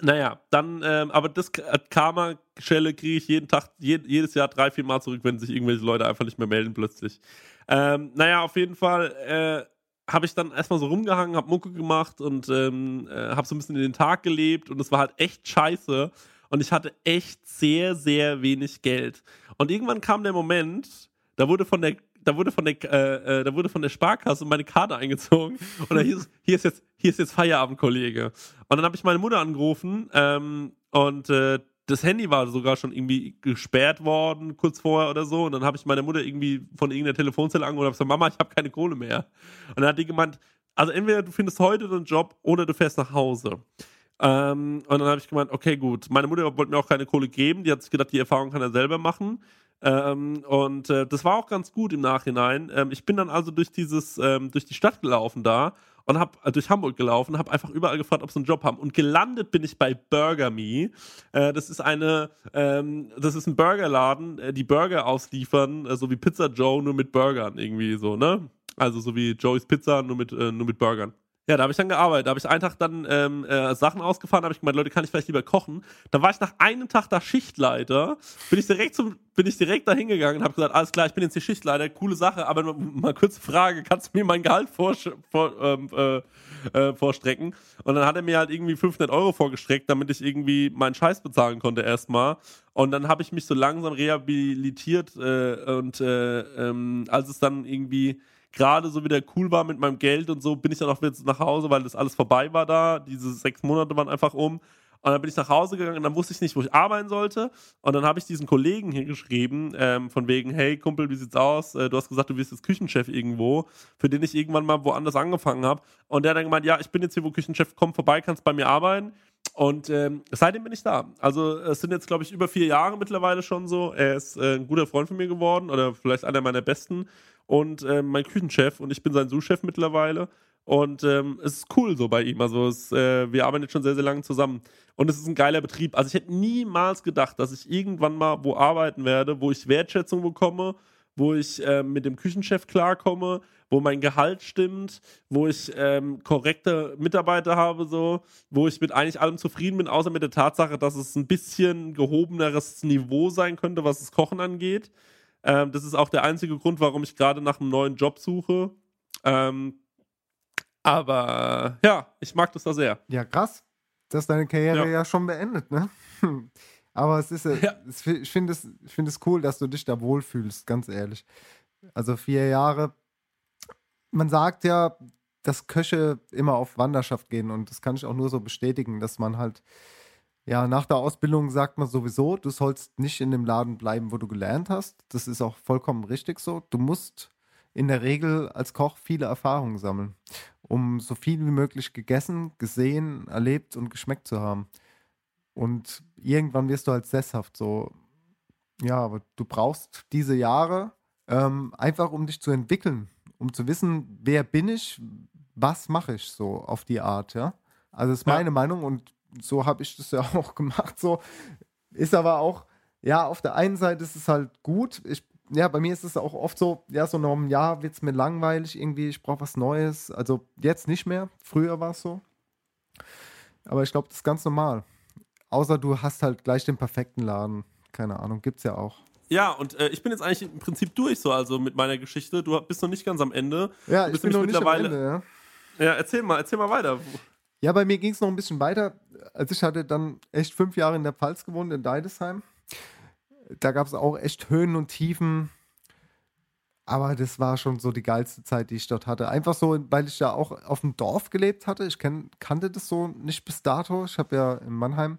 naja, dann, ähm, aber das äh, Karma-Schelle kriege ich jeden Tag, je, jedes Jahr drei, vier Mal zurück, wenn sich irgendwelche Leute einfach nicht mehr melden plötzlich. Ähm, naja, auf jeden Fall äh, habe ich dann erstmal so rumgehangen, habe Mucke gemacht und ähm, äh, habe so ein bisschen in den Tag gelebt und es war halt echt scheiße und ich hatte echt sehr, sehr wenig Geld. Und irgendwann kam der Moment, da wurde von der da wurde von der, äh, äh, da wurde von der Sparkasse meine Karte eingezogen und da hieß, hier ist jetzt, hier ist jetzt Feierabend, Kollege. Und dann habe ich meine Mutter angerufen ähm, und äh, das Handy war sogar schon irgendwie gesperrt worden, kurz vorher oder so. Und dann habe ich meine Mutter irgendwie von irgendeiner Telefonzelle angerufen und gesagt, Mama, ich habe keine Kohle mehr. Und dann hat die gemeint, also entweder du findest heute einen Job oder du fährst nach Hause. Ähm, und dann habe ich gemeint, okay, gut. Meine Mutter wollte mir auch keine Kohle geben. Die hat sich gedacht, die Erfahrung kann er selber machen. Ähm, und äh, das war auch ganz gut im Nachhinein. Ähm, ich bin dann also durch dieses, ähm, durch die Stadt gelaufen da und habe äh, durch Hamburg gelaufen, habe einfach überall gefragt, ob sie einen Job haben. Und gelandet bin ich bei Burger Me. Äh, das ist eine, ähm, das ist ein Burgerladen, äh, die Burger ausliefern, äh, so wie Pizza Joe, nur mit Burgern irgendwie so, ne? Also so wie Joey's Pizza, nur mit, äh, nur mit Burgern. Ja, da habe ich dann gearbeitet. Da habe ich einen Tag dann ähm, äh, Sachen ausgefahren, habe ich gemeint, Leute, kann ich vielleicht lieber kochen? Da war ich nach einem Tag da Schichtleiter, bin ich direkt zum, bin ich direkt da hingegangen und habe gesagt, alles klar, ich bin jetzt hier Schichtleiter, coole Sache, aber <laughs> mal kurze Frage, kannst du mir mein Gehalt vor, vor, ähm, äh, äh, vorstrecken? Und dann hat er mir halt irgendwie 500 Euro vorgestreckt, damit ich irgendwie meinen Scheiß bezahlen konnte erstmal. Und dann habe ich mich so langsam rehabilitiert äh, und äh, ähm, als es dann irgendwie gerade so wieder cool war mit meinem Geld und so, bin ich dann auch wieder nach Hause, weil das alles vorbei war da. Diese sechs Monate waren einfach um. Und dann bin ich nach Hause gegangen und dann wusste ich nicht, wo ich arbeiten sollte. Und dann habe ich diesen Kollegen hier geschrieben, ähm, von wegen, hey Kumpel, wie sieht's aus? Äh, du hast gesagt, du wirst jetzt Küchenchef irgendwo, für den ich irgendwann mal woanders angefangen habe. Und der hat dann gemeint, ja, ich bin jetzt hier, wo Küchenchef, komm vorbei, kannst bei mir arbeiten. Und ähm, seitdem bin ich da. Also es sind jetzt, glaube ich, über vier Jahre mittlerweile schon so. Er ist äh, ein guter Freund von mir geworden oder vielleicht einer meiner besten und äh, mein Küchenchef und ich bin sein Sous-Chef mittlerweile. Und ähm, es ist cool so bei ihm. Also es, äh, wir arbeiten jetzt schon sehr, sehr lange zusammen. Und es ist ein geiler Betrieb. Also ich hätte niemals gedacht, dass ich irgendwann mal wo arbeiten werde, wo ich Wertschätzung bekomme, wo ich äh, mit dem Küchenchef klarkomme, wo mein Gehalt stimmt, wo ich ähm, korrekte Mitarbeiter habe, so, wo ich mit eigentlich allem zufrieden bin, außer mit der Tatsache, dass es ein bisschen gehobeneres Niveau sein könnte, was das Kochen angeht. Ähm, das ist auch der einzige Grund, warum ich gerade nach einem neuen Job suche. Ähm, aber ja, ich mag das da sehr. Ja, krass. Das ist deine Karriere ja, Ja. schon beendet, ne? <laughs> Aber es ist, äh, es, ich finde es, ich finde es cool, dass du dich da wohlfühlst, ganz ehrlich. Also vier Jahre. Man sagt ja, dass Köche immer auf Wanderschaft gehen und das kann ich auch nur so bestätigen, dass man halt, ja, nach der Ausbildung sagt man sowieso, du sollst nicht in dem Laden bleiben, wo du gelernt hast. Das ist auch vollkommen richtig so. Du musst in der Regel als Koch viele Erfahrungen sammeln, um so viel wie möglich gegessen, gesehen, erlebt und geschmeckt zu haben. Und irgendwann wirst du halt sesshaft so. Ja, aber du brauchst diese Jahre ähm, einfach, um dich zu entwickeln, um zu wissen, wer bin ich, was mache ich so auf die Art, ja. Also das ist meine Meinung und so habe ich das ja <laughs> auch gemacht. So ist aber auch, ja, auf der einen Seite ist es halt gut. Ich, ja, bei mir ist es auch oft so, ja, so nach einem Jahr wird es mir langweilig irgendwie, ich brauche was Neues. Also jetzt nicht mehr, früher war es so. Aber ich glaube, das ist ganz normal. Außer du hast halt gleich den perfekten Laden. Keine Ahnung, gibt's ja auch. Ja, und äh, ich bin jetzt eigentlich im Prinzip durch so, also mit meiner Geschichte. Du bist noch nicht ganz am Ende. Ja, ich bin noch nicht am Ende, ja. Ja, erzähl mal, erzähl mal weiter. Ja, bei mir ging es noch ein bisschen weiter. Also ich hatte dann echt fünf Jahre in der Pfalz gewohnt, in Deidesheim. Da gab es auch echt Höhen und Tiefen. Aber das war schon so die geilste Zeit, die ich dort hatte. Einfach so, weil ich ja auch auf dem Dorf gelebt hatte. Ich kenn, kannte das so nicht bis dato. Ich habe ja in Mannheim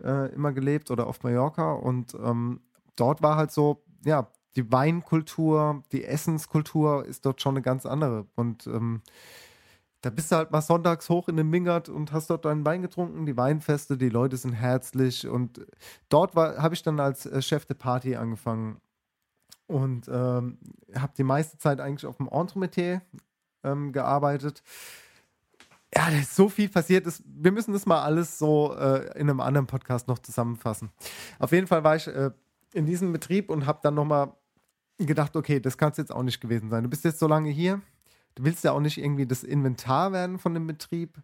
äh, immer gelebt oder auf Mallorca. Und ähm, dort war halt so, ja, die Weinkultur, die Essenskultur ist dort schon eine ganz andere. Und ähm, da bist du halt mal sonntags hoch in den Mingert und hast dort deinen Wein getrunken, die Weinfeste, die Leute sind herzlich und dort habe ich dann als äh, Chef de Party angefangen und ähm, habe die meiste Zeit eigentlich auf dem Entremetier ähm, gearbeitet. Ja, da ist so viel passiert. Ist, wir müssen das mal alles so äh, in einem anderen Podcast noch zusammenfassen. Auf jeden Fall war ich äh, in diesem Betrieb und habe dann nochmal gedacht, okay, das kann es jetzt auch nicht gewesen sein. Du bist jetzt so lange hier, du willst ja auch nicht irgendwie das Inventar werden von dem Betrieb.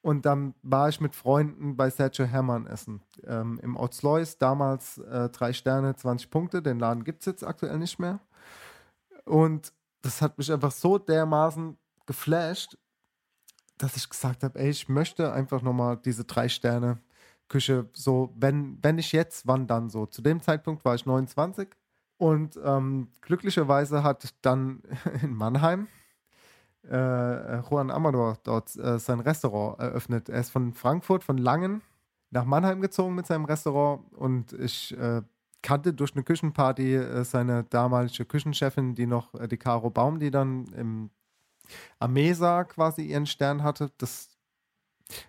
Und dann war ich mit Freunden bei Sergio Hermann essen. Ähm, Im Otzlois, damals äh, drei Sterne, 20 Punkte. Den Laden gibt es jetzt aktuell nicht mehr. Und das hat mich einfach so dermaßen geflasht, dass ich gesagt habe, ey, ich möchte einfach nochmal diese drei Sterne Küche so, wenn, wenn nicht jetzt, wann dann so. Zu dem Zeitpunkt war ich 29 und ähm, glücklicherweise hat dann <laughs> in Mannheim äh, Juan Amador dort äh, sein Restaurant eröffnet. Er ist von Frankfurt, von Langen nach Mannheim gezogen mit seinem Restaurant und ich äh, kannte durch eine Küchenparty äh, seine damalige Küchenchefin, die noch, äh, die Caro Baum, die dann im Amesa quasi ihren Stern hatte. Das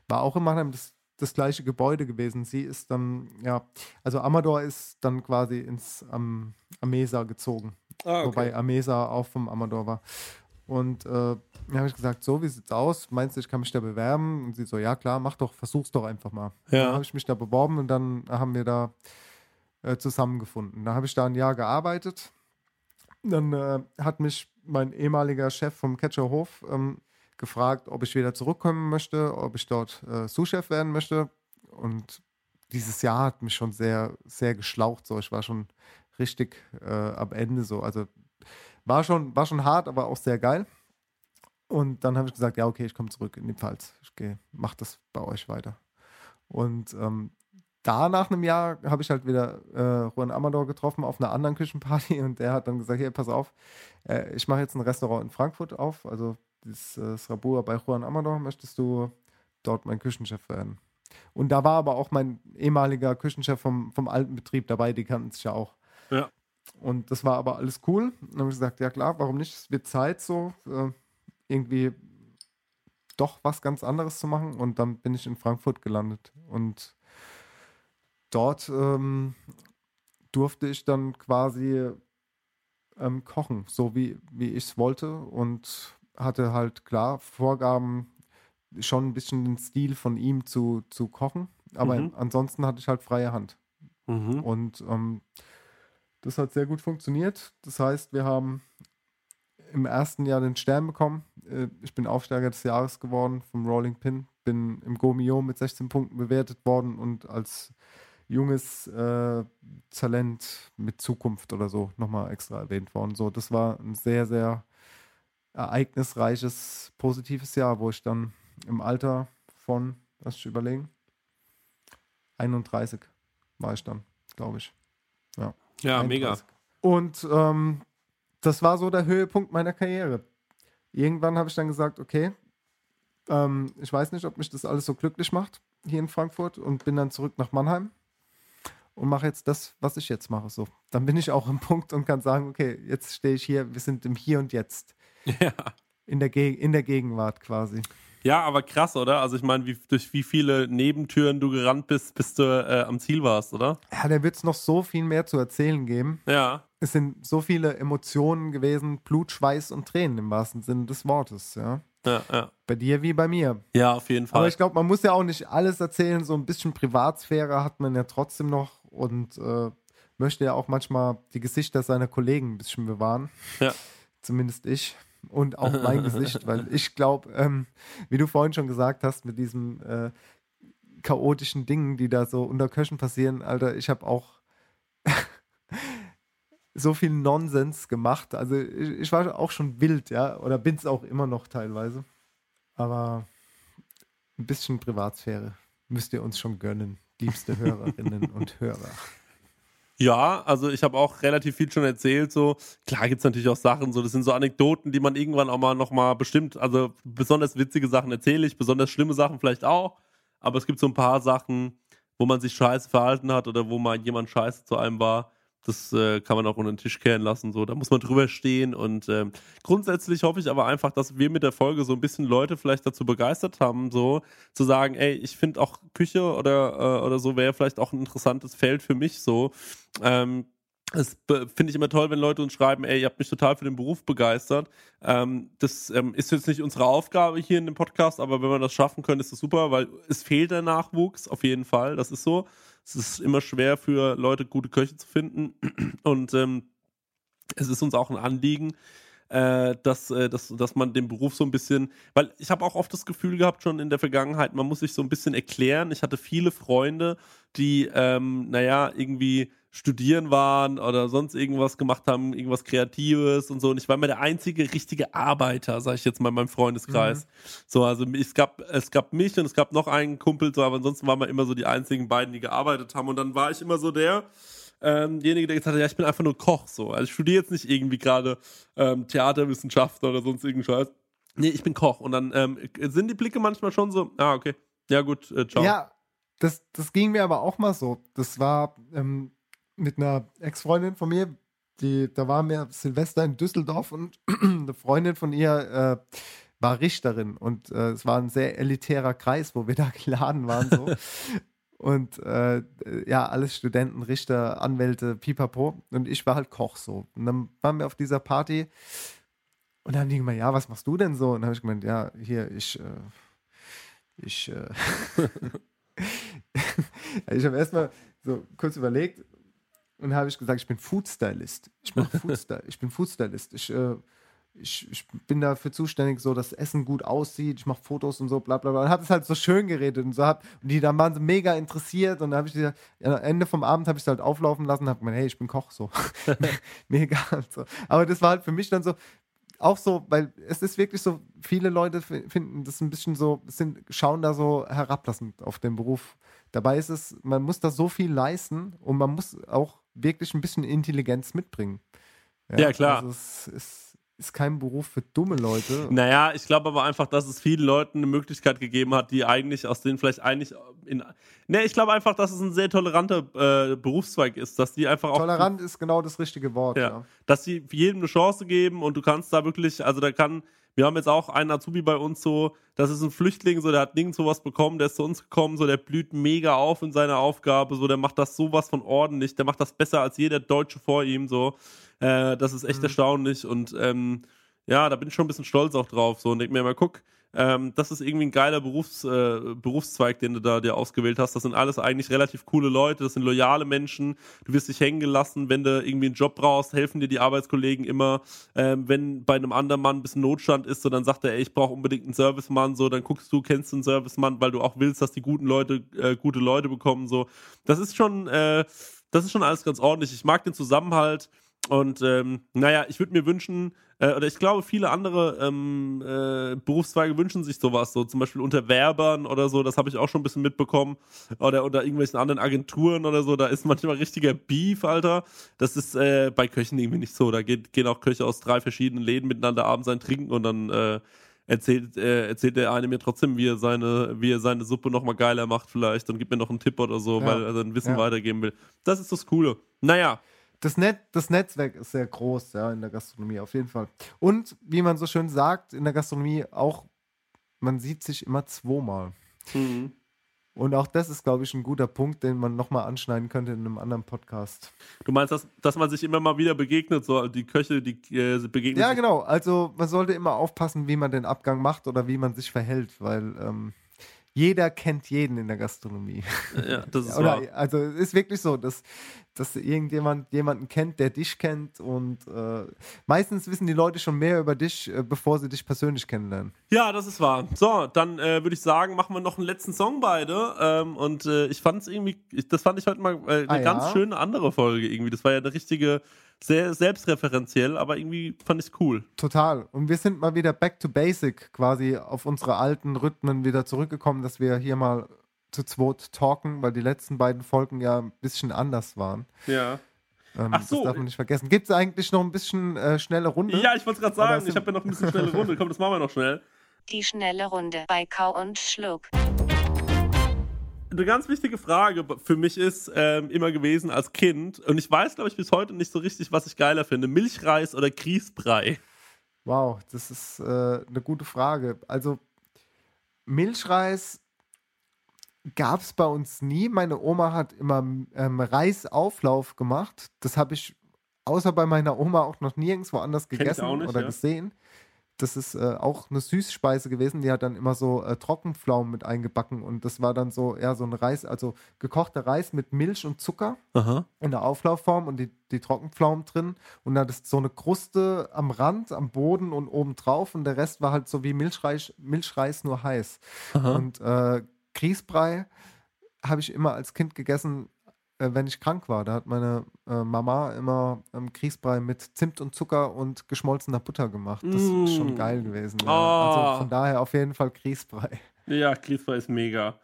war auch in Mannheim das, das gleiche Gebäude gewesen. Sie ist dann, ja, also Amador ist dann quasi ins Am Amesa gezogen. Ah, okay. Wobei Amesa auch vom Amador war. Und äh, dann habe ich gesagt, so, wie sieht's aus? Meinst du, ich kann mich da bewerben? Und sie so, ja klar, mach doch, versuch's doch einfach mal. Ja. Dann habe ich mich da beworben und dann haben wir da äh, zusammengefunden. Da habe ich da ein Jahr gearbeitet. Dann äh, hat mich mein ehemaliger Chef vom Catcherhof ähm, gefragt, ob ich wieder zurückkommen möchte, ob ich dort äh, Sous-Chef werden möchte. Und dieses Jahr hat mich schon sehr, sehr geschlaucht. So, ich war schon richtig äh, am Ende so. Also war schon, war schon hart, aber auch sehr geil. Und dann habe ich gesagt, ja, okay, ich komme zurück in die Pfalz. Ich gehe, mach das bei euch weiter. Und ähm, da nach einem Jahr habe ich halt wieder äh, Juan Amador getroffen auf einer anderen Küchenparty <laughs> und der hat dann gesagt, hier, pass auf, äh, ich mache jetzt ein Restaurant in Frankfurt auf, also das äh, Srabua bei Juan Amador, möchtest du dort mein Küchenchef werden? Und da war aber auch mein ehemaliger Küchenchef vom, vom alten Betrieb dabei, die kannten sich ja auch. Ja. Und das war aber alles cool. Dann habe ich gesagt, ja klar, warum nicht? Es wird Zeit so, äh, irgendwie doch was ganz anderes zu machen. Und dann bin ich in Frankfurt gelandet. Und dort ähm, durfte ich dann quasi ähm, kochen, so wie, wie ich es wollte. Und hatte halt klar Vorgaben, schon ein bisschen den Stil von ihm zu, zu kochen. Aber Mhm. ansonsten hatte ich halt freie Hand. Mhm. Und ähm, das hat sehr gut funktioniert. Das heißt, wir haben im ersten Jahr den Stern bekommen. Äh, Ich bin Aufsteiger des Jahres geworden vom Rolling Pin. Bin im Gomio mit 16 Punkten bewertet worden und als junges äh, Talent mit Zukunft oder so nochmal extra erwähnt worden. So, das war ein sehr, sehr ereignisreiches, positives Jahr, wo ich dann im Alter von, lass ich überlegen, 31 war ich dann, glaube ich. Ja, Ja, mega. Und ähm, das war so der Höhepunkt meiner Karriere. Irgendwann habe ich dann gesagt, okay, ähm, ich weiß nicht, ob mich das alles so glücklich macht hier in Frankfurt und bin dann zurück nach Mannheim und mache jetzt das, was ich jetzt mache. So, dann bin ich auch im <laughs> Punkt und kann sagen, okay, jetzt stehe ich hier, wir sind im Hier und Jetzt. <laughs> Ja. In der, Ge in der Gegenwart quasi. Ja, aber krass, oder? Also ich meine, wie, durch wie viele Nebentüren du gerannt bist, bis du äh, am Ziel warst, oder? Ja, da wird es noch so viel mehr zu erzählen geben. Ja. Es sind so viele Emotionen gewesen, Blut, Schweiß und Tränen im wahrsten Sinne des Wortes, ja. Ja, ja. Bei dir wie bei mir. Ja, auf jeden Fall. Aber ich glaube, man muss ja auch nicht alles erzählen. So ein bisschen Privatsphäre hat man ja trotzdem noch und äh, möchte ja auch manchmal die Gesichter seiner Kollegen ein bisschen bewahren. Ja. Zumindest ich. Und auch mein Gesicht, weil <laughs> ich glaube, ähm, wie du vorhin schon gesagt hast, mit diesen äh, chaotischen Dingen, die da so unter Köchen passieren, Alter, ich habe auch <laughs> so viel Nonsens gemacht. Also ich, ich war auch schon wild, ja, oder bin es auch immer noch teilweise. Aber ein bisschen Privatsphäre müsst ihr uns schon gönnen, liebste <laughs> Hörerinnen und Hörer. Ja, also ich habe auch relativ viel schon erzählt. So klar gibt's natürlich auch Sachen. So das sind so Anekdoten, die man irgendwann auch mal noch mal bestimmt. Also besonders witzige Sachen erzähle ich, besonders schlimme Sachen vielleicht auch. Aber es gibt so ein paar Sachen, wo man sich scheiße verhalten hat oder wo mal jemand scheiße zu einem war. Das äh, kann man auch unter den Tisch kehren lassen. So, da muss man drüber stehen. Und ähm, grundsätzlich hoffe ich aber einfach, dass wir mit der Folge so ein bisschen Leute vielleicht dazu begeistert haben, so zu sagen, ey, ich finde auch Küche oder, äh, oder so wäre vielleicht auch ein interessantes Feld für mich. So, ähm, das finde ich immer toll, wenn Leute uns schreiben, ey, ihr habt mich total für den Beruf begeistert. Ähm, das ähm, ist jetzt nicht unsere Aufgabe hier in dem Podcast, aber wenn wir das schaffen können, ist das super, weil es fehlt der Nachwuchs, auf jeden Fall. Das ist so. Es ist immer schwer für Leute, gute Köche zu finden. Und ähm, es ist uns auch ein Anliegen, äh, dass, äh, dass, dass man den Beruf so ein bisschen, weil ich habe auch oft das Gefühl gehabt, schon in der Vergangenheit, man muss sich so ein bisschen erklären. Ich hatte viele Freunde, die, ähm, naja, irgendwie studieren waren oder sonst irgendwas gemacht haben, irgendwas Kreatives und so. Und ich war immer der einzige richtige Arbeiter, sag ich jetzt mal in meinem Freundeskreis. Mhm. So, also es gab, es gab mich und es gab noch einen Kumpel, so, aber ansonsten waren wir immer so die einzigen beiden, die gearbeitet haben. Und dann war ich immer so der, ähm, derjenige, der gesagt hat, ja, ich bin einfach nur Koch. So. Also ich studiere jetzt nicht irgendwie gerade ähm, Theaterwissenschaften oder sonst irgendeinen Scheiß. Nee, ich bin Koch. Und dann ähm, sind die Blicke manchmal schon so, ah, okay. Ja, gut, äh, ciao. Ja, das, das ging mir aber auch mal so. Das war ähm, mit einer Ex-Freundin von mir, die, da waren wir Silvester in Düsseldorf und <clears throat> eine Freundin von ihr äh, war Richterin und äh, es war ein sehr elitärer Kreis, wo wir da <laughs> geladen waren. So. <laughs> und äh, ja, alles Studenten, Richter, Anwälte, pipapo. Und ich war halt Koch so. Und dann waren wir auf dieser Party und dann haben die gemeint, ja, was machst du denn so? Und dann habe ich gemeint, ja, hier, ich, äh, ich, äh, <laughs> ich habe erstmal so kurz überlegt und habe ich gesagt, ich bin Food Stylist. Ich mache ich bin <laughs> Food Stylist. Ich, äh, ich, ich bin dafür zuständig, so dass Essen gut aussieht. Ich mache Fotos und so, bla bla bla. Und habe es halt so schön geredet und so. Hab, und die dann waren so mega interessiert. Und dann habe ich ja, am Ende vom Abend habe ich es halt auflaufen lassen und habe gemeint, hey, ich bin Koch, so. <laughs> <laughs> Mir egal. So. Aber das war halt für mich dann so, auch so, weil es ist wirklich so, viele Leute finden das ein bisschen so, sind, schauen da so herablassend auf den Beruf. Dabei ist es, man muss da so viel leisten und man muss auch wirklich ein bisschen Intelligenz mitbringen. Ja, klar. Also es ist, ist kein Beruf für dumme Leute. Naja, ich glaube aber einfach, dass es vielen Leuten eine Möglichkeit gegeben hat, die eigentlich aus denen vielleicht eigentlich in. Ne, ich glaube einfach, dass es ein sehr toleranter äh, Berufszweig ist, dass die einfach auch. Tolerant ist genau das richtige Wort, ja. ja. Dass sie jedem eine Chance geben und du kannst da wirklich, also da kann. Wir haben jetzt auch einen Azubi bei uns so, das ist ein Flüchtling, so der hat nirgendwo was bekommen, der ist zu uns gekommen, so der blüht mega auf in seiner Aufgabe, so der macht das sowas von ordentlich, der macht das besser als jeder Deutsche vor ihm, so. Äh, das ist echt Mhm. erstaunlich und ähm, ja, da bin ich schon ein bisschen stolz auch drauf. So und denk mir mal, guck, ähm, das ist irgendwie ein geiler Berufs, äh, Berufszweig, den du da dir ausgewählt hast. Das sind alles eigentlich relativ coole Leute, das sind loyale Menschen. Du wirst dich hängen gelassen, wenn du irgendwie einen Job brauchst, helfen dir die Arbeitskollegen immer. Ähm, wenn bei einem anderen Mann ein bisschen Notstand ist, so dann sagt er, ey, ich brauche unbedingt einen Servicemann, so dann guckst du, kennst du einen Servicemann, weil du auch willst, dass die guten Leute äh, gute Leute bekommen. So, das ist schon, äh, das ist schon alles ganz ordentlich. Ich mag den Zusammenhalt. Und ähm, naja, ich würde mir wünschen, äh, oder ich glaube, viele andere ähm, äh, Berufszweige wünschen sich sowas, so zum Beispiel unter Werbern oder so, das habe ich auch schon ein bisschen mitbekommen. Oder unter irgendwelchen anderen Agenturen oder so, da ist manchmal richtiger Beef, Alter. Das ist äh, bei Köchen irgendwie nicht so. Da geht, gehen auch Köche aus drei verschiedenen Läden miteinander abends ein Trinken und dann äh, erzählt, äh, erzählt der eine mir trotzdem, wie er seine, wie er seine Suppe nochmal geiler macht, vielleicht, und gibt mir noch einen Tipp oder so, Ja. weil er sein Wissen Ja. weitergeben will. Das ist das Coole. Naja. Das, Net, das Netzwerk ist sehr groß, ja, in der Gastronomie, auf jeden Fall. Und wie man so schön sagt, in der Gastronomie auch, man sieht sich immer zweimal. Mhm. Und auch das ist, glaube ich, ein guter Punkt, den man nochmal anschneiden könnte in einem anderen Podcast. Du meinst, dass, dass man sich immer mal wieder begegnet, so die Köche, die äh, begegnen Ja, genau. Also man sollte immer aufpassen, wie man den Abgang macht oder wie man sich verhält, weil ähm, jeder kennt jeden in der Gastronomie. Ja, das ist <laughs> Oder, wahr. also es ist wirklich so, dass, dass irgendjemand jemanden kennt, der dich kennt und äh, meistens wissen die Leute schon mehr über dich, äh, bevor sie dich persönlich kennenlernen. Ja, das ist wahr. So, dann äh, würde ich sagen, machen wir noch einen letzten Song beide. Ähm, und äh, ich fand es irgendwie, das fand ich heute mal äh, eine Ah, ganz ja? schöne andere Folge irgendwie. Das war ja eine richtige, sehr selbstreferenziell, aber irgendwie fand ich es cool. Total. Und wir sind mal wieder back to basic, quasi auf unsere alten Rhythmen wieder zurückgekommen, dass wir hier mal zu zweit talken, weil die letzten beiden Folgen ja ein bisschen anders waren. Ja. Ähm, Ach so. Das darf man nicht vergessen. Gibt es eigentlich noch ein bisschen äh, schnelle Runde? Ja, ich wollte es gerade sagen, ich habe ja noch ein bisschen schnelle Runde. Komm, das machen wir noch schnell. Die schnelle Runde bei Kau und Schluck. Eine ganz wichtige Frage für mich ist ähm, immer gewesen als Kind, und ich weiß, glaube ich, bis heute nicht so richtig, was ich geiler finde: Milchreis oder Grießbrei. Wow, das ist äh, eine gute Frage. Also Milchreis gab es bei uns nie. Meine Oma hat immer ähm, Reisauflauf gemacht. Das habe ich außer bei meiner Oma auch noch nirgendwo anders gegessen nicht, oder ja. gesehen. Das ist äh, auch eine Süßspeise gewesen. Die hat dann immer so äh, Trockenpflaumen mit eingebacken und das war dann so eher so ein Reis, also gekochter Reis mit Milch und Zucker Aha. in der Auflaufform und die, die Trockenpflaumen drin und dann ist so eine Kruste am Rand, am Boden und oben drauf und der Rest war halt so wie Milchreis, Milchreis nur heiß. Aha. Und äh, Grießbrei habe ich immer als Kind gegessen, äh, wenn ich krank war. Da hat meine äh, Mama immer ähm, Grießbrei mit Zimt und Zucker und geschmolzener Butter gemacht. Das ist schon Mm. geil gewesen. Ja. Oh. Also von daher auf jeden Fall Grießbrei. Ja, Grießbrei ist mega.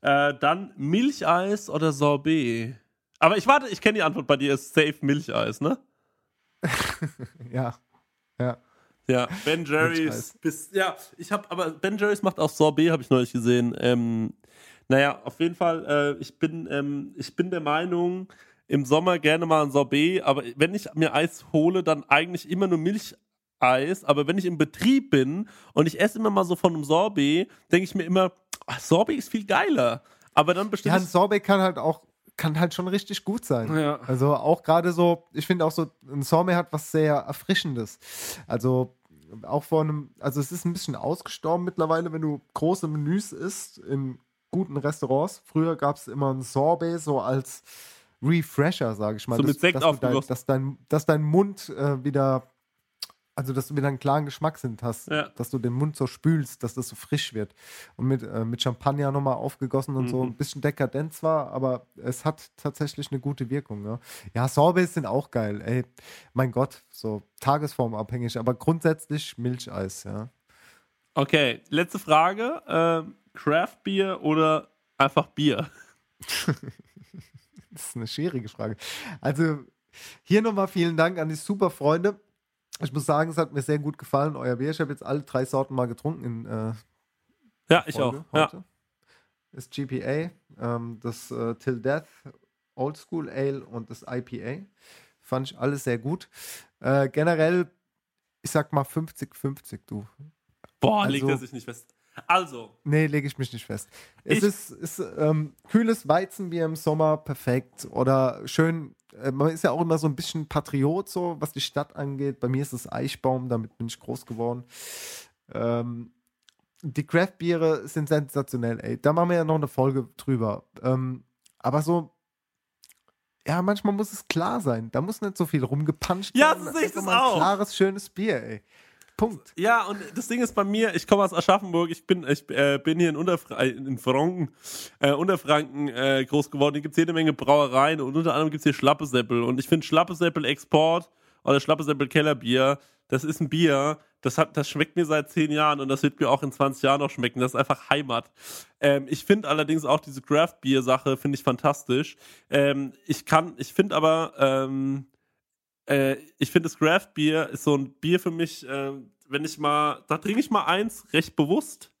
Äh, dann Milcheis oder Sorbet? Aber ich warte, ich kenne die Antwort bei dir, ist safe Milcheis, ne? <laughs> ja. Ja. Ja, Ben Jerry's. Bis, ja, ich habe, aber Ben Jerry's macht auch Sorbet, habe ich neulich gesehen. Ähm, naja, auf jeden Fall, äh, ich, bin, ähm, ich bin der Meinung, im Sommer gerne mal ein Sorbet, aber wenn ich mir Eis hole, dann eigentlich immer nur Milcheis. Aber wenn ich im Betrieb bin und ich esse immer mal so von einem Sorbet, denke ich mir immer, ach, Sorbet ist viel geiler. Aber dann Ja, bestimmt. ein Sorbet kann halt auch kann halt schon richtig gut sein. Ja. Also auch gerade so, ich finde auch so, ein Sorbet hat was sehr Erfrischendes. Also auch vor einem, also es ist ein bisschen ausgestorben mittlerweile, wenn du große Menüs isst in guten Restaurants. Früher gab es immer ein Sorbet so als Refresher, sage ich mal. So mit Sekt dass, dein, dass, dein, dass dein Mund äh, wieder, also dass du wieder einen klaren Geschmackssinn hast, Ja. dass du den Mund so spülst, dass das so frisch wird. Und mit, äh, mit Champagner nochmal aufgegossen und so Mhm. ein bisschen dekadent zwar, aber es hat tatsächlich eine gute Wirkung. Ja, ja Sorbets sind auch geil, ey. Mein Gott, so tagesformabhängig, aber grundsätzlich Milcheis, ja. Okay, letzte Frage. Ähm, Craft Beer oder einfach Bier? <laughs> Das ist eine schwierige Frage. Also hier nochmal vielen Dank an die super Freunde. Ich muss sagen, es hat mir sehr gut gefallen, euer Bier. Ich habe jetzt alle drei Sorten mal getrunken in äh, Ja, ich Folge auch. Ja. heute. Das GPA, ähm, das äh, Till Death Old School Ale und das IPA. Fand ich alles sehr gut. Äh, generell, ich sag mal 50-50, du. Boah, Also- legt er sich nicht fest. Also, Nee, lege ich mich nicht fest. Es ist, ist ähm, kühles Weizenbier im Sommer, perfekt. Oder schön, äh, man ist ja auch immer so ein bisschen Patriot, so was die Stadt angeht. Bei mir ist es Eichbaum, damit bin ich groß geworden. Ähm, die Craft-Biere sind sensationell, ey. Da machen wir ja noch eine Folge drüber. Ähm, aber so, ja, manchmal muss es klar sein. Da muss nicht so viel rumgepanscht Ja, werden. sehe ich Einfach das mal ein auch. klares, schönes Bier, ey. Punkt. ja, und das Ding ist bei mir, ich komme aus Aschaffenburg, ich bin, ich, äh, bin hier in, Unterfra äh, in Franken, äh, Unterfranken äh, groß geworden. Hier gibt es jede Menge Brauereien und unter anderem gibt es hier Schlappesäppel. Und ich finde Schlappesäppel Export oder Schlappesäppel Kellerbier, das ist ein Bier, das, hat, das schmeckt mir seit zehn Jahren und das wird mir auch in 20 Jahren noch schmecken. Das ist einfach Heimat. Ähm, ich finde allerdings auch diese Craft-Bier-Sache, finde ich fantastisch. Ähm, ich kann, ich finde aber, ähm, äh, ich finde, das Craft Bier ist so ein Bier für mich, äh, wenn ich mal, da trinke ich mal eins, recht bewusst.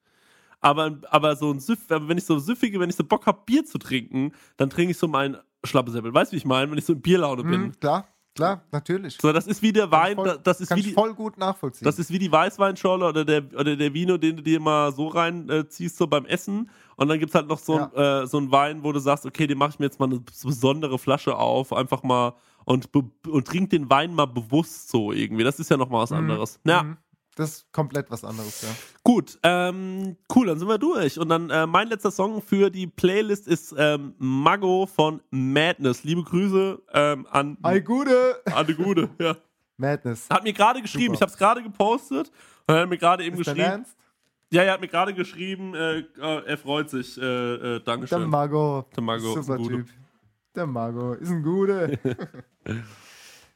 Aber, aber so ein Süff, wenn ich so süffige, wenn ich so Bock habe, Bier zu trinken, dann trinke ich so mein Schlappesäppel. Weißt du, wie ich meine? Wenn ich so in Bierlaune bin. Mhm, klar, klar, natürlich. So, das ist wie der Wein, voll- da- das ist Kann wie ich die, voll gut nachvollziehen. das ist wie die Weißweinschorle oder der, oder der Vino, den du dir mal so reinziehst, äh, ziehst, so beim Essen. Und dann gibt es halt noch so, ein, äh, so einen Wein, wo du sagst, okay, den mache ich mir jetzt mal eine besondere Flasche auf, einfach mal und, und trink den Wein mal bewusst so irgendwie. Das ist ja noch mal was Mhm. anderes. Ja, Mhm. Das ist komplett was anderes, ja. gut. Ähm, cool, dann sind wir durch. Und dann äh, mein letzter Song für die Playlist ist ähm, Mago von Madness. Liebe Grüße ähm, an, Ei, Gude! an die Gute. <laughs> Ja. Madness. Hat mir gerade geschrieben, Super. ich habe es gerade gepostet und er hat mir gerade eben Ist geschrieben. Ernst? Ja, er hat mir gerade geschrieben, äh, äh, er freut sich. Äh, äh, Der Dankeschön. Mago. Der Mago ist ein Super. Typ. Der Mago ist ein Gude. <laughs>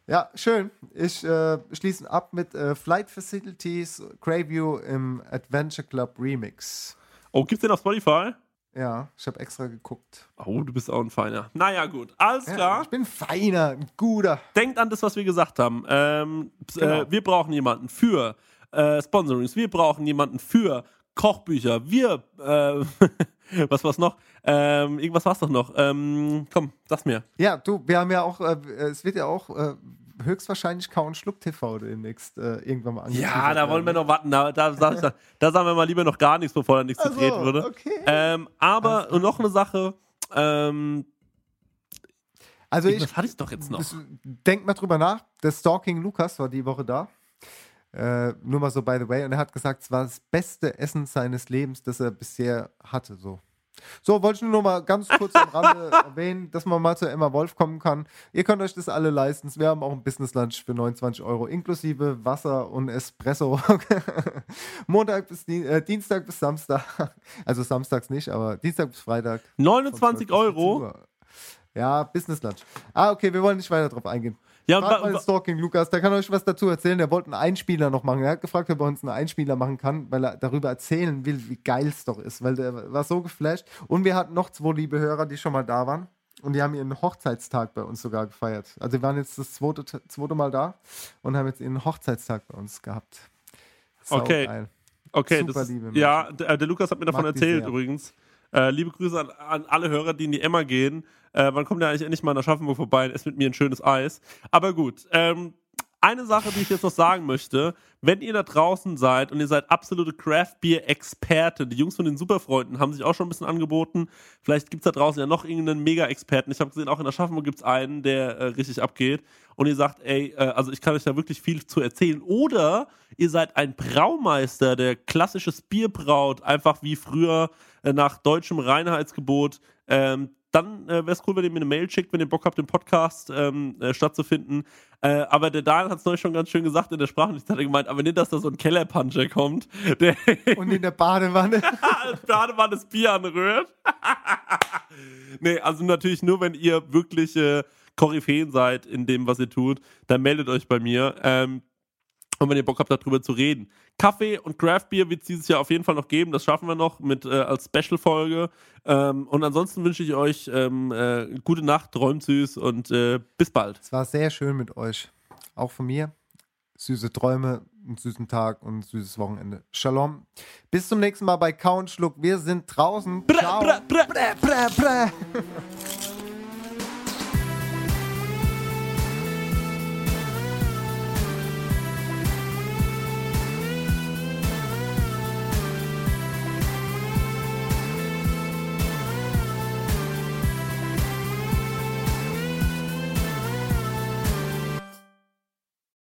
ja, schön. Ich äh, schließe ab mit äh, Flight Facilities Greyview im Adventure Club Remix. Oh, gibt's den auf Spotify? Ja, ich habe extra geguckt. Oh, du bist auch ein Feiner. Naja, gut. Alles Ja, klar. ich bin feiner, ein guter. Denkt an das, was wir gesagt haben. Ähm, Genau. äh, wir brauchen jemanden für äh, Sponsorings. Wir brauchen jemanden für Kochbücher. Wir, äh, <laughs> was war's noch? Ähm, irgendwas war's doch noch. Ähm, komm, sag's mir. Ja, du, wir haben ja auch, äh, es wird ja auch äh, höchstwahrscheinlich Kau und Schluck TV demnächst äh, irgendwann mal angeteasert Ja, da wollen wir noch warten. Da, da, da, <laughs> da sagen wir mal lieber noch gar nichts, bevor da nichts Ach so, gedreht wurde. okay. Ähm, aber und noch eine Sache. Ähm, Also ich, hatte ich doch jetzt noch? Denk mal drüber nach. Der Stalking Lukas war die Woche da. Äh, nur mal so by the way. Und er hat gesagt, es war das beste Essen seines Lebens, das er bisher hatte. So. So, wollte ich nur noch mal ganz kurz am Rande <laughs> erwähnen, dass man mal zu Emma Wolf kommen kann. Ihr könnt euch das alle leisten. Wir haben auch ein Business Lunch für 29 Euro, inklusive Wasser und Espresso. <laughs> Montag bis Dien äh, Dienstag bis Samstag. <laughs> Also samstags nicht, aber Dienstag bis Freitag. 29 Euro? Ja, Business Lunch. Ah, okay, wir wollen nicht weiter drauf eingehen. Ja, Fragt wa- mal Stalking Lukas, der kann euch was dazu erzählen. Der wollte einen Einspieler noch machen. Er hat gefragt, ob er uns einen Einspieler machen kann, weil er darüber erzählen will, wie geil es doch ist. Weil der war so geflasht. Und wir hatten noch zwei liebe Hörer, die schon mal da waren. Und die haben ihren Hochzeitstag bei uns sogar gefeiert. Also die waren jetzt das zweite, zweite Mal da und haben jetzt ihren Hochzeitstag bei uns gehabt. Sau Okay. Geil. Okay, Super das ist, liebe ja, der, der Lukas hat mir davon Mag erzählt übrigens. Äh, liebe Grüße an, an alle Hörer, die in die Emma gehen. Äh, wann kommt ihr eigentlich endlich mal nach Aschaffenburg vorbei und esst mit mir ein schönes Eis? Aber gut, ähm, eine Sache, die ich jetzt noch sagen möchte, wenn ihr da draußen seid und ihr seid absolute Craft Beer Experten, die Jungs von den Superfreunden haben sich auch schon ein bisschen angeboten. Vielleicht gibt es da draußen ja noch irgendeinen Mega-Experten. Ich habe gesehen, auch in Aschaffenburg gibt es einen, der äh, richtig abgeht. Und ihr sagt, ey, äh, also ich kann euch da wirklich viel zu erzählen. Oder ihr seid ein Braumeister, der klassisches Bier braut, einfach wie früher äh, nach deutschem Reinheitsgebot. Ähm, dann äh, wäre es cool, wenn ihr mir eine Mail schickt, wenn ihr Bock habt, im Podcast ähm, äh, stattzufinden. Äh, aber der Dan hat es neulich schon ganz schön gesagt in der Sprachnachricht, hat er gemeint, aber nicht, dass da so ein Kellerpuncher kommt, <laughs> Und in der Badewanne. <laughs> Badewanne das Bier anrührt. <laughs> nee, also natürlich nur, wenn ihr wirklich äh, Koryphäen seid in dem, was ihr tut, dann meldet euch bei mir. Ähm, und wenn ihr Bock habt, darüber zu reden. Kaffee und Craft Beer wird es dieses Jahr auf jeden Fall noch geben. Das schaffen wir noch mit äh, als Special-Folge. Ähm, und ansonsten wünsche ich euch ähm, äh, gute Nacht, träumt süß und äh, bis bald. Es war sehr schön mit euch. Auch von mir. Süße Träume, einen süßen Tag und ein süßes Wochenende. Shalom. Bis zum nächsten Mal bei Count Schluck. Wir sind draußen. Ciao. bra, bra, bra, bra. <laughs>